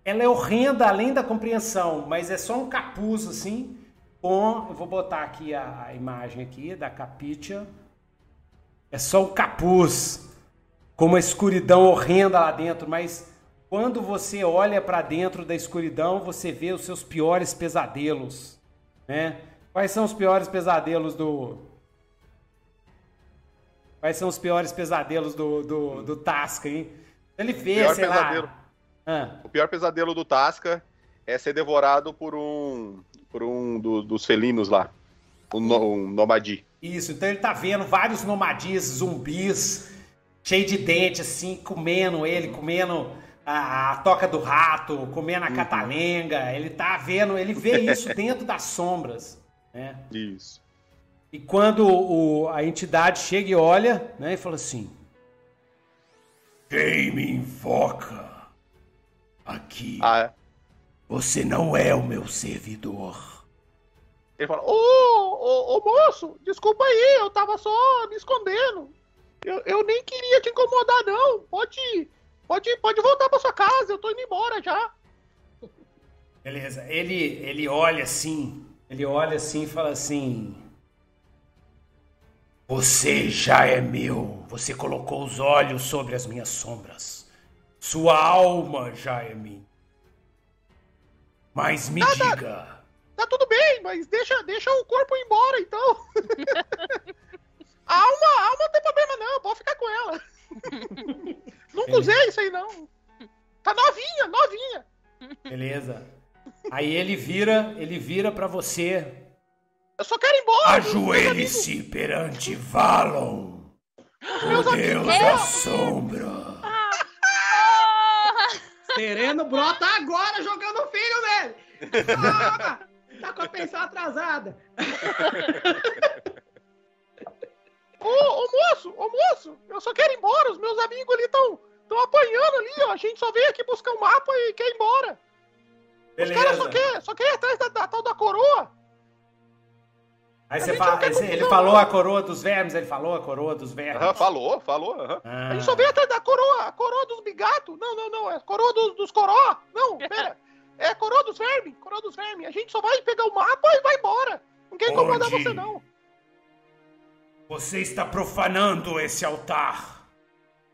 ela é horrenda além da compreensão, mas é só um capuz assim, com, eu vou botar aqui a, a imagem aqui da capitia. É só um capuz com uma escuridão horrenda lá dentro, mas quando você olha para dentro da escuridão, você vê os seus piores pesadelos, né? Quais são os piores pesadelos do Quais são os piores pesadelos do, do, do Tasca, hein? Ele vê, Pior sei pesadelo. lá. Ah, O pior pesadelo do Tasca é ser devorado por um por um do- dos felinos lá. Um, no, um nomadi. Isso, então ele tá vendo vários nomadis, zumbis, cheio de dente, assim, comendo ele, comendo a, a toca do rato, comendo a catalenga. Ele tá vendo, ele vê <laughs> isso dentro das sombras, né? Isso. E quando o- a entidade chega e olha, né, e fala assim: Quem me invoca aqui? Ah, Você não é o meu servidor. ele fala, Ô, ô, ô, moço, desculpa aí, eu tava só me escondendo. Eu, eu nem queria te incomodar, não. Pode, pode, pode voltar pra sua casa, eu tô indo embora já. <laughs> Beleza. Ele, ele olha assim, ele olha assim e fala assim: Você já é meu. Você colocou os olhos sobre as minhas sombras. Sua alma já é minha. Mas me diga, Tá tudo bem, mas deixa, deixa o corpo ir embora, então. a <laughs> alma, a alma não tem problema, não. Pode ficar com ela. <laughs> Nunca Ele- usei isso aí, não. Tá novinha, novinha. beleza? Aí ele vira, ele vira para você. Eu só quero ir embora. Ajoelhe-se perante Valon. <gasps> O Deus da sombra. Sereno brota agora jogando o filho dele. Ah, tá com a pensão atrasada. Ô, ô moço, ô moço, eu só quero ir embora. Os meus amigos ali estão tão apanhando ali, ó. A gente só veio aqui buscar um mapa e quer ir embora. Os caras só Beleza. querem só quer ir atrás da, da tal da coroa. Aí você fala, esse- ele falou a coroa dos vermes, ele falou a coroa dos vermes. Aham, falou, falou. aham. Ah. A gente só veio atrás da coroa, a coroa dos bigatos. Não, não, não, é a coroa dos, dos coró. Não, pera. <laughs> É a coroa dos vermes, coroa dos vermes. A gente só vai pegar o mapa e vai embora. Não quer incomodar você, não. Você está profanando esse altar.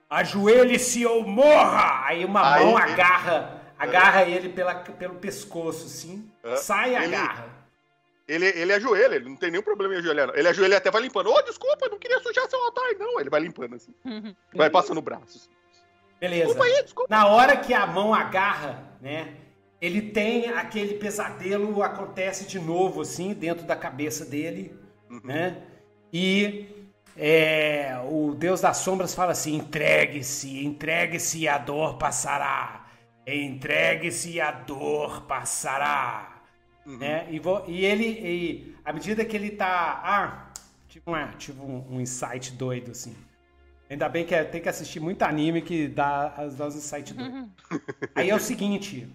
Ajoelhe-se ou morra! Aí uma Aí- mão agarra, agarra ele pela, pelo pescoço, assim. Ah, Sai e agarra. Ele, ele ajoelha, ele não tem nenhum problema em ajoelhar. não. Ele ajoelha e até vai limpando. Ô, desculpa, não queria sujar seu altar, não. Ele vai limpando assim. Vai passando o braço. assim. Beleza. Desculpa aí, desculpa. Na hora que a mão agarra, né? Ele tem aquele pesadelo, acontece de novo, assim, dentro da cabeça dele, né? E é, o Deus das Sombras fala assim: entregue-se, entregue-se e a dor passará. Entregue-se e a dor passará. Né? E, vo- e ele, e à medida que ele tá. Ah, tive, uma, tive um, um insight doido, assim. Ainda bem que é- tem que assistir muito anime que dá as dá os insights <laughs> doidos. Aí é o seguinte: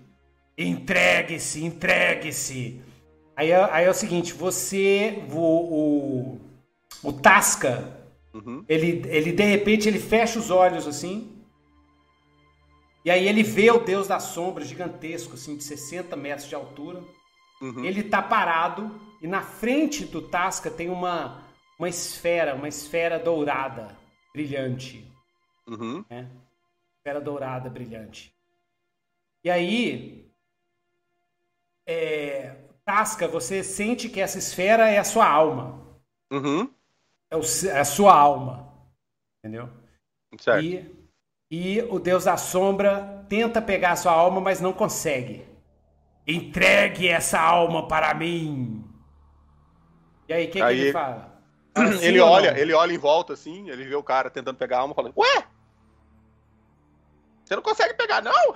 entregue-se, entregue-se. Aí é, aí é o seguinte: você, o, o, o Tasca, Uhum. ele, ele de repente ele fecha os olhos assim. E aí ele vê o Deus da Sombra gigantesco, assim, de 60 metros de altura. Uhum. Ele tá parado e na frente do Tasca tem uma, uma esfera, uma esfera dourada, brilhante. Uhum. né? Esfera dourada, brilhante. E aí, é, Tasca, você sente que essa esfera é a sua alma. Uhum. É, o é a sua alma. Entendeu? Certo. E, e o Deus da Sombra tenta pegar a sua alma, mas não consegue. Entregue essa alma para mim. E aí, o que, que ele fala? <clears throat> Fala sim ele olha, não? ele olha em volta assim, ele vê o cara tentando pegar a alma, falando: Ué? Você não consegue pegar, não? <laughs>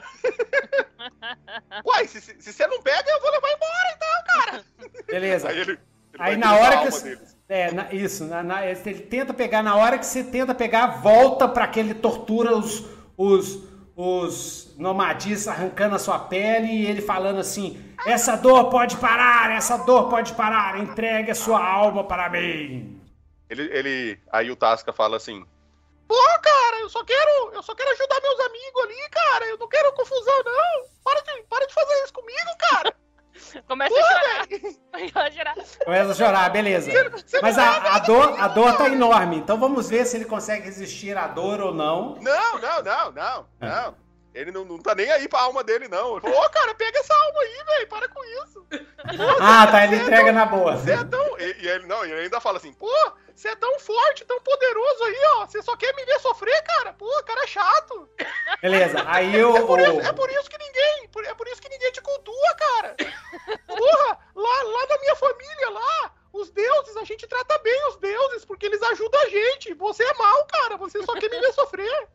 Uai, se, se, se você não pega, eu vou levar embora, então, cara. Beleza. Aí ele. ele Aí na hora que. você-. É, na- isso. na- na- ele tenta pegar, na hora que você tenta pegar, volta para que ele tortura os, os, os nomadis arrancando a sua pele e ele falando assim: essa dor pode parar, essa dor pode parar, entregue a sua alma para mim. Ele, ele. Aí o Tasca fala assim: Pô, cara, eu só quero, eu só quero ajudar meus amigos ali, cara. Eu não quero confusão, não. Para de, para de fazer isso comigo, cara. Começa Pô, a chorar. Começa a chorar. Beleza. Você Mas é a, a dor, a dor tá enorme, então vamos ver se ele consegue resistir à dor ou não. Não, não, não, não, não. Ele não, não tá nem aí pra alma dele, não. Ele falou, Pô, cara, pega essa alma aí, velho. Para com isso. Ah, tá, ele entrega na boa. Você é tão. E, e ele, não, ele ainda fala assim, pô, Você é tão forte, tão poderoso aí, ó. Você só quer me ver sofrer, cara. Pô, cara é chato. Beleza, aí o. <laughs> É por, isso, é por isso que ninguém. É por isso que ninguém te cultua, cara. Porra, lá, lá na minha família, lá, os deuses, a gente trata bem os deuses, porque eles ajudam a gente. Você é mal, cara. Você só quer me ver sofrer.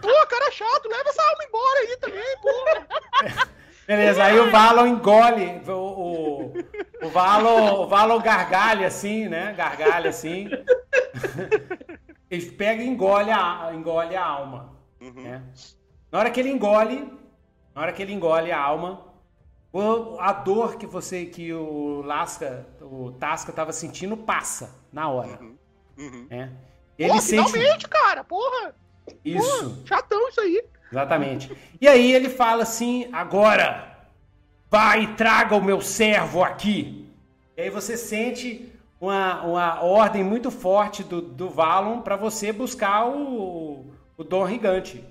Pô, cara é chato. Leva essa alma embora aí também, porra. <laughs> Beleza, aí o Valon engole. O, o, o, Valon, o gargalha assim, né? Gargalha assim. Ele pega e engole a, engole a alma. Uhum. né? Na hora que ele engole, na hora que ele engole a alma, a dor que você, que o Lasca, o Tasca tava sentindo passa na hora. Uhum. né? Ele Pô, sente finalmente, cara. Porra. isso. Chatão isso aí. Exatamente. E aí ele fala assim: agora, vai e traga o meu servo aqui. E aí você sente uma, uma ordem muito forte do, do Valon para você buscar o, o Dom Gigante.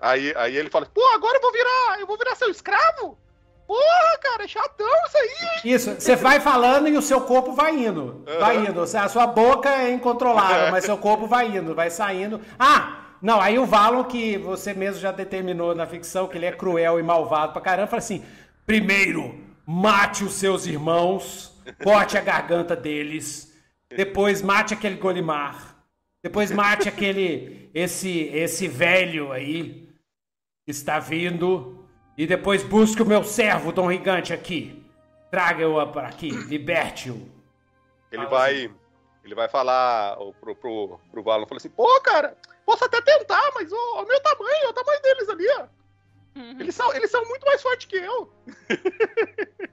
Aí, aí ele fala, Pô, agora eu vou virar. Eu vou virar seu escravo? Porra, cara, é chatão isso aí? Isso, você vai falando e o seu corpo vai indo. Vai indo. A sua boca é incontrolável, mas seu corpo vai indo, vai saindo. Ah! Não, aí o Valon, que você mesmo já determinou na ficção que ele é cruel e malvado pra caramba, fala assim: primeiro, mate os seus irmãos, corte a garganta deles, Depois mate aquele Golimar. Depois mate aquele esse esse velho aí que está vindo e depois busque o meu servo Dom Rigante aqui. Traga-o para aqui, liberte-o. Ele Fala vai. Ele vai falar pro, pro, pro Valon, fala assim, Pô, cara, posso até tentar, mas o, meu tamanho, o tamanho deles ali, ó. Eles são, eles são muito mais fortes que eu. <laughs>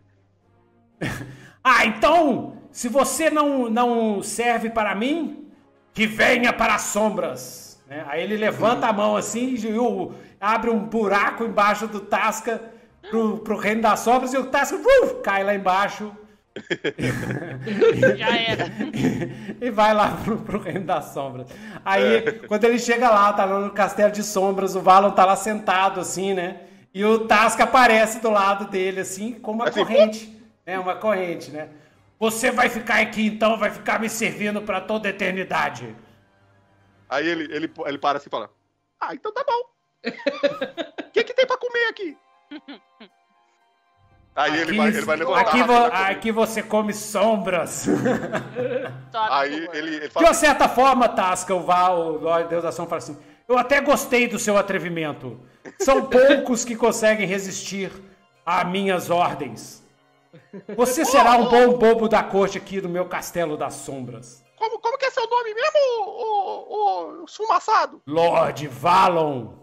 Ah, então, se você não, não serve para mim, que venha para as sombras. né? Aí ele levanta a mão assim e o- abre um buraco embaixo do Tasca pro, pro reino das sombras e o Tasca uf, cai lá embaixo <laughs> Já era. <laughs> e vai lá pro, pro reino das sombras. Aí, quando ele chega lá, tá lá no castelo de sombras, o Valon tá lá sentado assim, né? E o Tasca aparece do lado dele, assim, com uma Assim, corrente. né? Uma corrente, né? Você vai ficar aqui então, vai ficar me servindo pra toda a eternidade. Aí ele, ele, ele para assim e fala, Ah, então tá bom. <laughs> O que, que tem pra comer aqui? Aí ele vai, ele vai levantar. aqui, vo- aqui você come sombras. <laughs> Aí ele, ele De fala uma certa forma, Tasca, o Val, o Lorde Deus da Ação, fala assim: Eu até gostei do seu atrevimento. São <laughs> poucos que conseguem resistir a minhas ordens. Você será um bom bobo da corte aqui do meu castelo das sombras. Como, como que é seu nome mesmo, ô, ô, ô esfumaçado? Lorde Valon.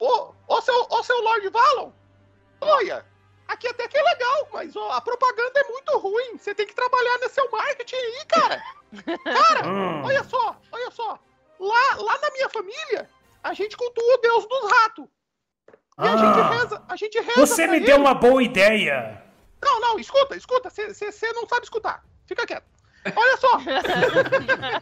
Ô, ô, seu, ô seu Lord Valon? Olha, aqui até que é legal, mas ó, a propaganda é muito ruim. Você tem que trabalhar nesse seu marketing aí, cara. Cara, Hum. <laughs> olha só, olha só. Lá, lá na minha família, a gente cultua o deus dos ratos. E a gente Ah. reza, a gente reza Você pra me ele. deu uma boa ideia. Não, não, escuta, escuta. Você não sabe escutar. Fica quieto. Olha só. <laughs>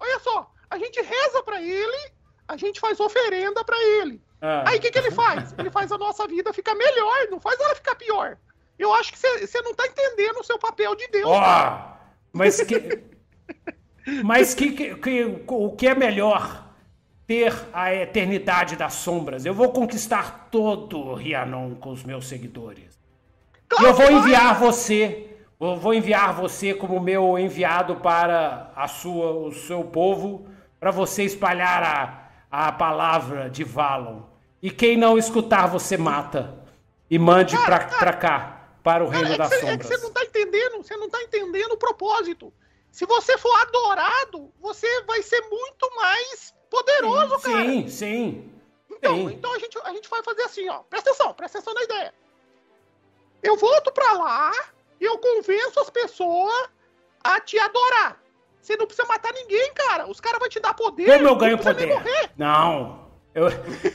Olha só. A gente reza pra ele, a gente faz oferenda pra ele. Ah. Aí o que, que ele faz? Ele faz a nossa vida ficar melhor, não faz ela ficar pior. Eu acho que você não tá entendendo o seu papel de Deus. Ó, mas que. Mas que, que, que- o que é melhor? Ter a eternidade das sombras. Eu vou conquistar todo o Rianon com os meus seguidores. E eu vou que vai. enviar você. Eu vou enviar você como meu enviado para a sua, o seu povo, para você espalhar a, a palavra de Valon. E quem não escutar, você mata. E mande pra, pra cá, para o Cara, reino é das que você sombras. não tá entendendo, você não tá entendendo o propósito. Se você for adorado, você vai ser muito mais poderoso, cara. Sim, sim. Então, Sim. então a, gente, a gente vai fazer assim, ó. Presta atenção, presta atenção na ideia. Eu volto pra lá e eu convenço as pessoas a te adorar. Você não precisa matar ninguém, cara. Os caras vão te dar poder. Como eu não ganho poder? morrer. Não. Eu...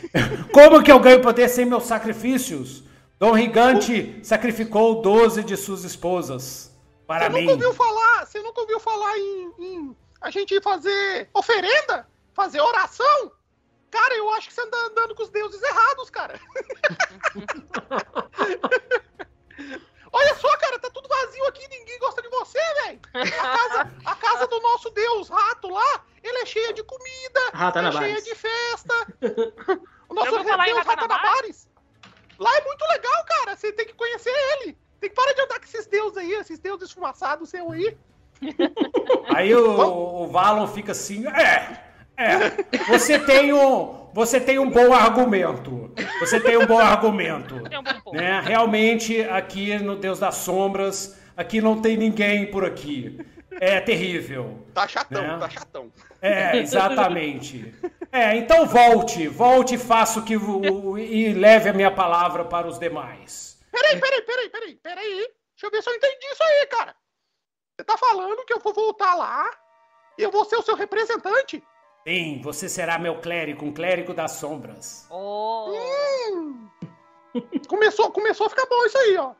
<laughs> Como que eu ganho poder sem meus sacrifícios? Dom Rigante sacrificou 12 de suas esposas para Você mim. nunca ouviu falar, você nunca ouviu falar em, em a gente fazer oferenda? Fazer oração? Cara, eu acho que você anda andando com os deuses errados, cara. <laughs> Olha só, cara, tá tudo vazio aqui, ninguém gosta de você, velho. A casa, a casa do nosso deus rato lá, ele é cheia de comida, é Ratanabares. cheia de festa. O nosso deus Ratanabares? Ratanabares. Lá é muito legal, cara. Você tem que conhecer ele. Tem que parar de andar com esses deuses aí, esses deuses esfumaçados seu aí. Aí o, o Valon fica assim, é, é, você tem um, você tem um bom argumento, você tem um bom argumento, um né? Realmente aqui no Deus das Sombras, aqui não tem ninguém por aqui, é terrível. Tá chatão, É. tá chatão. É, exatamente. É, então volte, volte e faça o que o- e leve a minha palavra para os demais. Peraí, peraí, peraí, peraí, peraí. Deixa eu ver se eu entendi isso aí, cara. Você tá falando que eu vou voltar lá e eu vou ser o seu representante? Sim, você será meu clérigo, um clérigo das sombras. Oh, Hum. Começou, começou a ficar bom isso aí, ó.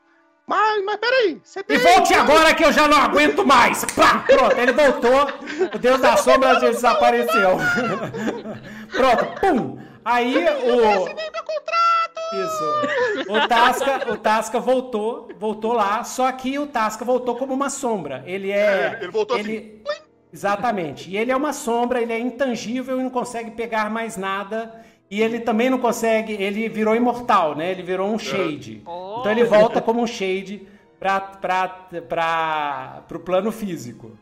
Mas, mas peraí, você E tem... volte agora que eu já não aguento mais! Pá, pronto, ele voltou, o Deus das sombras desapareceu. <laughs> pronto, pum! Aí o. Assinei meu contrato! Isso. O Tasca, o Tasca voltou, voltou lá, só que o Tasca voltou como uma sombra. Ele é. É, ele voltou ele, Exatamente. E ele é uma sombra, ele é intangível e não consegue pegar mais nada. E ele também não consegue. Ele virou imortal, né? Ele virou um shade. Oh. Então ele volta como um shade para pra, pra, pro plano físico.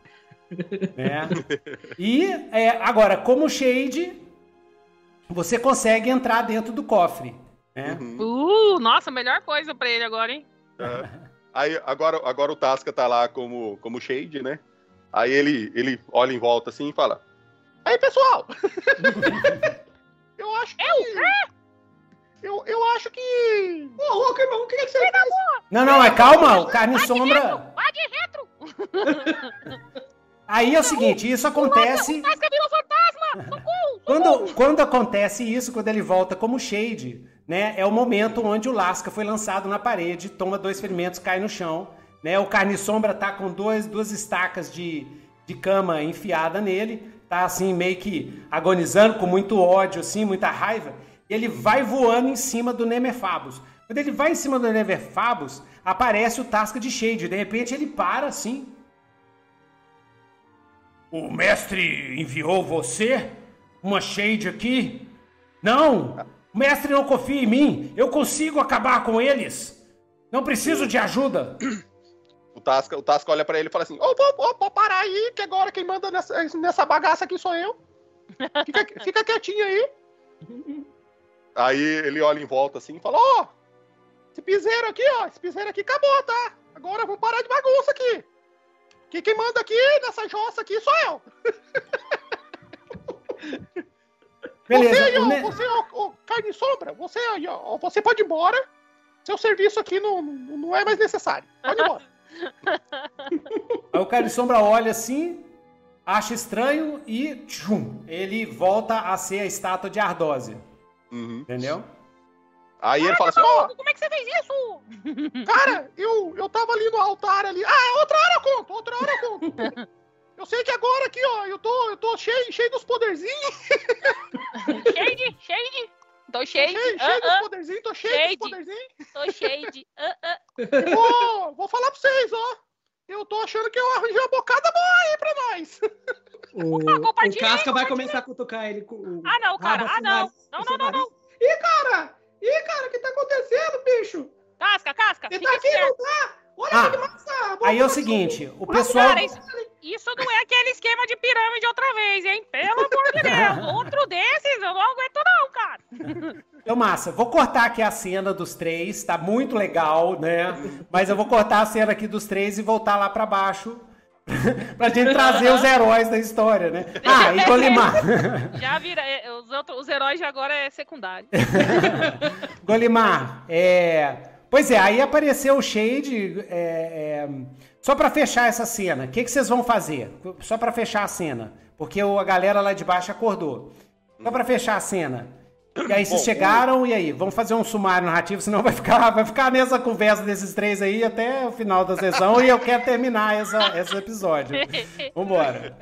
né? E é, agora, como Shade, você consegue entrar dentro do cofre. Né? Uh, nossa, melhor coisa pra ele agora, hein? Aham. Aí agora, agora o Tasca tá lá como, como Shade, né? Aí ele, ele olha em volta assim e fala: Aí, pessoal! eu acho que. Eu, eu acho que. Ô, louco, irmão, o que, que você fez? Não, não, mas calma, o carne sombra. Vai de retro! Aí é o seguinte, isso acontece. O Tasca virou fantasma! Quando, quando acontece isso, quando ele volta como Shade, né? É o momento onde o Lasca foi lançado na parede, toma dois ferimentos, cai no chão. Né? O Carne Sombra tá com dois, duas estacas de, de cama enfiada nele, tá assim, meio que agonizando, com muito ódio, assim, muita raiva. E ele vai voando em cima do Nemerfabus. Quando ele vai em cima do Nemerfabus, aparece o Tasca de Shade. De repente ele para assim. O mestre enviou você? Uma Shade aqui? Não! O mestre não confia em mim! Eu consigo acabar com eles! Não preciso de ajuda! O Tasca, o Tasca olha pra ele e fala assim: Ô, ô, ô, pô, para aí, que agora quem manda nessa, nessa bagaça aqui sou eu. <laughs> Fica, fica quietinho aí. Aí ele olha em volta assim e fala: Ó, esse piseiro aqui, ó, esse piseiro aqui acabou, tá? Agora vamos parar de bagunça aqui. Que quem manda aqui nessa jossa aqui sou eu. <laughs> Beleza. Você aí, o ó, Ne- você, ó, ó, carne sombra, você aí, ó, você pode ir embora. Seu serviço aqui não, não não é mais necessário. Pode ir <laughs> embora. Aí o Carne Sombra olha assim, acha estranho e tchum, ele volta a ser a estátua de Ardósia. Uhum. Entendeu? Aí ele fala assim: Ó, Como é que você fez isso? <laughs> Cara, eu, eu tava ali no altar ali. Ah, outra hora eu conto, outra hora eu conto. <laughs> Eu sei que agora aqui, ó, eu tô, eu tô cheio, cheio dos poderzinhos. Shade, shade. Tô Tô cheio, Ah, cheio dos ah, poderzinhos, tô cheio Shade. dos poderzinhos. tô shade. Ah, ah. Vou, vou falar pra vocês, ó. Eu tô achando que eu arranjei uma bocada boa aí pra nós. <laughs> O, compartilha o Casca vai começar a cutucar ele com o. Ah, não, cara. Ah, não. Não, não, não, não. Ih, cara! Ih, cara, o que tá acontecendo, bicho? Casca, casca. Ele Fica tá aqui, esperto. não tá? Olha Ah, que massa! Aí é o seguinte, o pessoal. Cara, isso, isso não é aquele esquema de pirâmide outra vez, hein? Pelo <laughs> amor de Deus. Outro desses eu não aguento, não, cara. <laughs> Então, massa, vou cortar aqui a cena dos três, tá muito legal, né? Mas eu vou cortar a cena aqui dos três e voltar lá pra baixo <laughs> pra gente trazer os heróis da história, né? Ah, e Golimar. Já vira. é, Os, outros, os heróis de agora é secundário. Golimar, é. Pois é, aí apareceu o Shade. é, é, Só pra fechar essa cena, o que, que vocês vão fazer? Só pra fechar a cena. Porque o- a galera lá de baixo acordou. Só pra fechar a cena. E aí vocês Bom, chegaram, e aí? Vamos fazer um sumário narrativo, senão vai ficar, vai ficar nessa conversa desses três aí até o final da sessão e eu quero terminar essa, esse episódio. <laughs> Vambora.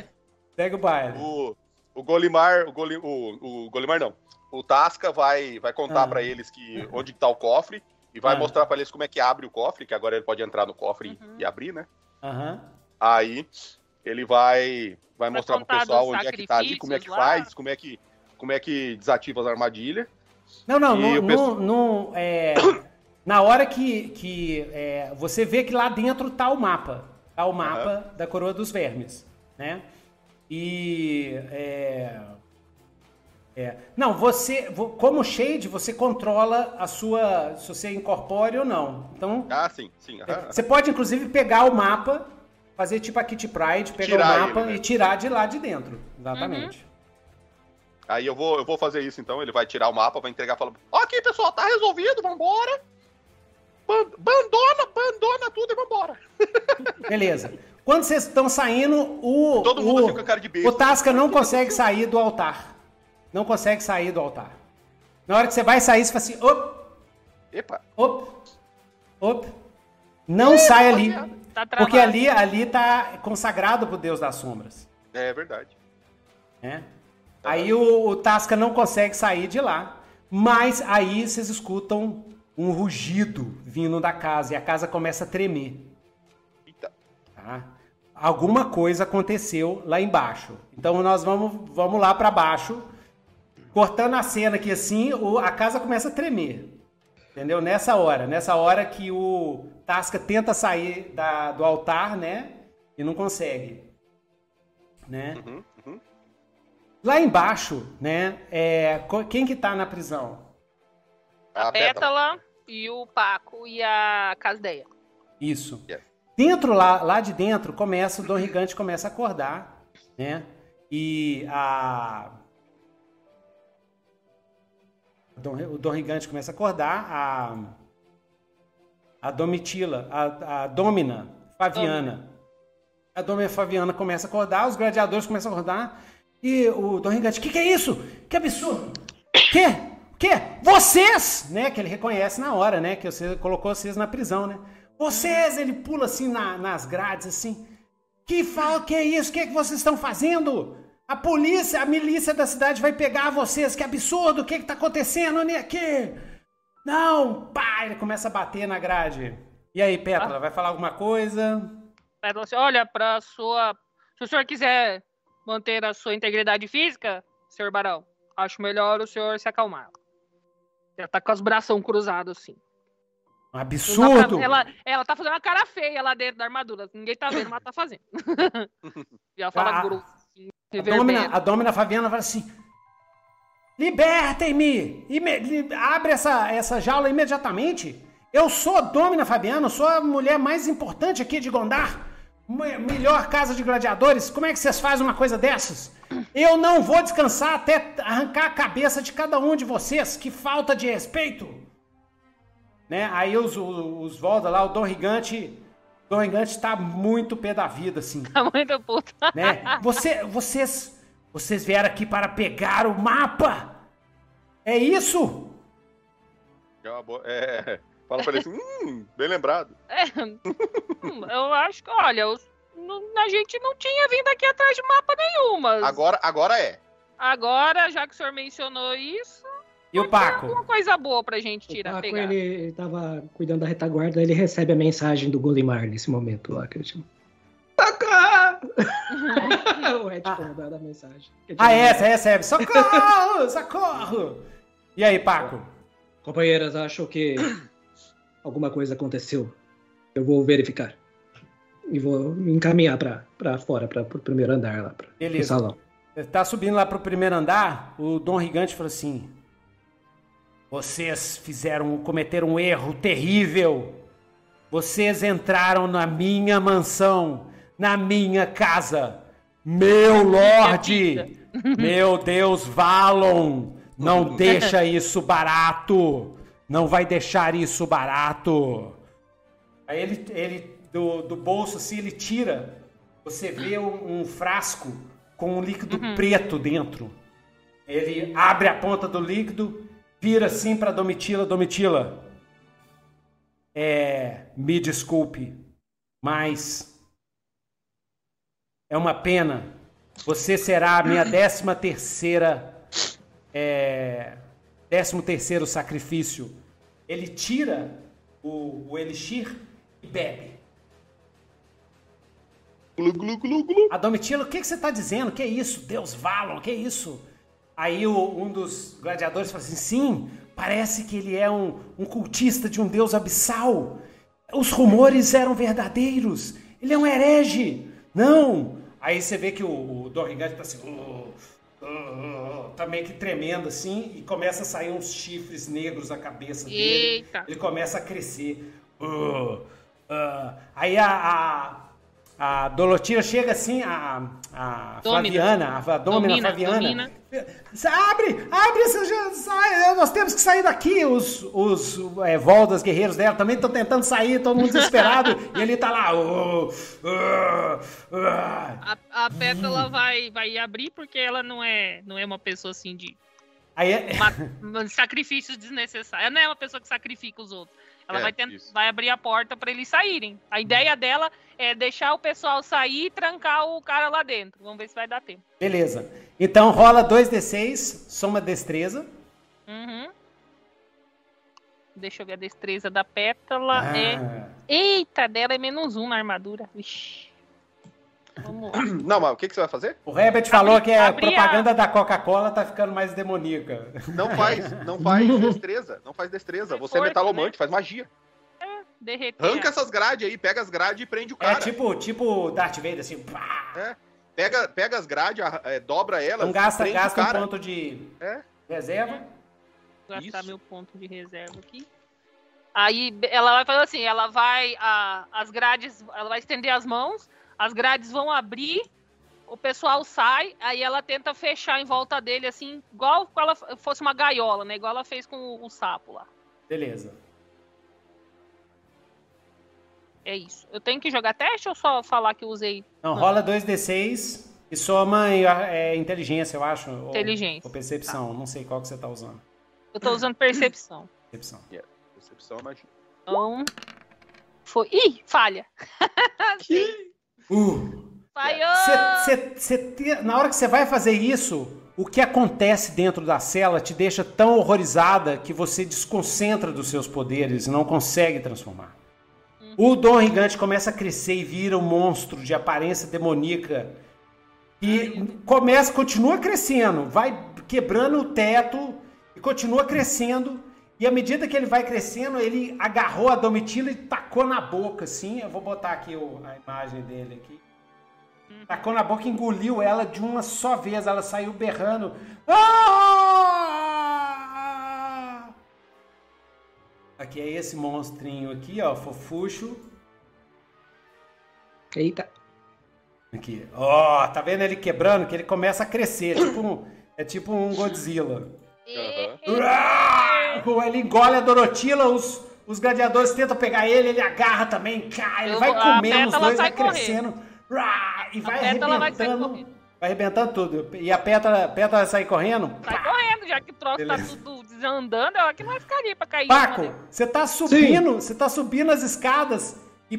Segue o baile. o, o Golimar, o, Goli, o, o Golimar não. O Tasca vai, vai contar Ah. pra eles que onde tá o cofre e vai Ah. mostrar pra eles como é que abre o cofre, que agora ele pode entrar no cofre e- Uhum. e abrir, né? Aham. Aí ele vai vai Vai mostrar pro pessoal onde é que tá ali, como é que lá. faz, como é que como é que desativa as armadilhas. Não, não, não, pessoal- é, <coughs> na hora que, que é, você vê que lá dentro tá o mapa, tá o mapa da coroa dos vermes, né? E é, é, não, você, vo- como Shade, você controla a sua, se você é incorpóreo ou não. Então, Ah, sim, sim. aham. você pode inclusive pegar o mapa, fazer tipo a Kitty Pride, pegar Tirar o mapa ele, né? e tirar de lá de dentro, exatamente. Aí eu vou eu vou fazer isso então, ele vai tirar o mapa, vai entregar e fala: Ó, aqui, pessoal, tá resolvido, vambora. Ban- Bandona, bandona tudo e vambora. <laughs> Beleza. Quando vocês estão saindo, o. Todo mundo o, assim com a cara de besta. O Tasca não consegue sair do altar. Não consegue sair do altar. Na hora que você vai sair, você fala assim: op, Epa, op, op. Não sai ali. Tá. Porque ali, ali tá consagrado pro Deus das Sombras. é verdade. né? Aí o, o Tasca não consegue sair de lá. Mas aí vocês escutam um rugido vindo da casa e a casa começa a tremer. Eita. tá? Alguma coisa aconteceu lá embaixo. Então nós vamos, vamos lá para baixo, cortando a cena aqui assim, o- a casa começa a tremer. Entendeu? Nessa hora, nessa hora que o Tasca tenta sair da- do altar, né? E não consegue. né? Uhum, uhum. Lá embaixo, né? É, quem que tá na prisão? A Pétala. E o Paco e a Casdeia. Isso. Yes. Dentro lá, lá de dentro começa o Dom Rigante começa a acordar, né? E a Dom, o Dom Rigante começa a acordar, a a Domitila, a, a Domina Fabiana. A Domina Fabiana começa a acordar, os gladiadores começam a acordar e o Dom Rigante, que que é isso? Que absurdo! Que? Que? Vocês, né? Que ele reconhece na hora, né? Que você colocou vocês na prisão, né? Vocês, ele pula assim na- nas grades, assim. Que fala, que é isso? O que, é que vocês estão fazendo? A polícia, a milícia da cidade vai pegar vocês. Que absurdo! O que, que tá acontecendo né, aqui? Não! Pá! Ele começa a bater na grade. E aí, Pétala, vai falar alguma coisa? Pétala assim, olha, pra sua. Se o senhor quiser manter a sua integridade física, senhor Barão, acho melhor o senhor se acalmar. Ela tá com os bração cruzados, assim. Um absurdo! Ela, ela tá fazendo uma cara feia lá dentro da armadura. Ninguém tá vendo, mas tá fazendo. <laughs> e ela fala Ah, grosso, assim, A Domina, a Domina Fabiana fala assim: Libertem-me! Ime- Abre essa, essa jaula imediatamente! Eu sou a Domina Fabiana, sou a mulher mais importante aqui de Gondar. Me- Melhor casa de gladiadores. Como é que vocês fazem uma coisa dessas? Eu não vou descansar até arrancar a cabeça de cada um de vocês. Que falta de respeito! Né? Aí os, os, os volta lá, o Dom Rigante. Dom Rigante tá muito pé da vida, assim Tá muito puta. né? Você, vocês, vocês vieram aqui para pegar o mapa? É isso? É uma boa- é, fala pra ele assim, hum, bem lembrado. <laughs> É, hum, eu acho que, olha, a gente não tinha vindo aqui atrás de mapa nenhum, mas Agora, agora é. agora, já que o senhor mencionou isso, E o Paco? uma coisa boa pra gente O tirar, Paco, pegar. ele, ele tava cuidando da retaguarda, ele recebe a mensagem do Golimar nesse momento lá, que chama. <laughs> Taca! o Red Ah. mandando a mensagem. Ah, essa, recebe. Socorro! <laughs> Socorro! E aí, Paco? Companheiras, acho que alguma coisa aconteceu. Eu vou verificar. E vou me encaminhar pra, pra fora, pra, pro primeiro andar lá, pra, pro Beleza. salão. Você tá subindo lá pro primeiro andar, o Dom Rigante falou assim: Vocês fizeram, cometeram um erro terrível. Vocês entraram na minha mansão, na minha casa. Meu Lorde! <laughs> Meu Deus, Valon! Não deixa isso barato! Não vai deixar isso barato! Aí ele, ele do, do bolso assim, ele tira. Você vê um, um frasco com um líquido preto dentro. Ele abre a ponta do líquido, vira assim para Domitila, Domitila. É, me desculpe, mas é uma pena. Você será a minha décima terceira, é, décimo terceiro sacrifício. Ele tira o, o elixir e bebe. Glu, glu, glu, glu. A Domitila, o que, que você está dizendo? Que é isso? Deus Valon, que é isso? Aí o- um dos gladiadores fala assim, sim, parece que ele é um, um cultista de um deus abissal. Os rumores eram verdadeiros. Ele é um herege. Não. Aí você vê que o, o Dom Rigante tá assim, "Oh, oh, oh", tá meio que tremendo assim, e começa a sair uns chifres negros da cabeça dele. Eita. Ele começa a crescer. Uh, uh. Aí a, a, a Dolotina chega assim, a, a Domina. Flaviana, a Domina, Domina, Flaviana. domina. Abre, abre, nós temos que sair daqui. Os, os é, Voldas guerreiros dela também estão tentando sair, todo mundo desesperado. <laughs> e ele tá lá. A, a Pétala vai, vai abrir porque ela não é, não é uma pessoa assim de Aí é- sacrifícios desnecessários. Ela não é uma pessoa que sacrifica os outros. Ela É, vai, vai abrir a porta pra eles saírem. A ideia dela é deixar o pessoal sair e trancar o cara lá dentro. Vamos ver se vai dar tempo. Beleza. Então rola 2d6, soma destreza. Uhum. Deixa eu ver a destreza da pétala. É... Ah, Eita, dela é menos um na armadura. Vixe. Vamos lá. <clears throat> Não, mas o que, que você vai fazer? O Herbert falou que a abri a- propaganda da Coca-Cola tá ficando mais demoníaca. Não faz, não faz <laughs> destreza, não faz destreza. É Você é metalomante, faz magia. Derreter. Arranca essas grades aí, pega as grades e prende o É cara. tipo, tipo Darth Vader, assim. pá. É. Pega, pega as grades, é, dobra elas. Então gasta, prende o gasta um ponto de É. reserva. Vou gastar Isso. meu ponto de reserva aqui. Aí ela vai fazer assim, ela vai. a- as grades. Ela vai estender as mãos, as grades vão abrir, o pessoal sai, aí ela tenta fechar em volta dele, assim, igual se ela fosse uma gaiola, né? Igual ela fez com o, o sapo lá. Beleza. É isso. Eu tenho que jogar teste ou só falar que eu usei Não, Não. rola 2d6 e soma é, inteligência, eu acho. ou- Inteligência. Ou percepção, não sei qual que você tá usando. Eu tô usando percepção. <clears throat> Percepção. Percepção é magia. Então. Foi. Ih, falha! <laughs> Uh! Falhou! Cê- cê- cê te- na hora que você vai fazer isso, o que acontece dentro da cela te deixa tão horrorizada que você desconcentra dos seus poderes e não consegue transformar. O Dom Gigante começa a crescer e vira um monstro de aparência demoníaca. E começa, continua crescendo, vai quebrando o teto e continua crescendo. E à medida que ele vai crescendo, ele agarrou a Domitila e tacou na boca, assim. Eu vou botar aqui o- a imagem dele aqui. Tacou na boca e engoliu ela de uma só vez. Ela saiu berrando. Ah! Aqui é esse monstrinho aqui, ó, fofucho. Eita. Aqui. Ó, tá vendo ele quebrando? Que ele começa a crescer. Tipo um- é tipo um Godzilla. Ah! Ele engole a Dorotila, os, os gladiadores tentam pegar ele, ele agarra também, cai, ele Eu vai a comendo os dois, vai sai crescendo. E vai arrebentando. Vai arrebentando tudo. E a pétala, pétala vai sair correndo. Sai correndo, já que o troço Beleza. tá tudo desandando, ela que vai ficar ali pra cair. Paco, dele. você tá subindo, você tá subindo as escadas e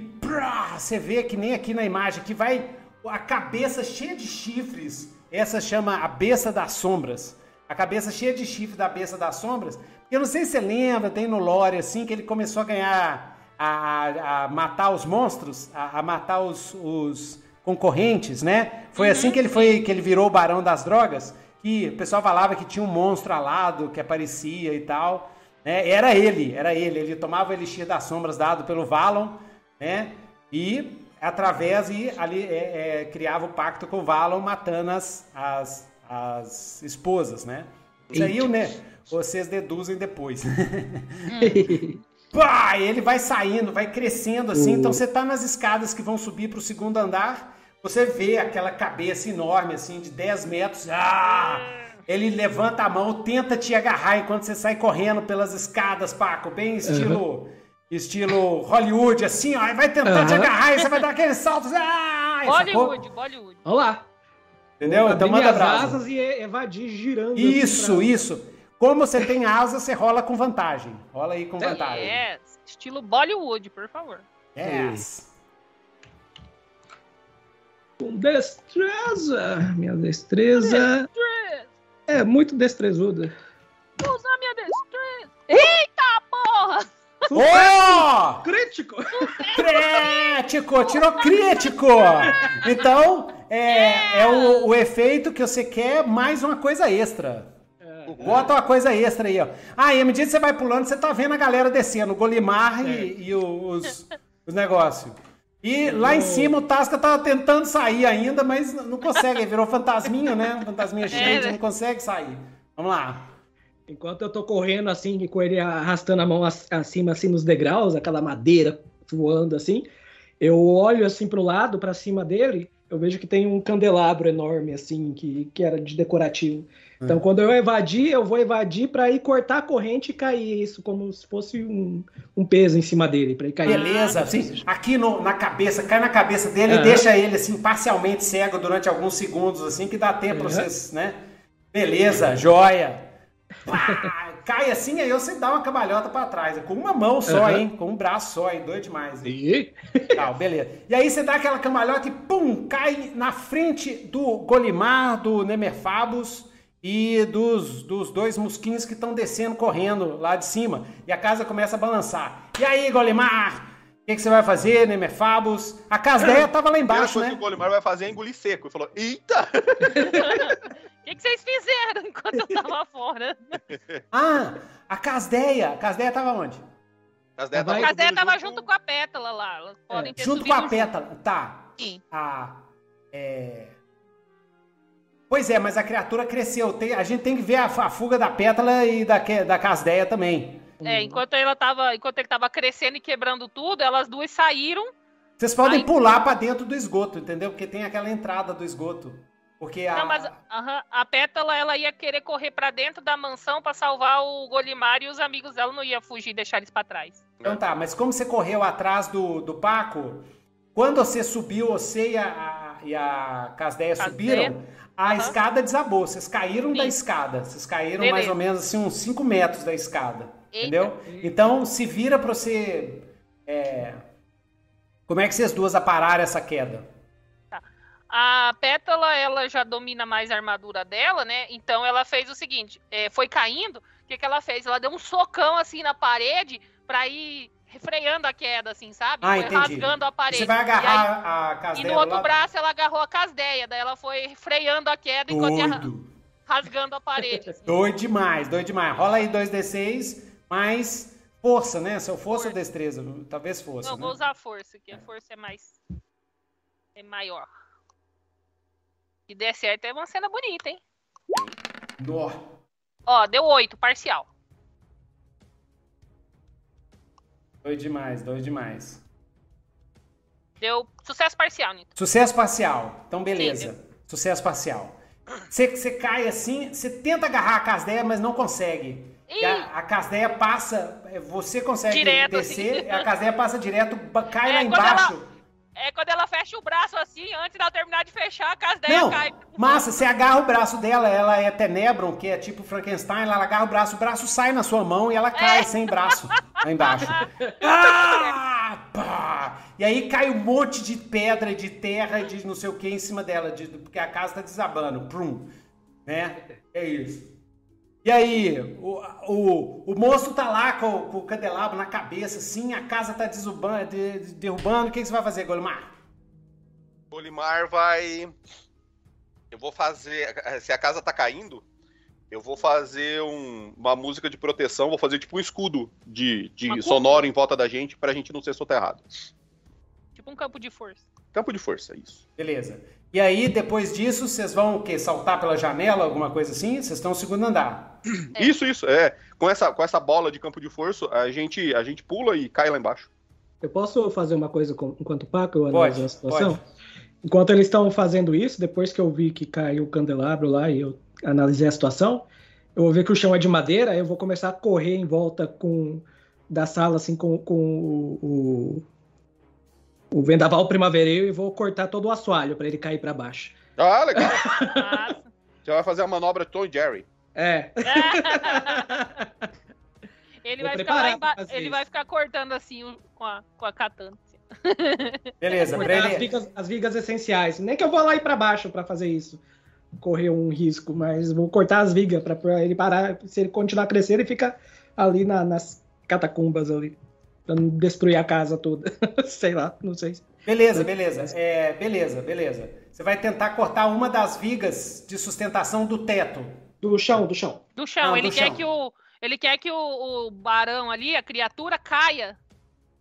você vê que nem aqui na imagem que vai a cabeça cheia de chifres. Essa chama a besta das sombras. A cabeça cheia de chifre da besta das sombras. Eu não sei se você lembra, tem no lore assim que ele começou a ganhar a, a- matar os monstros, a, a matar os, os concorrentes, né? Foi assim que ele foi que ele virou o barão das drogas. Que o pessoal falava que tinha um monstro alado que aparecia e tal. né? Era ele, era ele. Ele tomava o elixir das sombras dado pelo Valon, né? E através e ali é, é, criava o pacto com o Valon, matando as, as, as esposas, né? Isso aí, né? Vocês deduzem depois. <laughs> Pá, ele vai saindo, vai crescendo assim. Então você tá nas escadas que vão subir pro segundo andar. Você vê aquela cabeça enorme, assim, de 10 metros. Ah! Ele levanta a mão, tenta te agarrar enquanto você sai correndo pelas escadas, Paco. Bem estilo. Estilo Hollywood, assim, ó. Vai tentar te Aham. agarrar e você vai dar aqueles saltos. Ah! e sacou? Bollywood, Bollywood. Vamos lá. Entendeu? Então manda brasa. asas e evadir girando. assim Isso, pra- isso. Como você tem asa, você rola com vantagem. Rola aí com vantagem. É, estilo Bollywood, por favor. Yes. Com destreza. Minha destreza é muito destrezuda. Vou usar minha destreza. Eita porra! Oh! Crítico! Crítico! Tirou crítico! Então, é, é o, o efeito que você quer mais uma coisa extra. Bota uma coisa extra aí, ó. Ah, e à medida que você vai pulando, você tá vendo a galera descendo, o Golimar e, e o- os, os negócios. E lá em cima o Tasca tava tentando sair ainda, mas não consegue. Ele virou fantasminha, né? Fantasminha cheio, né? não consegue sair. Vamos lá. Enquanto eu tô correndo assim, com ele arrastando a mão ac- acima, assim, nos degraus, aquela madeira voando assim, eu olho assim pro lado, pra cima dele, eu vejo que tem um candelabro enorme, assim, que, que era de decorativo. Então, quando eu evadir, eu vou evadir pra ir cortar a corrente e cair isso, como se fosse um, um peso em cima dele, pra ir cair. Beleza, assim, aqui no- na cabeça, cai na cabeça dele e Aham. deixa ele assim parcialmente cego durante alguns segundos, assim, que dá tempo pra Aham. vocês, né? Beleza, joia. <laughs> Pá, cai assim, aí você dá uma cambalhota pra trás, com uma mão só, Aham. hein? Com um braço só, hein? Doido demais. Hein? E... Tal, beleza. E aí você dá aquela cambalhota e pum, cai na frente do Golimar, do Nemerfabus e dos, dos dois mosquinhos que estão descendo correndo lá de cima. E a casa começa a balançar. E aí, Golimar? O que, que você vai fazer, Nemerfabus? A Casdeia tava lá A primeira embaixo, coisa né? que o Golimar vai fazer é engolir seco. Ele falou, eita! O <laughs> que, que vocês fizeram enquanto eu tava fora? <laughs> Ah, a Casdeia. A Casdeia tava onde? As ideias Vai. A subindo tava junto com a pétala lá. Ter Junto com a pétala. Tá. Sim. A. É. Pois é, mas a criatura cresceu. Tem- a gente tem que ver a, a fuga da pétala e da, da casdeia também. É, enquanto ela tava, enquanto ele tava crescendo e quebrando tudo, elas duas saíram. Vocês podem Ai. pular pra dentro do esgoto, entendeu? Porque tem aquela entrada do esgoto. Porque a. Não, mas aham, a Pétala ela ia querer correr pra dentro da mansão pra salvar o Golimar e os amigos dela não ia fugir e deixar eles pra trás. Então tá, mas como você correu atrás do, do Paco, quando você subiu, você e a, a- e a Casdeia Casdeia. subiram, a Aham. escada desabou. Vocês caíram da Sim. escada. Vocês caíram Beleza. mais ou menos assim, uns 5 metros da escada. Eita. Entendeu? Então se vira pra você. é, Como é que vocês duas apararam essa queda? A Pétala, ela já domina mais a armadura dela, né? Então ela fez o seguinte, é, foi caindo, o que, que ela fez? Ela deu um socão assim na parede pra ir refreando a queda, assim, sabe? Ah, foi entendi. rasgando a parede. Você vai E, aí- agarrar a e Casdeia no do outro lado- braço ela agarrou a casdeia, daí ela foi freando a queda enquanto ia ra- Doido. <laughs> rasgando a parede. assim. Doido demais, doido demais. Rola aí 2d6, mais força, né? Seu força ou destreza? Talvez força, Não, né? vou usar a força, que a força é mais. é maior. Se der certo, é uma cena bonita, hein? Nó. Ó, deu 8, parcial. Doido demais, doido demais. Deu sucesso parcial, Nito. Sucesso parcial. Então, beleza. Sucesso parcial. Você, cai assim, você tenta agarrar a casdeia, mas não consegue. E a, a casdeia passa, é, você consegue Direto, descer, assim. a casdeia passa direto, cai É, lá quando ela- embaixo. É quando ela fecha o braço assim, antes dela terminar de fechar, a casdeia Não, cai. massa, você agarra o braço dela, ela é Tenebron, que é tipo Frankenstein, ela agarra o braço, o braço sai na sua mão e ela cai É. sem braço lá embaixo. <laughs> Ah, pá! E aí cai um monte de pedra, de terra, de não sei o que em cima dela, de- porque a casa tá desabando. Prum, né? É isso. E aí, o, o, o monstro tá lá com, com o candelabro na cabeça, assim, a casa tá desubando, de- de- derrubando. O que, que você vai fazer, Golimar? Olimar vai. Eu vou fazer. Se a casa tá caindo, eu vou fazer um- uma música de proteção, vou fazer tipo um escudo de, de sonoro em volta da gente pra gente não ser soterrado. Tipo um campo de força. Campo de força, isso. Beleza. E aí, depois disso, vocês vão o quê? Saltar pela janela, alguma coisa assim? Vocês estão no segundo andar. <clears throat> É. Isso, isso. É. Com essa, com essa bola de campo de força, a gente, a gente pula e cai lá embaixo. Eu posso fazer uma coisa com- enquanto o Paco eu Pode, analiso a situação? pode. Enquanto eles estão fazendo isso, depois que eu vi que caiu o candelabro lá e eu analisei a situação, eu vou ver que o chão é de madeira, aí eu vou começar a correr em volta com da sala, assim, com, com o, o, o vendaval primaveril e vou cortar todo o assoalho para ele cair para baixo. Ah, legal. <laughs> Você vai fazer a manobra Tom e Jerry. É. <laughs> ele, vai ficar ele vai ficar cortando assim com a, com a katana. assim. <laughs> Beleza, pra cortar as ele... vigas, as vigas essenciais. Nem que eu vou lá ir para baixo para fazer isso. Correr um risco, mas vou cortar as vigas para ele parar. Se ele continuar crescendo, ele fica ali na- nas catacumbas ali. Pra não destruir a casa toda. <laughs> sei lá, não sei. Beleza, beleza. É, beleza, beleza. Você vai tentar cortar uma das vigas de sustentação do teto. Do chão, do chão. Do chão. Não, ele, do quer chão. Que o, ele quer que o, o barão ali, a criatura, caia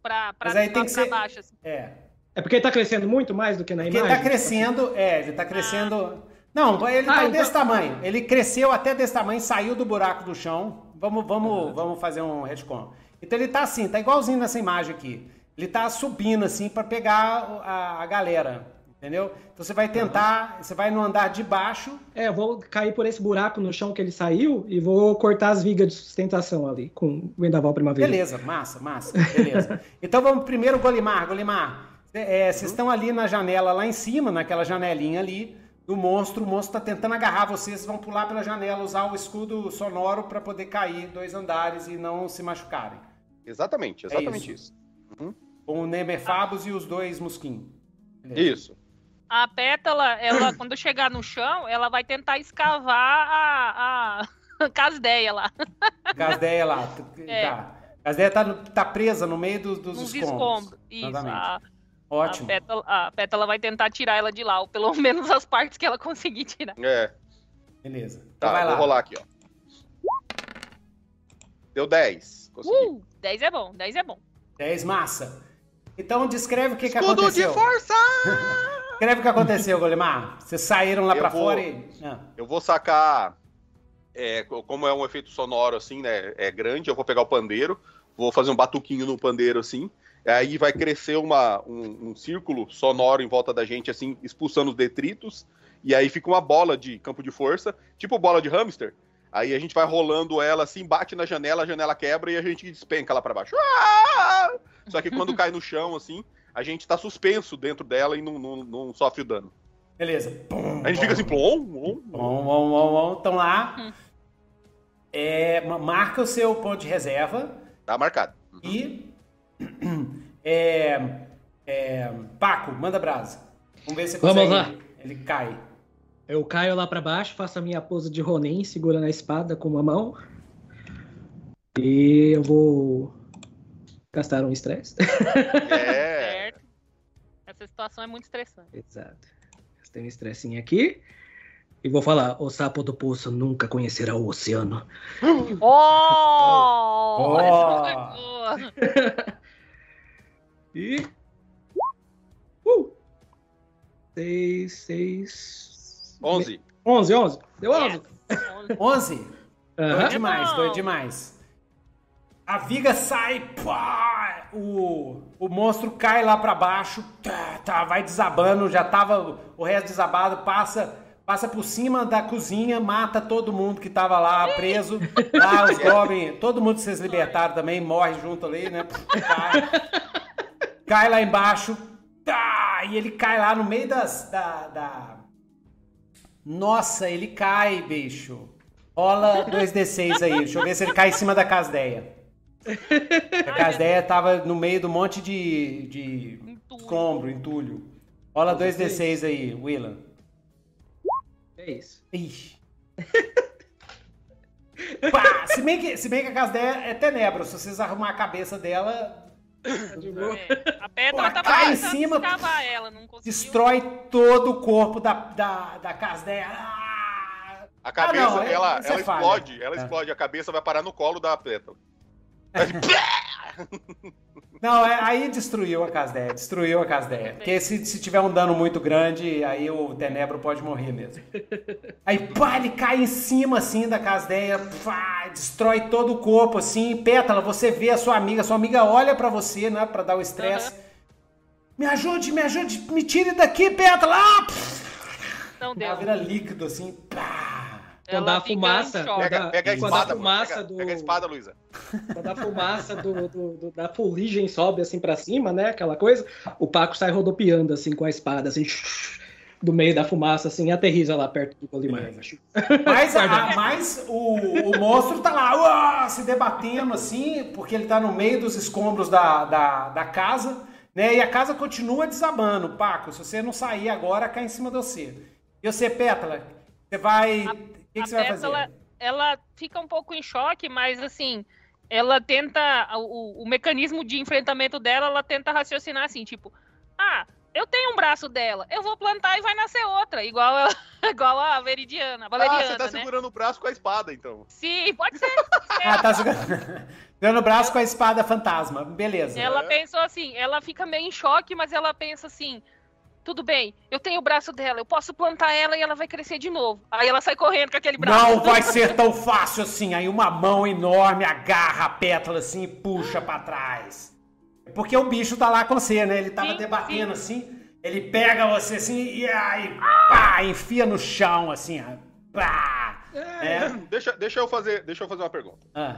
pra, pra, Mas aí tem que pra ser- baixo. assim. É. É porque ele tá crescendo muito mais do que na Porque ele imagem? tá crescendo, é, ele tá crescendo. Não, ele Ah, tá então- desse tamanho. Ele cresceu até desse tamanho, saiu do buraco do chão. Vamos, vamos, vamos fazer um retcon. Então ele tá assim, tá igualzinho nessa imagem aqui. Ele tá subindo assim pra pegar a, a galera, entendeu? Então você vai tentar, você vai no andar de baixo. É, eu vou cair por esse buraco no chão que ele saiu e vou cortar as vigas de sustentação ali com o vendaval primavera. Beleza, massa, massa, beleza. <laughs> Então vamos primeiro Golimar, Golimar. é, vocês estão ali na janela lá em cima, naquela janelinha ali do monstro. O monstro tá tentando agarrar vocês, vocês vão pular pela janela, usar o escudo sonoro para poder cair dois andares e não se machucarem. Exatamente, exatamente É isso. Com o Nemerfabus e os dois mosquinhos. Beleza. Isso. A pétala, ela, <laughs> quando chegar no chão, ela vai tentar escavar a, a <laughs> casdeia lá. <laughs> Casdeia lá. É. Tá. Casdeia tá, tá presa no meio dos, dos Nos escombros. escombros. Isso. Exatamente. A, a, Ótimo. pétala, a pétala vai tentar tirar ela de lá, ou pelo menos as partes que ela conseguir tirar. É. Beleza. Então Tá, vai lá. vou rolar aqui, ó. Deu 10. Consegui. Uh, 10 é bom, 10 é bom. 10 massa. Então descreve o que, que Escudo aconteceu. de força! <laughs> Descreve o que aconteceu, Golemar. Vocês saíram lá Eu pra vou- fora e. Ah. Eu vou sacar. é, co- como é um efeito sonoro assim, né? É grande, eu vou pegar o pandeiro, vou fazer um batuquinho no pandeiro assim. Aí vai crescer uma, um, um círculo sonoro em volta da gente, assim, expulsando os detritos. E aí fica uma bola de campo de força, tipo bola de hamster. Aí a gente vai rolando ela assim, bate na janela, a janela quebra e a gente despenca lá pra baixo. Ah! Só que quando cai no chão, assim, a gente tá suspenso dentro dela e não, não, não sofre o dano. Beleza. Pum, A gente fica assim, plom, plom, Bom, bom, bom, bom. Então lá. É, ma- marca o seu ponto de reserva tá marcado. e. <clears throat> É, é, Paco, manda brasa. Vamos ver se você Vamos consegue. lá. Ele cai. Eu caio lá pra baixo, faço a minha pose de Ronin, segurando a espada com uma mão. E eu vou gastar um estresse. É. <laughs> Certo. Essa situação é muito estressante. Exato. Gastei um estressinho aqui. E vou falar, o sapo do poço nunca conhecerá o oceano. Oh! <laughs> Oh! Essa foi boa. <laughs> E. Uh! Seis, seis. 11. Onze, onze. Deu onze. Yes. 11. Doido Aham. demais, doido demais. A viga sai, pá, o, o monstro cai lá pra baixo, tá, tá, vai desabando, já tava o resto desabado, passa passa por cima da cozinha, mata todo mundo que tava lá preso, lá os <laughs> goblins, todo mundo que vocês libertaram também, morre junto ali, né? Cai, cai lá embaixo, tá, e ele cai lá no meio das, da, da... Nossa, ele cai, bicho. Rola 2d6 aí. Deixa eu ver se ele cai em cima da casdeia. A casdeia tava no meio do monte de, de Entulho. escombro, entulho. Rola 2d6 aí, Willan. É isso. Ixi. Pá, se, bem que, se bem que a casdeia é tenebra. Se vocês arrumar a cabeça dela, É, A pedra Pô, tava cai em cima, ela, não conseguiu. destrói todo o corpo da, da, da casdeia. Ah! A cabeça, Ah, não, é- ela, é ela falha. explode, ela É. explode, a cabeça vai parar no colo da pétala. <laughs> <laughs> Não, é- aí destruiu a Casdeia, destruiu a Casdeia. Porque se, se tiver um dano muito grande, aí o Tenebro pode morrer mesmo. Aí, pá, ele cai em cima, assim, da Casdeia, pá, destrói todo o corpo, assim. Pétala, você vê a sua amiga, sua amiga olha pra você, né, pra dar o estresse. Me ajude, me ajude, me tire daqui, Pétala! Ah, Não deu. ela vira líquido, assim, pá. Quando a fumaça-. Pega, Quando a- pega espada, fumaça pega, do- pega a espada, Luísa. Quando a fumaça do, do- do- da fuligem sobe assim pra cima, né? Aquela coisa, o Paco sai rodopiando assim com a espada, assim, <laughs> do meio da fumaça, assim, e aterriza lá perto do. Beleza. Mas, a- mas o, o monstro tá lá, uá, se debatendo assim, porque ele tá no meio dos escombros da, da, da casa, né? E a casa continua desabando. Paco, se você não sair agora, cai em cima de você. E você, Pétala, você vai. Que, que a você vai fazer? ela fica um pouco em choque, mas assim, ela tenta. O, o mecanismo de enfrentamento dela, ela tenta raciocinar assim, tipo, ah, eu tenho um braço dela, eu vou plantar e vai nascer outra, igual a, <laughs> igual a Veridiana, a Ah, Valeriana, você tá né? segurando o braço com a espada, então. Sim, pode ser. <laughs> Ah, tá segurando <laughs> segurando o braço com a espada fantasma. Beleza. Ela É. pensou assim, ela fica meio em choque, mas ela pensa assim: tudo bem, eu tenho o braço dela, eu posso plantar ela e ela vai crescer de novo. Aí ela sai correndo com aquele braço. Não vai ser tão fácil assim. Aí uma mão enorme agarra a pétala assim e puxa pra trás. Porque o bicho tá lá com você, né? Ele tava Sim, debatendo assim. Ele pega você assim e aí, pá, enfia no chão assim. Pá. É. <laughs> Deixa, deixa, eu fazer, deixa eu fazer uma pergunta. Ah,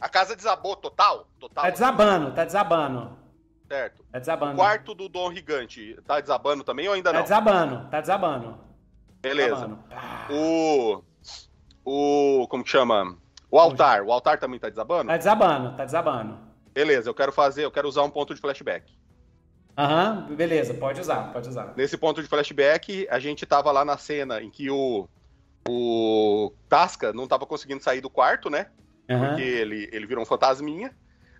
A casa desabou total? Total? tá desabando, tá desabando. Certo. Tá O desabando. quarto do Dom Gigante tá desabando também ou ainda Tá não? desabando, tá desabando. Beleza. Desabando. Pá. O. O. Como que chama? O altar. O altar também tá desabando? Tá desabando, tá desabando. Beleza, eu quero fazer, eu quero usar um ponto de flashback. Aham, beleza, pode usar, pode usar. Nesse ponto de flashback, a gente tava lá na cena em que o. O Tasca não tava conseguindo sair do quarto, né? Aham. Porque ele, ele virou um fantasminha.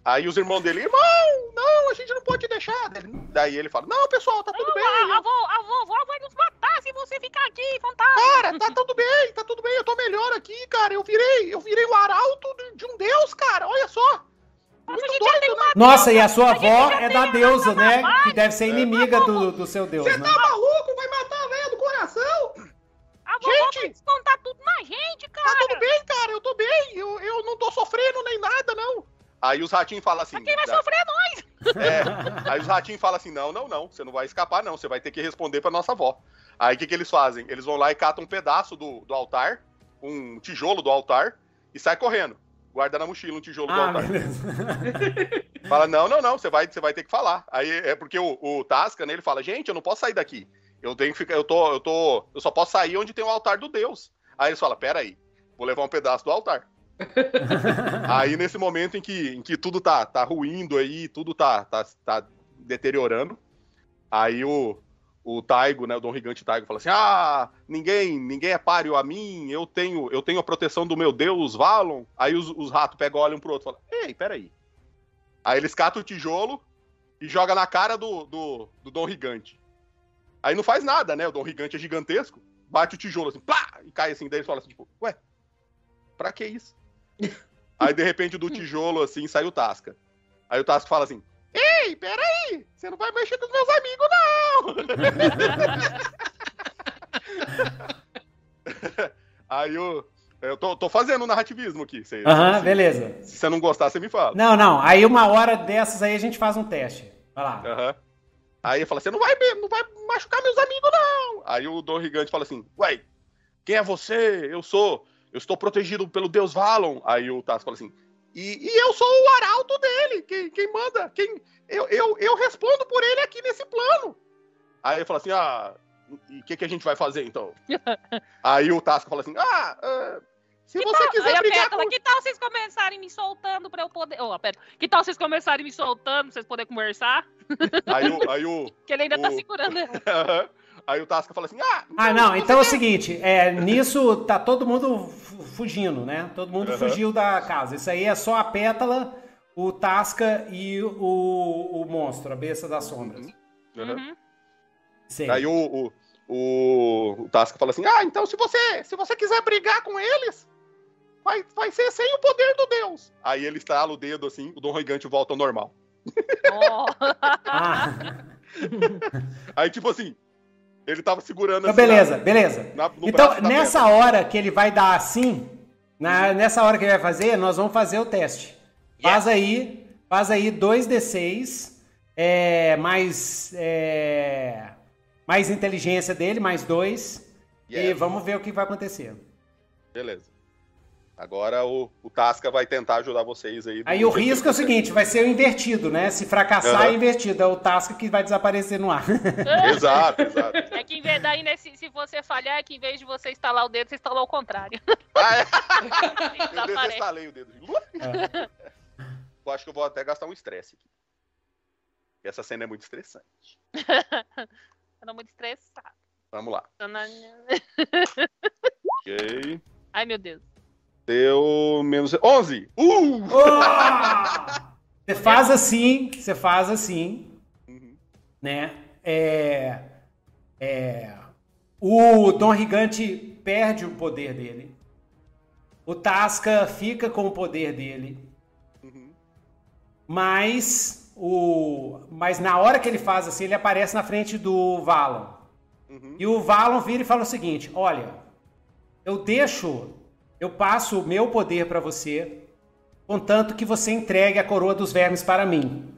Aí os irmãos dele, irmão, não, a gente não pode deixar. Daí ele fala, não, pessoal, tá tudo bem. A, a, avó, a vovó vai nos matar se você ficar aqui, fantasma. Cara, tá tudo bem, tá tudo bem, eu tô melhor aqui, cara. Eu virei, eu virei o arauto de- de um deus, cara. Olha só. Mas a Muito gente já tem doido, né? Nossa, e a sua avó é da deusa, né? Que deve ser inimiga do, do seu deus, Você né? tá maluco? Vai matar a velha do coração? A vovó Gente! vai descontar tudo na gente, Tá cara. tudo bem, cara. Eu tô bem. Eu, eu não tô sofrendo nem nada, não. Aí os ratinhos falam assim. Quem vai da- sofrer é nós. É, aí os ratinhos falam assim: não, não, não, você não vai escapar, não, você vai ter que responder pra nossa avó. Aí o que, que eles fazem? Eles vão lá e catam um pedaço do, do altar, um tijolo do altar, e sai correndo. Guarda na mochila um tijolo do Ah, altar. beleza. Fala, não, não, não, você vai, você vai ter que falar. Aí é porque o, o Tasca, né, ele fala, gente, eu não posso sair daqui. Eu tenho que ficar, eu tô, eu tô, eu só posso sair onde tem o altar do Deus. Aí eles falam, pera aí, vou levar um pedaço do altar. <laughs> aí nesse momento em que, em que tudo tá, tá ruindo aí, tudo tá, tá, tá deteriorando, aí o, o Taigo, né, o Dom Gigante Taigo fala assim, ah, ninguém, ninguém é páreo a mim, eu tenho, eu tenho a proteção do meu Deus, Valon. Aí os, os ratos pegam, olham pro outro e falam, ei, peraí. Aí eles catam o tijolo e jogam na cara do, do, do Dom Gigante. Aí não faz nada, né, o Dom Gigante é gigantesco, bate o tijolo assim, plá, e cai assim, daí eles falam assim, tipo, ué, pra que isso? <laughs> Aí de repente do tijolo assim sai o Tasca. Aí o Tasca fala assim, Ei, peraí. Você não vai mexer com os meus amigos, não. <laughs> aí eu, eu tô, tô fazendo o narrativismo aqui. Aham, se, beleza. se você não gostar, você me fala. Não, não. Aí uma hora dessas aí a gente faz um teste. Vai lá. Aí ele fala, você não vai, não vai machucar meus amigos, não. Aí o Dom Gigante fala assim, ué, quem é você? Eu sou, eu estou protegido pelo Deus Valon. Aí o Tasco fala assim, E, e eu sou o arauto dele. Quem, quem manda? Quem, eu, eu, eu respondo por ele aqui nesse plano. aí ele fala assim, ah, e o que, que a gente vai fazer então? <laughs> aí o Tasco fala assim, ah, ah, Se Que você tal- quiser brigar Pétala, com... que tal vocês começarem me soltando pra eu poder. Ô, pera. Que tal vocês começarem me soltando pra vocês poderem conversar? aí o, aí o, <laughs> Que ele ainda tá O- segurando. <laughs> aí o Tasca fala assim, ah, Ah, não. Então é o seguinte. É, nisso tá todo mundo fu- fugindo, né? Todo mundo Aham. fugiu da casa. Isso aí é só a pétala, o Tasca e o, o monstro, a besta das sombras. Uhum. Sei. Aí o, o, o, o Tasca fala assim, Ah, então se você, se você quiser brigar com eles, vai, vai ser sem o poder do Deus. aí ele estala o dedo assim, o Dom Gigante volta ao normal. Ó. Ah, <laughs> Aí, tipo assim, ele tava segurando então assim. beleza, beleza. na- Então, nessa pedra. hora que ele vai dar assim, na- nessa hora que ele vai fazer, nós vamos fazer o teste. Faz aí, faz aí 2d6, é, mais, é, mais inteligência dele, mais 2, e Yes. vamos ver o que vai acontecer. Beleza. Agora o, o Tasca vai tentar ajudar vocês aí. Aí o risco é o seguinte, vai ser o invertido, né? Se fracassar, é Aham. invertido. É o Tasca que vai desaparecer no ar. <laughs> Exato, exato. É que em vez daí, né, se, se você falhar, é que em vez de você instalar o dedo, você instalou o contrário. <laughs> Ah, é. Eu desestalei o dedo. É. <laughs> Eu acho que eu vou até gastar um estresse aqui. E essa cena é muito estressante. Eu tô muito estressado. Vamos lá. Ok. Ai, meu Deus. Deu menos 11. Uh! Oh! Você faz assim, você faz assim, Uhum. né? É, é, o Dom Gigante perde o poder dele. O Tasca fica com o poder dele. Uhum. Mas o mas na hora que ele faz assim, ele aparece na frente do Valon. Uhum. E o Valon vira e fala o seguinte: "Olha, eu deixo, eu passo o meu poder para você, contanto que você entregue a coroa dos vermes para mim."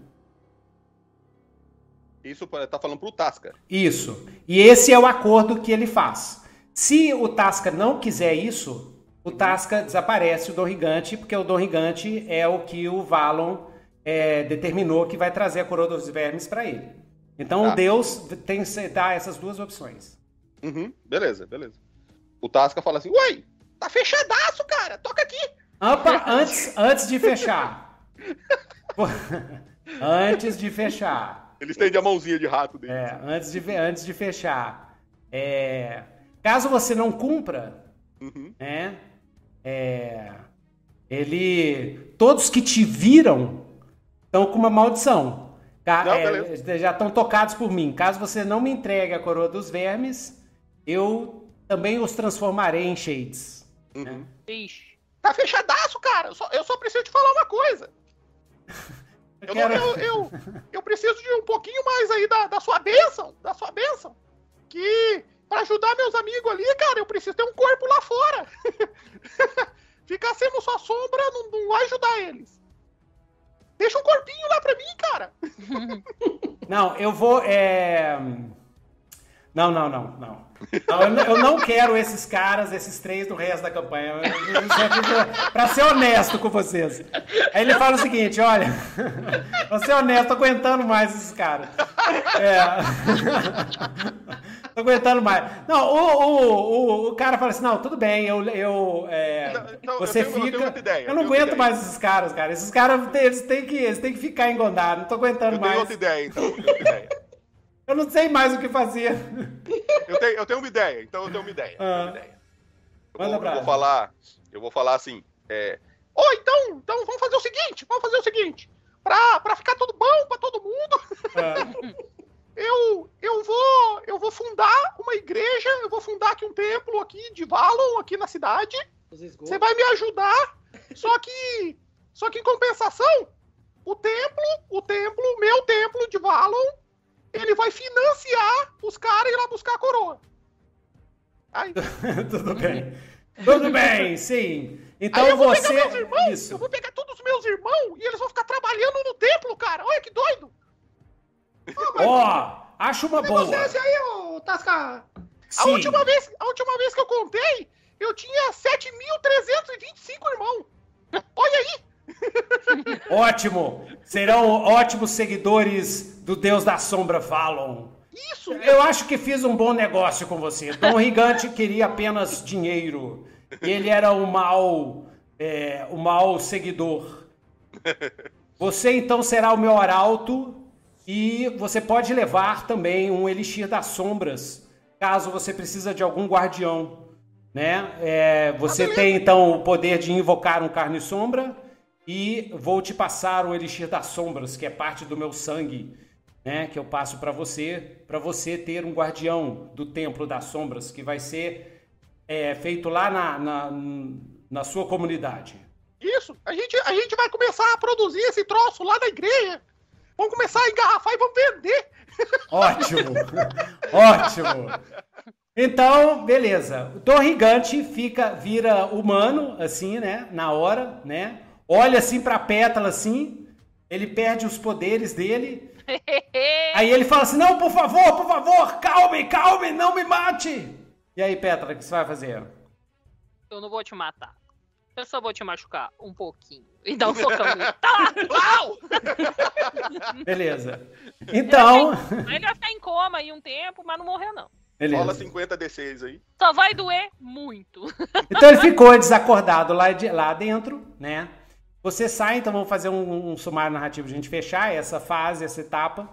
Isso tá falando pro Tasca. Isso. E esse é o acordo que ele faz. Se o Tasca não quiser isso, o Tasca desaparece o Dom Gigante, porque o Dom Gigante é o que o Valon é, determinou que vai trazer a coroa dos vermes para ele. Então Tá. o Deus tem que dar essas duas opções. Uhum. Beleza, beleza. O Tasca fala assim, ué, Tá fechadaço, cara. Toca aqui. Opa, antes, antes de fechar. <laughs> antes de fechar. ele estende a mãozinha de rato dele. É, antes de, antes de fechar. É, caso você não cumpra, Uhum. né? É, ele, todos que te viram estão com uma maldição. Não, é, já estão tocados por mim. Caso você não me entregue a coroa dos vermes, eu também os transformarei em shades. Uhum. Ixi. Tá fechadaço, cara. Eu só, eu só preciso te falar uma coisa. <laughs> Eu, quero- eu, eu, eu preciso de um pouquinho mais aí da, da sua bênção, da sua bênção. Que pra ajudar meus amigos ali, cara, eu preciso ter um corpo lá fora. <laughs> Ficar sendo só sombra não, não vai ajudar eles. Deixa um corpinho lá pra mim, cara. <laughs> Não, eu vou. É... Não, não, não, não. Não, eu, não- eu não quero esses caras, esses três do resto da campanha. Eu- eu- Pra ser honesto com vocês. Aí ele fala o seguinte: olha, <laughs> vou ser honesto, tô aguentando mais esses caras. É. <laughs> Tô aguentando mais. Não, o, o, o, o cara fala assim: não, tudo bem, eu. eu é, Não, eu você eu tenho fica. outra ideia, eu eu não aguento ideia. mais esses caras, cara. Esses caras, eles têm que, eles têm que ficar engondados. Não tô aguentando Eu mais. tenho outra ideia, então. Eu tenho outra ideia. Eu não sei mais o que fazer. Eu tenho, eu tenho uma ideia, então eu tenho uma ideia. eu tenho uma Ah. ideia. Eu, vou, eu vou falar. Eu vou falar assim. É, Ô, então, então vamos fazer o seguinte, vamos fazer o seguinte. Pra, pra ficar tudo bom pra todo mundo, Ah, eu, eu vou eu vou fundar uma igreja, eu vou fundar aqui um templo aqui de Valon, aqui na cidade. Você vai me ajudar, só que só que em compensação, o templo, o templo, o meu templo de Valon, ele vai financiar os caras ir lá buscar a coroa. Aí, <laughs> Tudo bem. Tudo bem, sim. Então eu vou você. pegar meus irmãos, eu Isso. vou pegar todos os meus irmãos e eles vão ficar trabalhando no templo, cara. Olha que doido. Ó, acho uma boa. Você aí, ô Tasca. A última, vez, a última vez que eu contei, eu tinha 7.325 irmãos. Olha aí. <laughs> Ótimo. Serão ótimos seguidores do Deus da Sombra Fallon. Isso. Eu acho que fiz um bom negócio com você. Dom Rigante queria apenas dinheiro. E ele era o mau, é, o mau seguidor. Você então será o meu arauto e você pode levar também um elixir das sombras, caso você precisa de algum guardião, né? É, você tem então o poder de invocar um carne sombra e vou te passar o elixir das sombras, que é parte do meu sangue, né? Que eu passo para você, para você ter um guardião do templo das sombras, que vai ser é, feito lá na, na, na sua comunidade. Isso. A gente, a gente vai começar a produzir esse troço lá na igreja. Vamos começar a engarrafar e vamos vender. <laughs> Ótimo! Ótimo! Então, beleza. O Dom Gigante fica, vira humano, assim, né? Na hora, né? Olha assim pra pétala, assim. Ele perde os poderes dele. <laughs> Aí ele fala assim: Não, por favor, por favor, calme, calme, não me mate! E aí, Pétala, o que você vai fazer? Eu não vou te matar. Eu só vou te machucar um pouquinho. E dar um socão. Tá! Uau! <laughs> Beleza. Então. Ele vai ficar em coma aí um tempo, mas não morreu, não. rola Beleza. 50 D6 aí. Só vai doer muito. Então ele ficou desacordado lá, de- lá dentro, né? Você sai, então vamos fazer um, um sumário narrativo de a gente fechar essa fase, essa etapa.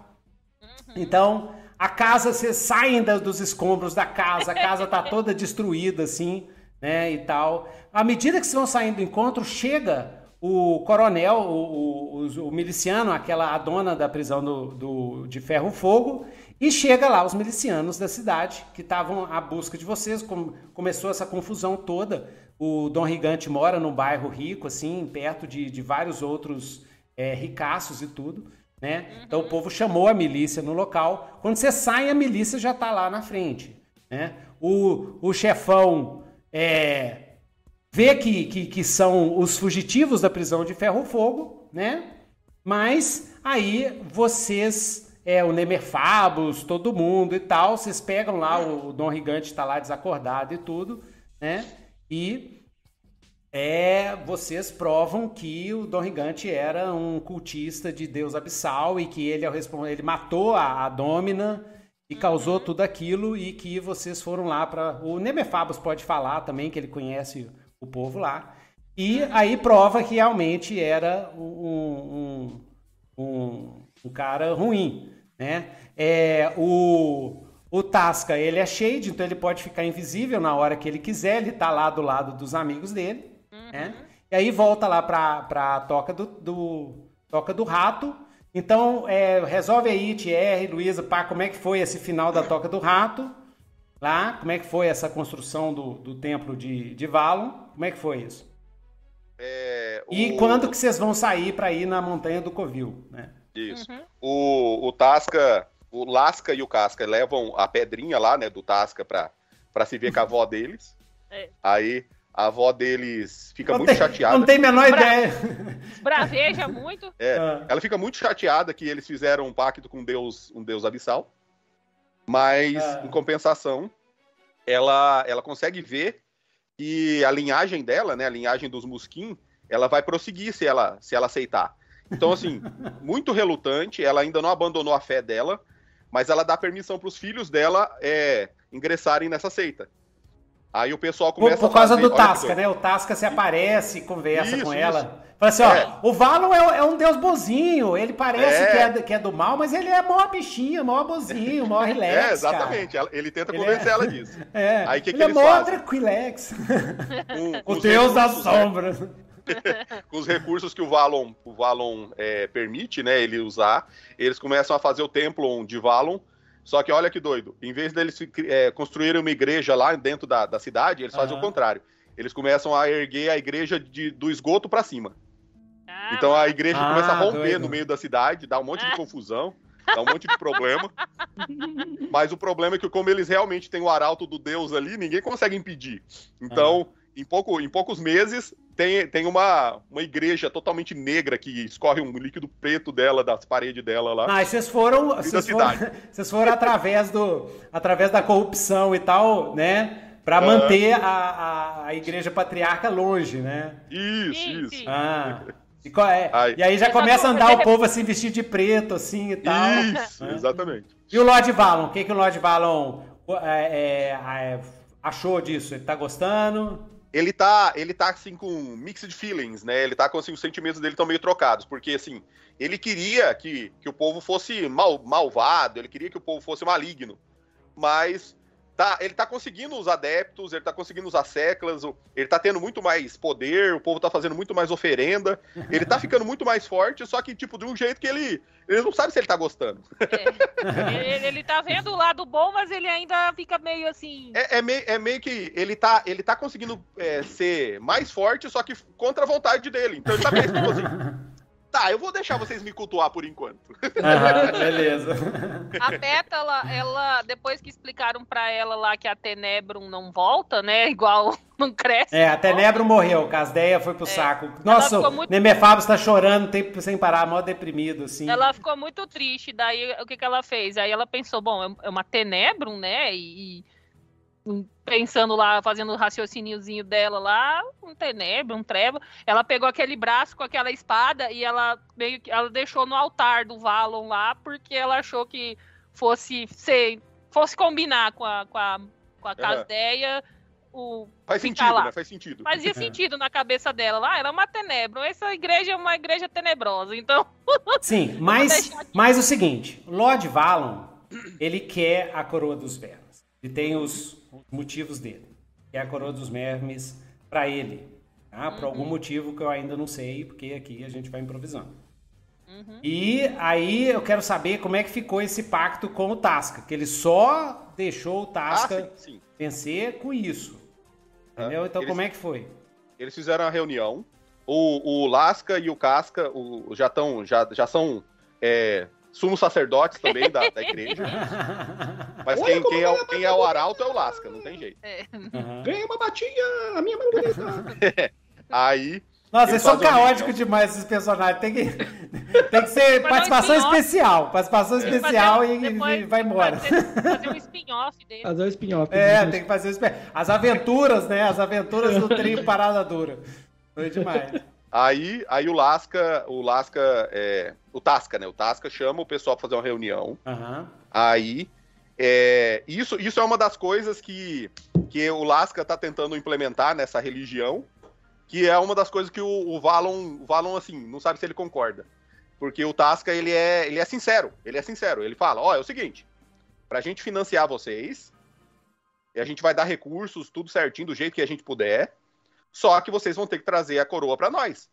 Então, a casa, vocês saem da- dos escombros da casa, a casa tá toda <laughs> destruída, assim, né, e tal. À medida que vocês vão saindo do encontro, chega o coronel, o, o- o miliciano, aquela a dona da prisão do, do- de Ferro Fogo, e chega lá os milicianos da cidade que estavam à busca de vocês. Com- começou essa confusão toda. O Dom Rigante mora num bairro rico, assim, perto de, de vários outros é, ricaços e tudo. Né? Então o povo chamou a milícia no local. Quando você sai, a milícia já está lá na frente. Né? O, o chefão é, vê que, que, que são os fugitivos da prisão de Ferro Fogo, né? Mas aí vocês, é, o Nemerfabus, todo mundo e tal, vocês pegam lá, o, o Dom Rigante está lá desacordado e tudo, né? E é, vocês provam que o Dom Rigante era um cultista de Deus Abissal e que ele, responder, ele matou a, a Domina e causou tudo aquilo e que vocês foram lá para o Nemefabos pode falar também que ele conhece o povo lá. E aí prova que realmente era um, um, um, um cara ruim, né? É, o, o Tasca, ele é shade, então ele pode ficar invisível na hora que ele quiser, ele tá lá do lado dos amigos dele, né? E aí volta lá pra, pra toca do, do- toca do rato. Então, é, resolve aí, Thierry, Luísa, pá, como é que foi esse final da toca do rato? Lá, como é que foi essa construção do, do templo de, de Valon? Como é que foi isso? É, E o- quando que vocês vão sair para ir na montanha do Covil, né? Isso. Uhum. O, o Tasca, o Lasca e o Casca levam a pedrinha lá, né, do Tasca pra, pra se ver com a avó deles. É. Aí a avó deles fica Não muito tem- chateada. Não tem a menor Bra- ideia. Braveja muito. É, Ah. Ela fica muito chateada que eles fizeram um pacto com Deus, um Deus abissal. Mas, Ah. em compensação, ela, ela consegue ver que a linhagem dela, né, a linhagem dos Musquin, ela vai prosseguir se ela, se ela aceitar. Então, assim, <laughs> muito relutante, ela ainda não abandonou a fé dela, mas ela dá permissão para os filhos dela é, ingressarem nessa seita. Aí o pessoal Por, começa por a causa fazer- do que Tasca, né? O Tasca se aparece, conversa Isso, com isso. ela. Fala assim, ó, É. o Valon é, é um deus bonzinho, ele parece É. Que, é, que é do mal, mas ele é mó bichinho, mó bozinho, mó <laughs> relax, É, exatamente. Ela- Ele tenta convencer é- ela disso. cara. <laughs> É, Aí, que que ele eles é mó tranquilex. <laughs> O deus das recursos, né? <laughs> com os recursos que o Valon, o Valon é, permite, né, ele usar, eles começam a fazer o templo de Valon. Só que olha que doido, em vez deles é, construírem uma igreja lá dentro da, da cidade, eles fazem Aham. o contrário. Eles começam a erguer a igreja de- do esgoto pra cima. Ah, Então a igreja Ah, começa a romper doido. no meio da cidade, dá um monte de Ah. confusão, dá um monte de problema. <laughs> Mas o problema é que, como eles realmente têm o arauto do Deus ali, ninguém consegue impedir. Então, em, pouco, em poucos meses, tem, tem uma, uma igreja totalmente negra que escorre um líquido preto dela, das paredes dela lá. Ah, e vocês foram, vocês foram, <laughs> vocês foram através, do, através da corrupção e tal, né? Pra manter a, a, a igreja patriarca longe, né? Isso, Sim, isso. sim. Ah. E, qual é? Ai. e aí já começa a andar o povo assim, vestido de preto, assim e tal. Isso, né? exatamente. E o Lord Valon? O que, que o Lord Valon é, é, é, achou disso? Ele tá gostando? Ele tá, ele tá assim com mixed feelings, né? Ele tá com assim, os sentimentos dele estão meio trocados, porque assim, ele queria que, que o povo fosse mal, malvado, ele queria que o povo fosse maligno, mas tá, ele tá conseguindo os adeptos, ele tá conseguindo usar seclas, ele tá tendo muito mais poder, o povo tá fazendo muito mais oferenda, ele tá ficando muito mais forte, só que tipo de um jeito que ele ele não sabe se ele tá gostando. É. Ele, ele tá vendo o lado bom, mas ele ainda fica meio assim. É, é meio, é meio que ele tá, ele tá conseguindo é, ser mais forte, só que contra a vontade dele. Então ele tá pensando assim, tá, eu vou deixar vocês me cultuar por enquanto. <laughs> Aham, beleza. A Pétala, ela, depois que explicaram pra ela lá que a Tenebrum não volta, né? Igual <laughs> não cresce. É, a volta. Tenebro morreu, Casdeia foi pro saco. Nossa, muito- Nemefabos tá chorando tempo sem parar, mó deprimido, assim. Ela ficou muito triste, daí o que, que ela fez? Aí ela pensou, bom, é- é uma Tenebrum, né? E, e pensando lá, fazendo o raciociniozinho dela lá, um Tenebrum, um Treva. Ela pegou aquele braço com aquela espada e ela meio que ela deixou no altar do Valon lá, porque ela achou que fosse ser, fosse combinar com a, com a, com a Casdeia. O, Faz sentido, lá. né? Faz sentido. Fazia sentido na cabeça dela lá, era uma tenebra. Essa igreja é uma igreja tenebrosa, então. <laughs> Sim, mas, mas o seguinte, Lord Valon, ele quer a coroa dos vermes. Ele tem os motivos dele. Quer a coroa dos vermes pra ele. Tá? Por algum motivo que eu ainda não sei, porque aqui a gente vai improvisando. Uhum. E aí eu quero saber como é que ficou esse pacto com o Tasca, que ele só deixou o Ah, Tasca sim, sim. vencer com isso. Entendeu? Então Eles- como é que foi? Eles fizeram a reunião. O, o Lasca e o Casca o, já, tão, já, já são é, sumos sacerdotes também da, da igreja. <laughs> Mas Olha quem, quem, é, o- quem é o arauto é o Lasca, não tem jeito. Aham. Ganhei uma batinha, a minha mão bonita. <laughs> Aí Nossa, Eles são um caóticos demais esses personagens. Tem que, <laughs> tem que ser um participação especial. Participação especial Fazer- e, e depois vai embora. Fazer, fazer um spin-off dele. Fazer o spin-off. É, tem que fazer os espe- as aventuras, né? As aventuras do trio Parada Dura. Foi demais. Aí, aí o Lasca, o Lasca, é, o Tasca, né? O Tasca chama o pessoal pra fazer uma reunião. Aham. Aí, é, isso, isso é uma das coisas que, que o Lasca tá tentando implementar nessa religião, que é uma das coisas que o, o Valon, o Valon, assim, não sabe se ele concorda. Porque o Tasca, ele é, ele é sincero, ele é sincero. Ele fala, ó, é o seguinte, pra gente financiar vocês, e a gente vai dar recursos, tudo certinho, do jeito que a gente puder, só que vocês vão ter que trazer a coroa pra nós.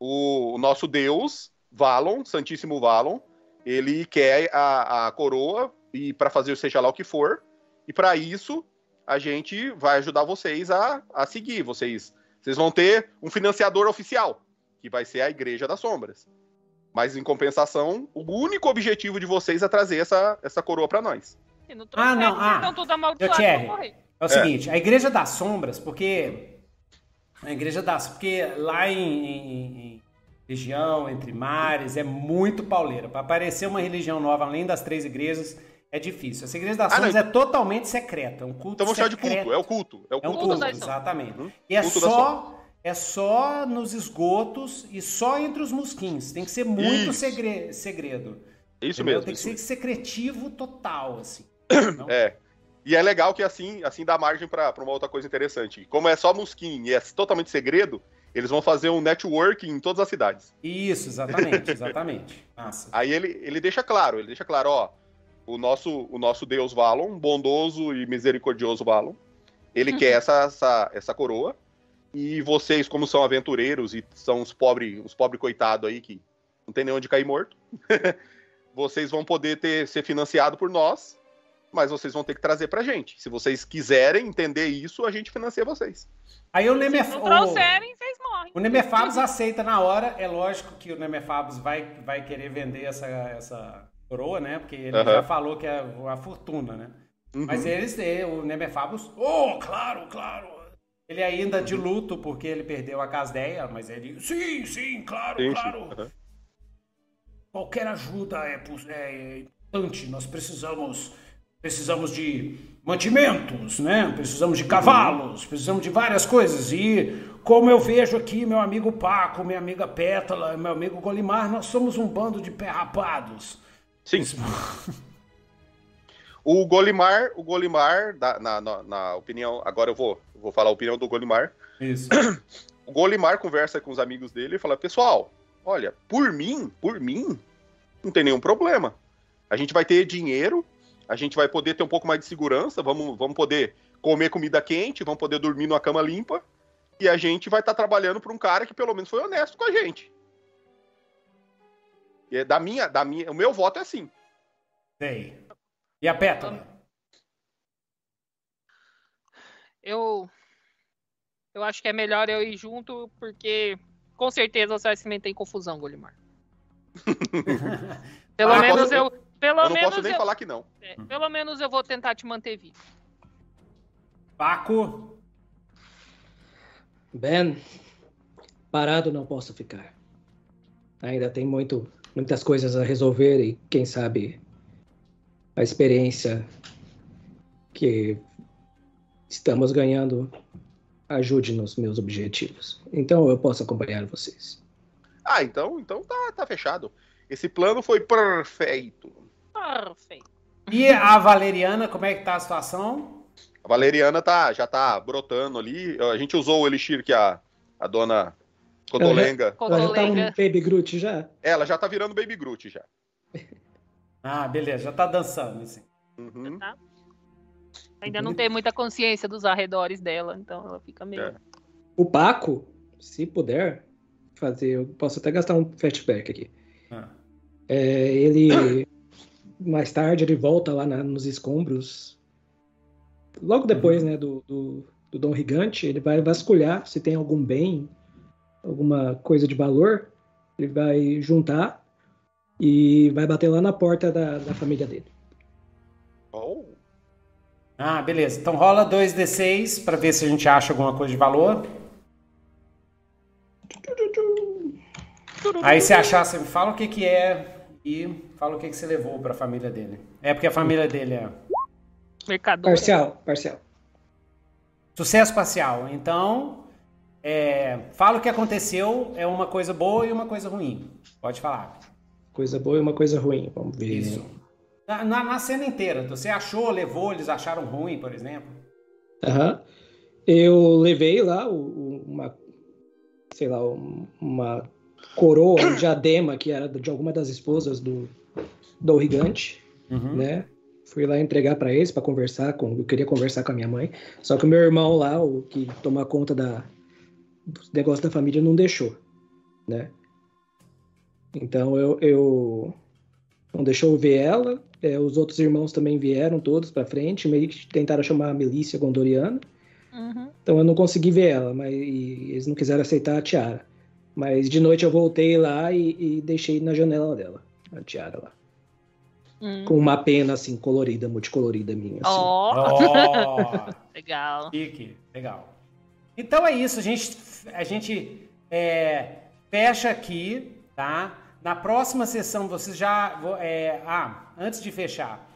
O, o nosso deus, Valon, Santíssimo Valon, ele quer a, a coroa e para fazer seja lá o que for. E para isso a gente vai ajudar vocês a, a seguir. Vocês, vocês vão ter um financiador oficial, que vai ser a Igreja das Sombras. Mas em compensação, o único objetivo de vocês é trazer essa, essa coroa para nós. Se não Ah, não, ah. Então tudo amaldiçoado Thierry. É o seguinte, a Igreja das Sombras, porque a Igreja das, porque lá em, em- em região entre mares é muito pauleira. Para aparecer uma religião nova além das três igrejas é difícil. Essa Igreja das Ah, Sombras é totalmente secreta, é um culto Então vamos chamar de culto, é o culto. É o É um culto. culto, exatamente. Uhum. E é Culto só é só nos esgotos e só entre os mosquins. Tem que ser muito Isso. segre- segredo. Isso entendeu? mesmo. Tem que isso ser secretivo total, assim. mesmo. <coughs> É. E é legal que assim, assim dá margem para uma outra coisa interessante. Como é só Musquin e é totalmente segredo, eles vão fazer um network em todas as cidades. Isso, exatamente, <laughs> exatamente. Massa. Aí ele, ele deixa claro, ele deixa claro, ó, o nosso, o nosso Deus Valon, bondoso e misericordioso Valon, ele quer essa, essa, essa coroa, e vocês, como são aventureiros e são os pobres os pobre coitados aí que não tem nem onde cair morto, <laughs> vocês vão poder ter, ser financiado por nós, mas vocês vão ter que trazer pra gente. Se vocês quiserem entender isso, a gente financia vocês. Aí o Se Nemef... não trouxerem, vocês morrem. O Nemefabos aceita na hora. É lógico que o Nemefabos vai, vai querer vender essa, essa coroa, né? Porque ele Aham. já falou que é a fortuna, né? Uhum. Mas eles, o Nemefabos, oh, claro, claro. Ele ainda de luto porque ele perdeu a Casdeia, mas ele, sim, sim, claro, Sim, sim. claro. Aham. Qualquer ajuda é, é importante. Nós precisamos precisamos de mantimentos, né? Precisamos de cavalos, precisamos de várias coisas. E como eu vejo aqui, meu amigo Paco, minha amiga Pétala, meu amigo Golimar, nós somos um bando de pé rapados. Sim. O Golimar, o Golimar, na, na, na opinião, agora eu vou, vou falar a opinião do Golimar. Isso. O Golimar conversa com os amigos dele e fala: Pessoal, olha, por mim, por mim, não tem nenhum problema. A gente vai ter dinheiro, a gente vai poder ter um pouco mais de segurança, vamos, vamos poder comer comida quente, vamos poder dormir numa cama limpa, e a gente vai estar trabalhando para um cara que pelo menos foi honesto com a gente. E é da minha, da minha, o meu voto é assim. Sei. E a Pétala? Eu. Eu acho que é melhor eu ir junto, porque com certeza você vai se meter em confusão, Golimar. <laughs> Pelo Ah, menos posso- eu. Pelo eu não menos posso nem eu, falar que não. é, pelo menos eu vou tentar te manter vivo. Paco? Ben, parado não posso ficar. Ainda tem muito, muitas coisas a resolver e quem sabe a experiência que estamos ganhando ajude nos meus objetivos. Então eu posso acompanhar vocês. Ah, então, então tá, tá fechado. Esse plano foi perfeito. Perfeito. E a Valeriana, como é que tá a situação? A Valeriana tá, já tá brotando ali. A gente usou o elixir que a, a dona Codolenga. Ela já tá um. Baby Groot já? Ela já tá virando Baby Groot já. <laughs> Ah, beleza, já tá dançando, assim. Uhum. Tá? Ainda não tem muita consciência dos arredores dela, então ela fica meio. É. O Paco, se puder fazer, eu posso até gastar um flashback aqui. Ah. É, ele mais tarde ele volta lá na- nos escombros. Logo depois, né, do, do, do Dom Gigante, ele vai vasculhar se tem algum bem, alguma coisa de valor. Ele vai juntar e vai bater lá na porta da, da família dele. Oh. Ah, beleza. Então rola 2d6 pra ver se a gente acha alguma coisa de valor. Aí se achar, você me fala o que que é e fala o que que você levou pra família dele. É porque a família dele é Mercador. Parcial, parcial. sucesso parcial. Então, é, fala o que aconteceu, é uma coisa boa e uma coisa ruim. Pode falar. Coisa boa e uma coisa ruim. Vamos ver. Isso. Na, na- na cena inteira, você achou, levou, eles acharam ruim, por exemplo? Aham. Eu levei lá uma, sei lá, um- uma coroa, um diadema que era de alguma das esposas do do Gigante, Uhum. né? Fui lá entregar para eles para conversar com, eu queria conversar com a minha mãe, só que o meu irmão lá, o que toma conta da dos negócios da família não deixou, né? Então eu, eu não deixou eu ver ela, é, os outros irmãos também vieram todos para frente, meio que tentaram chamar a milícia gondoriana. Uhum. Então eu não consegui ver ela, mas e eles não quiseram aceitar a tiara. Mas de noite eu voltei lá e, e deixei na janela dela, a tiara lá. Hum. Com uma pena assim, colorida, multicolorida minha. Assim. Ó, Ó, <laughs> legal. Chique, legal. Então é isso, a gente, a gente é, fecha aqui, tá? Na próxima sessão vocês já. é, ah, antes de fechar.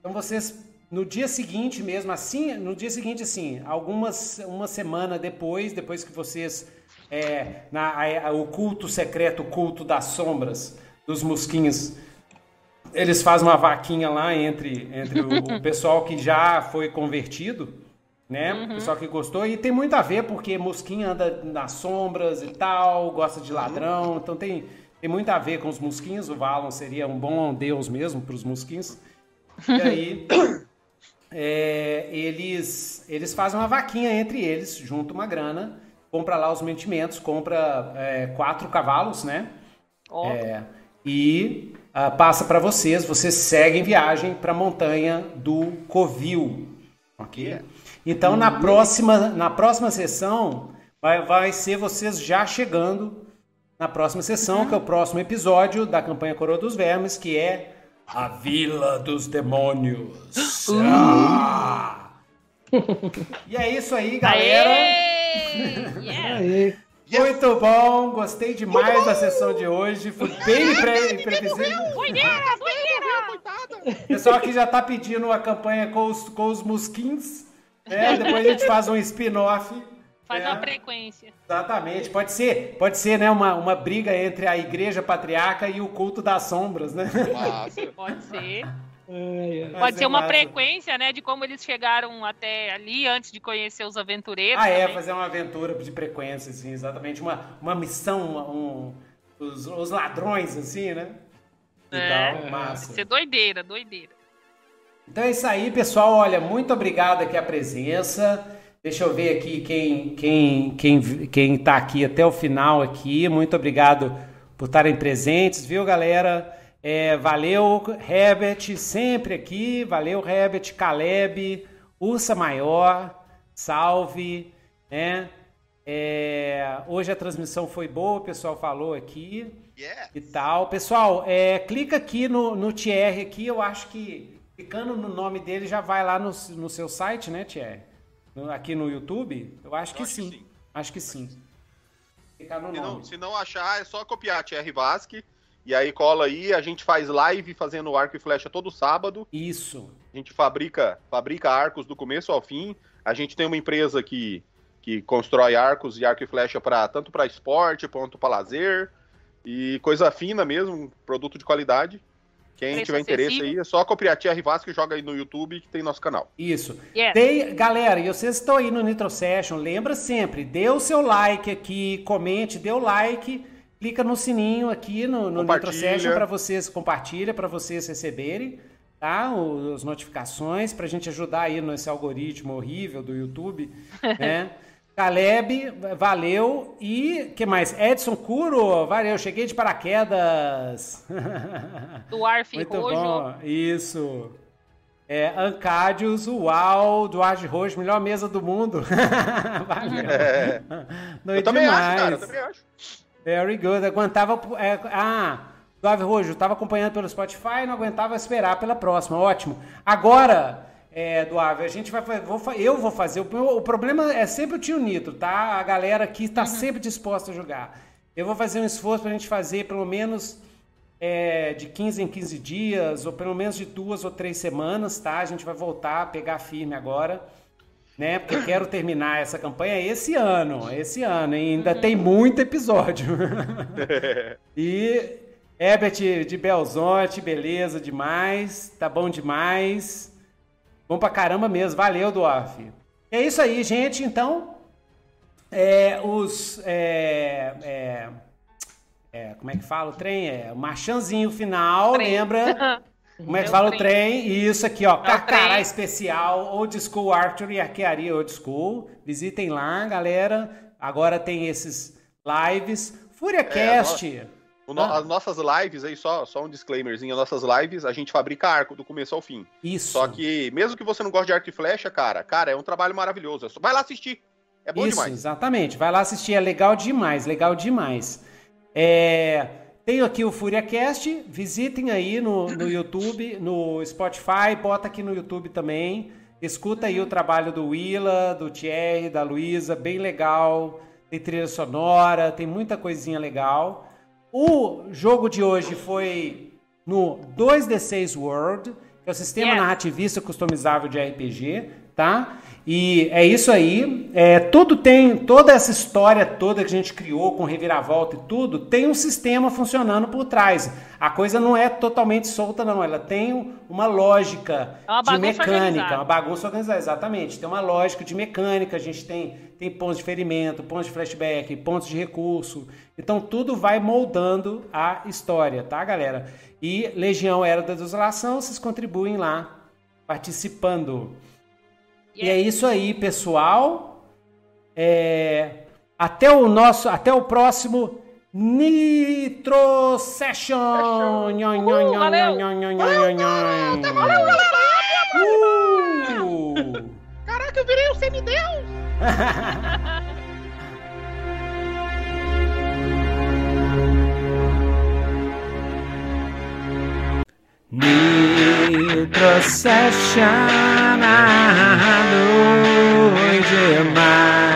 Então vocês, no dia seguinte mesmo, assim, no dia seguinte, assim, algumas, uma semana depois, depois que vocês. É, na, a- a- o culto secreto, o culto das sombras, dos mosquinhos, eles fazem uma vaquinha lá entre, entre o, o <laughs> pessoal que já foi convertido, né? O pessoal que gostou. E tem muito a ver, porque mosquinha anda nas sombras e tal, gosta de ladrão. Então tem, tem muito a ver com os mosquinhos. O Valon seria um bom deus mesmo para os mosquinhos. E aí, <coughs> é, eles, eles fazem uma vaquinha entre eles, junta uma grana, compra lá os mantimentos, compra é, quatro cavalos, né? Ó, É, e ah, passa para vocês, vocês seguem viagem para a montanha do Covil, ok? Então na próxima na próxima sessão vai, vai ser vocês já chegando na próxima sessão, que é o próximo episódio da campanha Coroa dos Vermes, que é a Vila dos Demônios. Ah! <laughs> E é isso aí, galera. Aê! Yeah! Aê. Muito bom, gostei demais da sessão de hoje. Foi bem pre- imprevisível. O pessoal aqui já tá pedindo uma campanha com os, com os mosquins. né? <laughs> Depois a gente faz um spin-off. Faz É. uma frequência. Exatamente. Pode ser, pode ser né, uma, uma briga entre a igreja patriarca e o culto das sombras, né? Massa. Pode ser. Ai. Vai Pode ser uma massa. frequência, né? De como eles chegaram até ali antes de conhecer os aventureiros. Ah, é, também. fazer uma aventura de frequência, assim, exatamente. Uma, uma missão, uma- um, os, os ladrões, assim, né? E É. tal, Vai massa. ser doideira, doideira. Então é isso aí, pessoal. Olha, muito obrigado aqui a presença. Deixa eu ver aqui quem quem quem quem tá aqui até o final aqui. Muito obrigado por estarem presentes, viu, galera? É, valeu, Herbert, sempre aqui. Valeu, Herbert, Caleb, Ursa Maior, salve, né? É, hoje a transmissão foi boa, o pessoal falou aqui Yeah. e tal. Pessoal, é, clica aqui no, no Thierry aqui, eu acho que clicando no nome dele já vai lá no, no seu site, né, Thierry? No- aqui no YouTube? Eu acho que acho que sim. sim. Acho que sim. Clicar no Se não, nome. se não achar, é só copiar Thierry Vasque. E aí cola aí, a gente faz live fazendo arco e flecha todo sábado. Isso. A gente fabrica, fabrica arcos do começo ao fim. A gente tem uma empresa que, que constrói arcos e arco e flecha para tanto para esporte quanto para lazer. E coisa fina mesmo, produto de qualidade. Quem Preço tiver interesse acessível. aí, é só copiar Thierry Vasque e joga aí no YouTube que tem nosso canal. Isso. Yes. Tem, galera, e vocês estão aí no Nitro Session, lembra sempre, dê o seu like aqui, comente, dê o like, clica no sininho aqui no, no Nitro Compartilha. Session para vocês, compartilha para vocês receberem, tá? O- As notificações, pra gente ajudar aí nesse algoritmo horrível do YouTube, <laughs> né? Caleb, valeu. E que mais? Edson Curo, valeu, cheguei de paraquedas. <laughs> Dwarf Muito Rojo. bom, isso. É, Ancádios, uau, Duarte Rojo, melhor mesa do mundo. <laughs> Valeu. É. Doido eu também demais. acho, cara, eu também acho. Very good. Aguentava. é, ah, Duarte Rojo, estava acompanhando pelo Spotify, não aguentava esperar pela próxima. Ótimo. Agora, é, Duave, a gente vai vou eu vou fazer. O, o problema é sempre o tio Nitro, tá? A galera aqui está sempre disposta a jogar. Eu vou fazer um esforço para a gente fazer pelo menos é, de 15 em 15 dias, ou pelo menos de duas ou três semanas, tá? A gente vai voltar a pegar firme agora, né? Porque eu quero terminar essa campanha esse ano, esse ano, e ainda tem muito episódio. <laughs> e Herbert de Belzonte, beleza demais, tá bom demais. Bom pra caramba mesmo, valeu, Dwarf. É isso aí, gente, então. É, os. É, é, é, como é que fala o trem? É o marchanzinho final, Trem. lembra? <laughs> Como é que É o fala o trem. trem? Isso aqui, ó. o Carcará trem. especial, Old School Archery, Arquearia Old School. Visitem lá, galera. Agora tem esses lives. FúriaCast. O no- Ah. As nossas lives aí, só, só um disclaimerzinho, as nossas lives, a gente fabrica arco do começo ao fim. Isso. Só que, mesmo que você não goste de arco e flecha, cara, cara, é um trabalho maravilhoso. É Vai lá assistir. É bom Isso, demais. exatamente. Vai lá assistir, é legal demais, legal demais. É, tenho aqui o FuriaCast, visitem aí no, no YouTube, no Spotify, bota aqui no YouTube também. Escuta aí o trabalho do Willa, do Thierry, da Luísa, bem legal. Tem trilha sonora, tem muita coisinha legal. O jogo de hoje foi no 2D6 World, que é o sistema Yes. narrativista customizável de RPG, tá? E é isso aí. É, tudo tem, toda essa história toda que a gente criou com reviravolta e tudo, tem um sistema funcionando por trás. A coisa não é totalmente solta, não. Ela tem uma lógica É uma de mecânica, organizada. uma bagunça organizada, exatamente. Tem uma lógica de mecânica, a gente tem, tem pontos de ferimento, pontos de flashback, pontos de recurso. Então tudo vai moldando a história, tá, galera? E Legião Era da Desolação, vocês contribuem lá, participando. E é isso aí, pessoal. É, Até o nosso, até o próximo Nitro Session. Valeu. Valeu! Uh! Caraca, eu virei um semideus! <laughs> Session, a luz demais.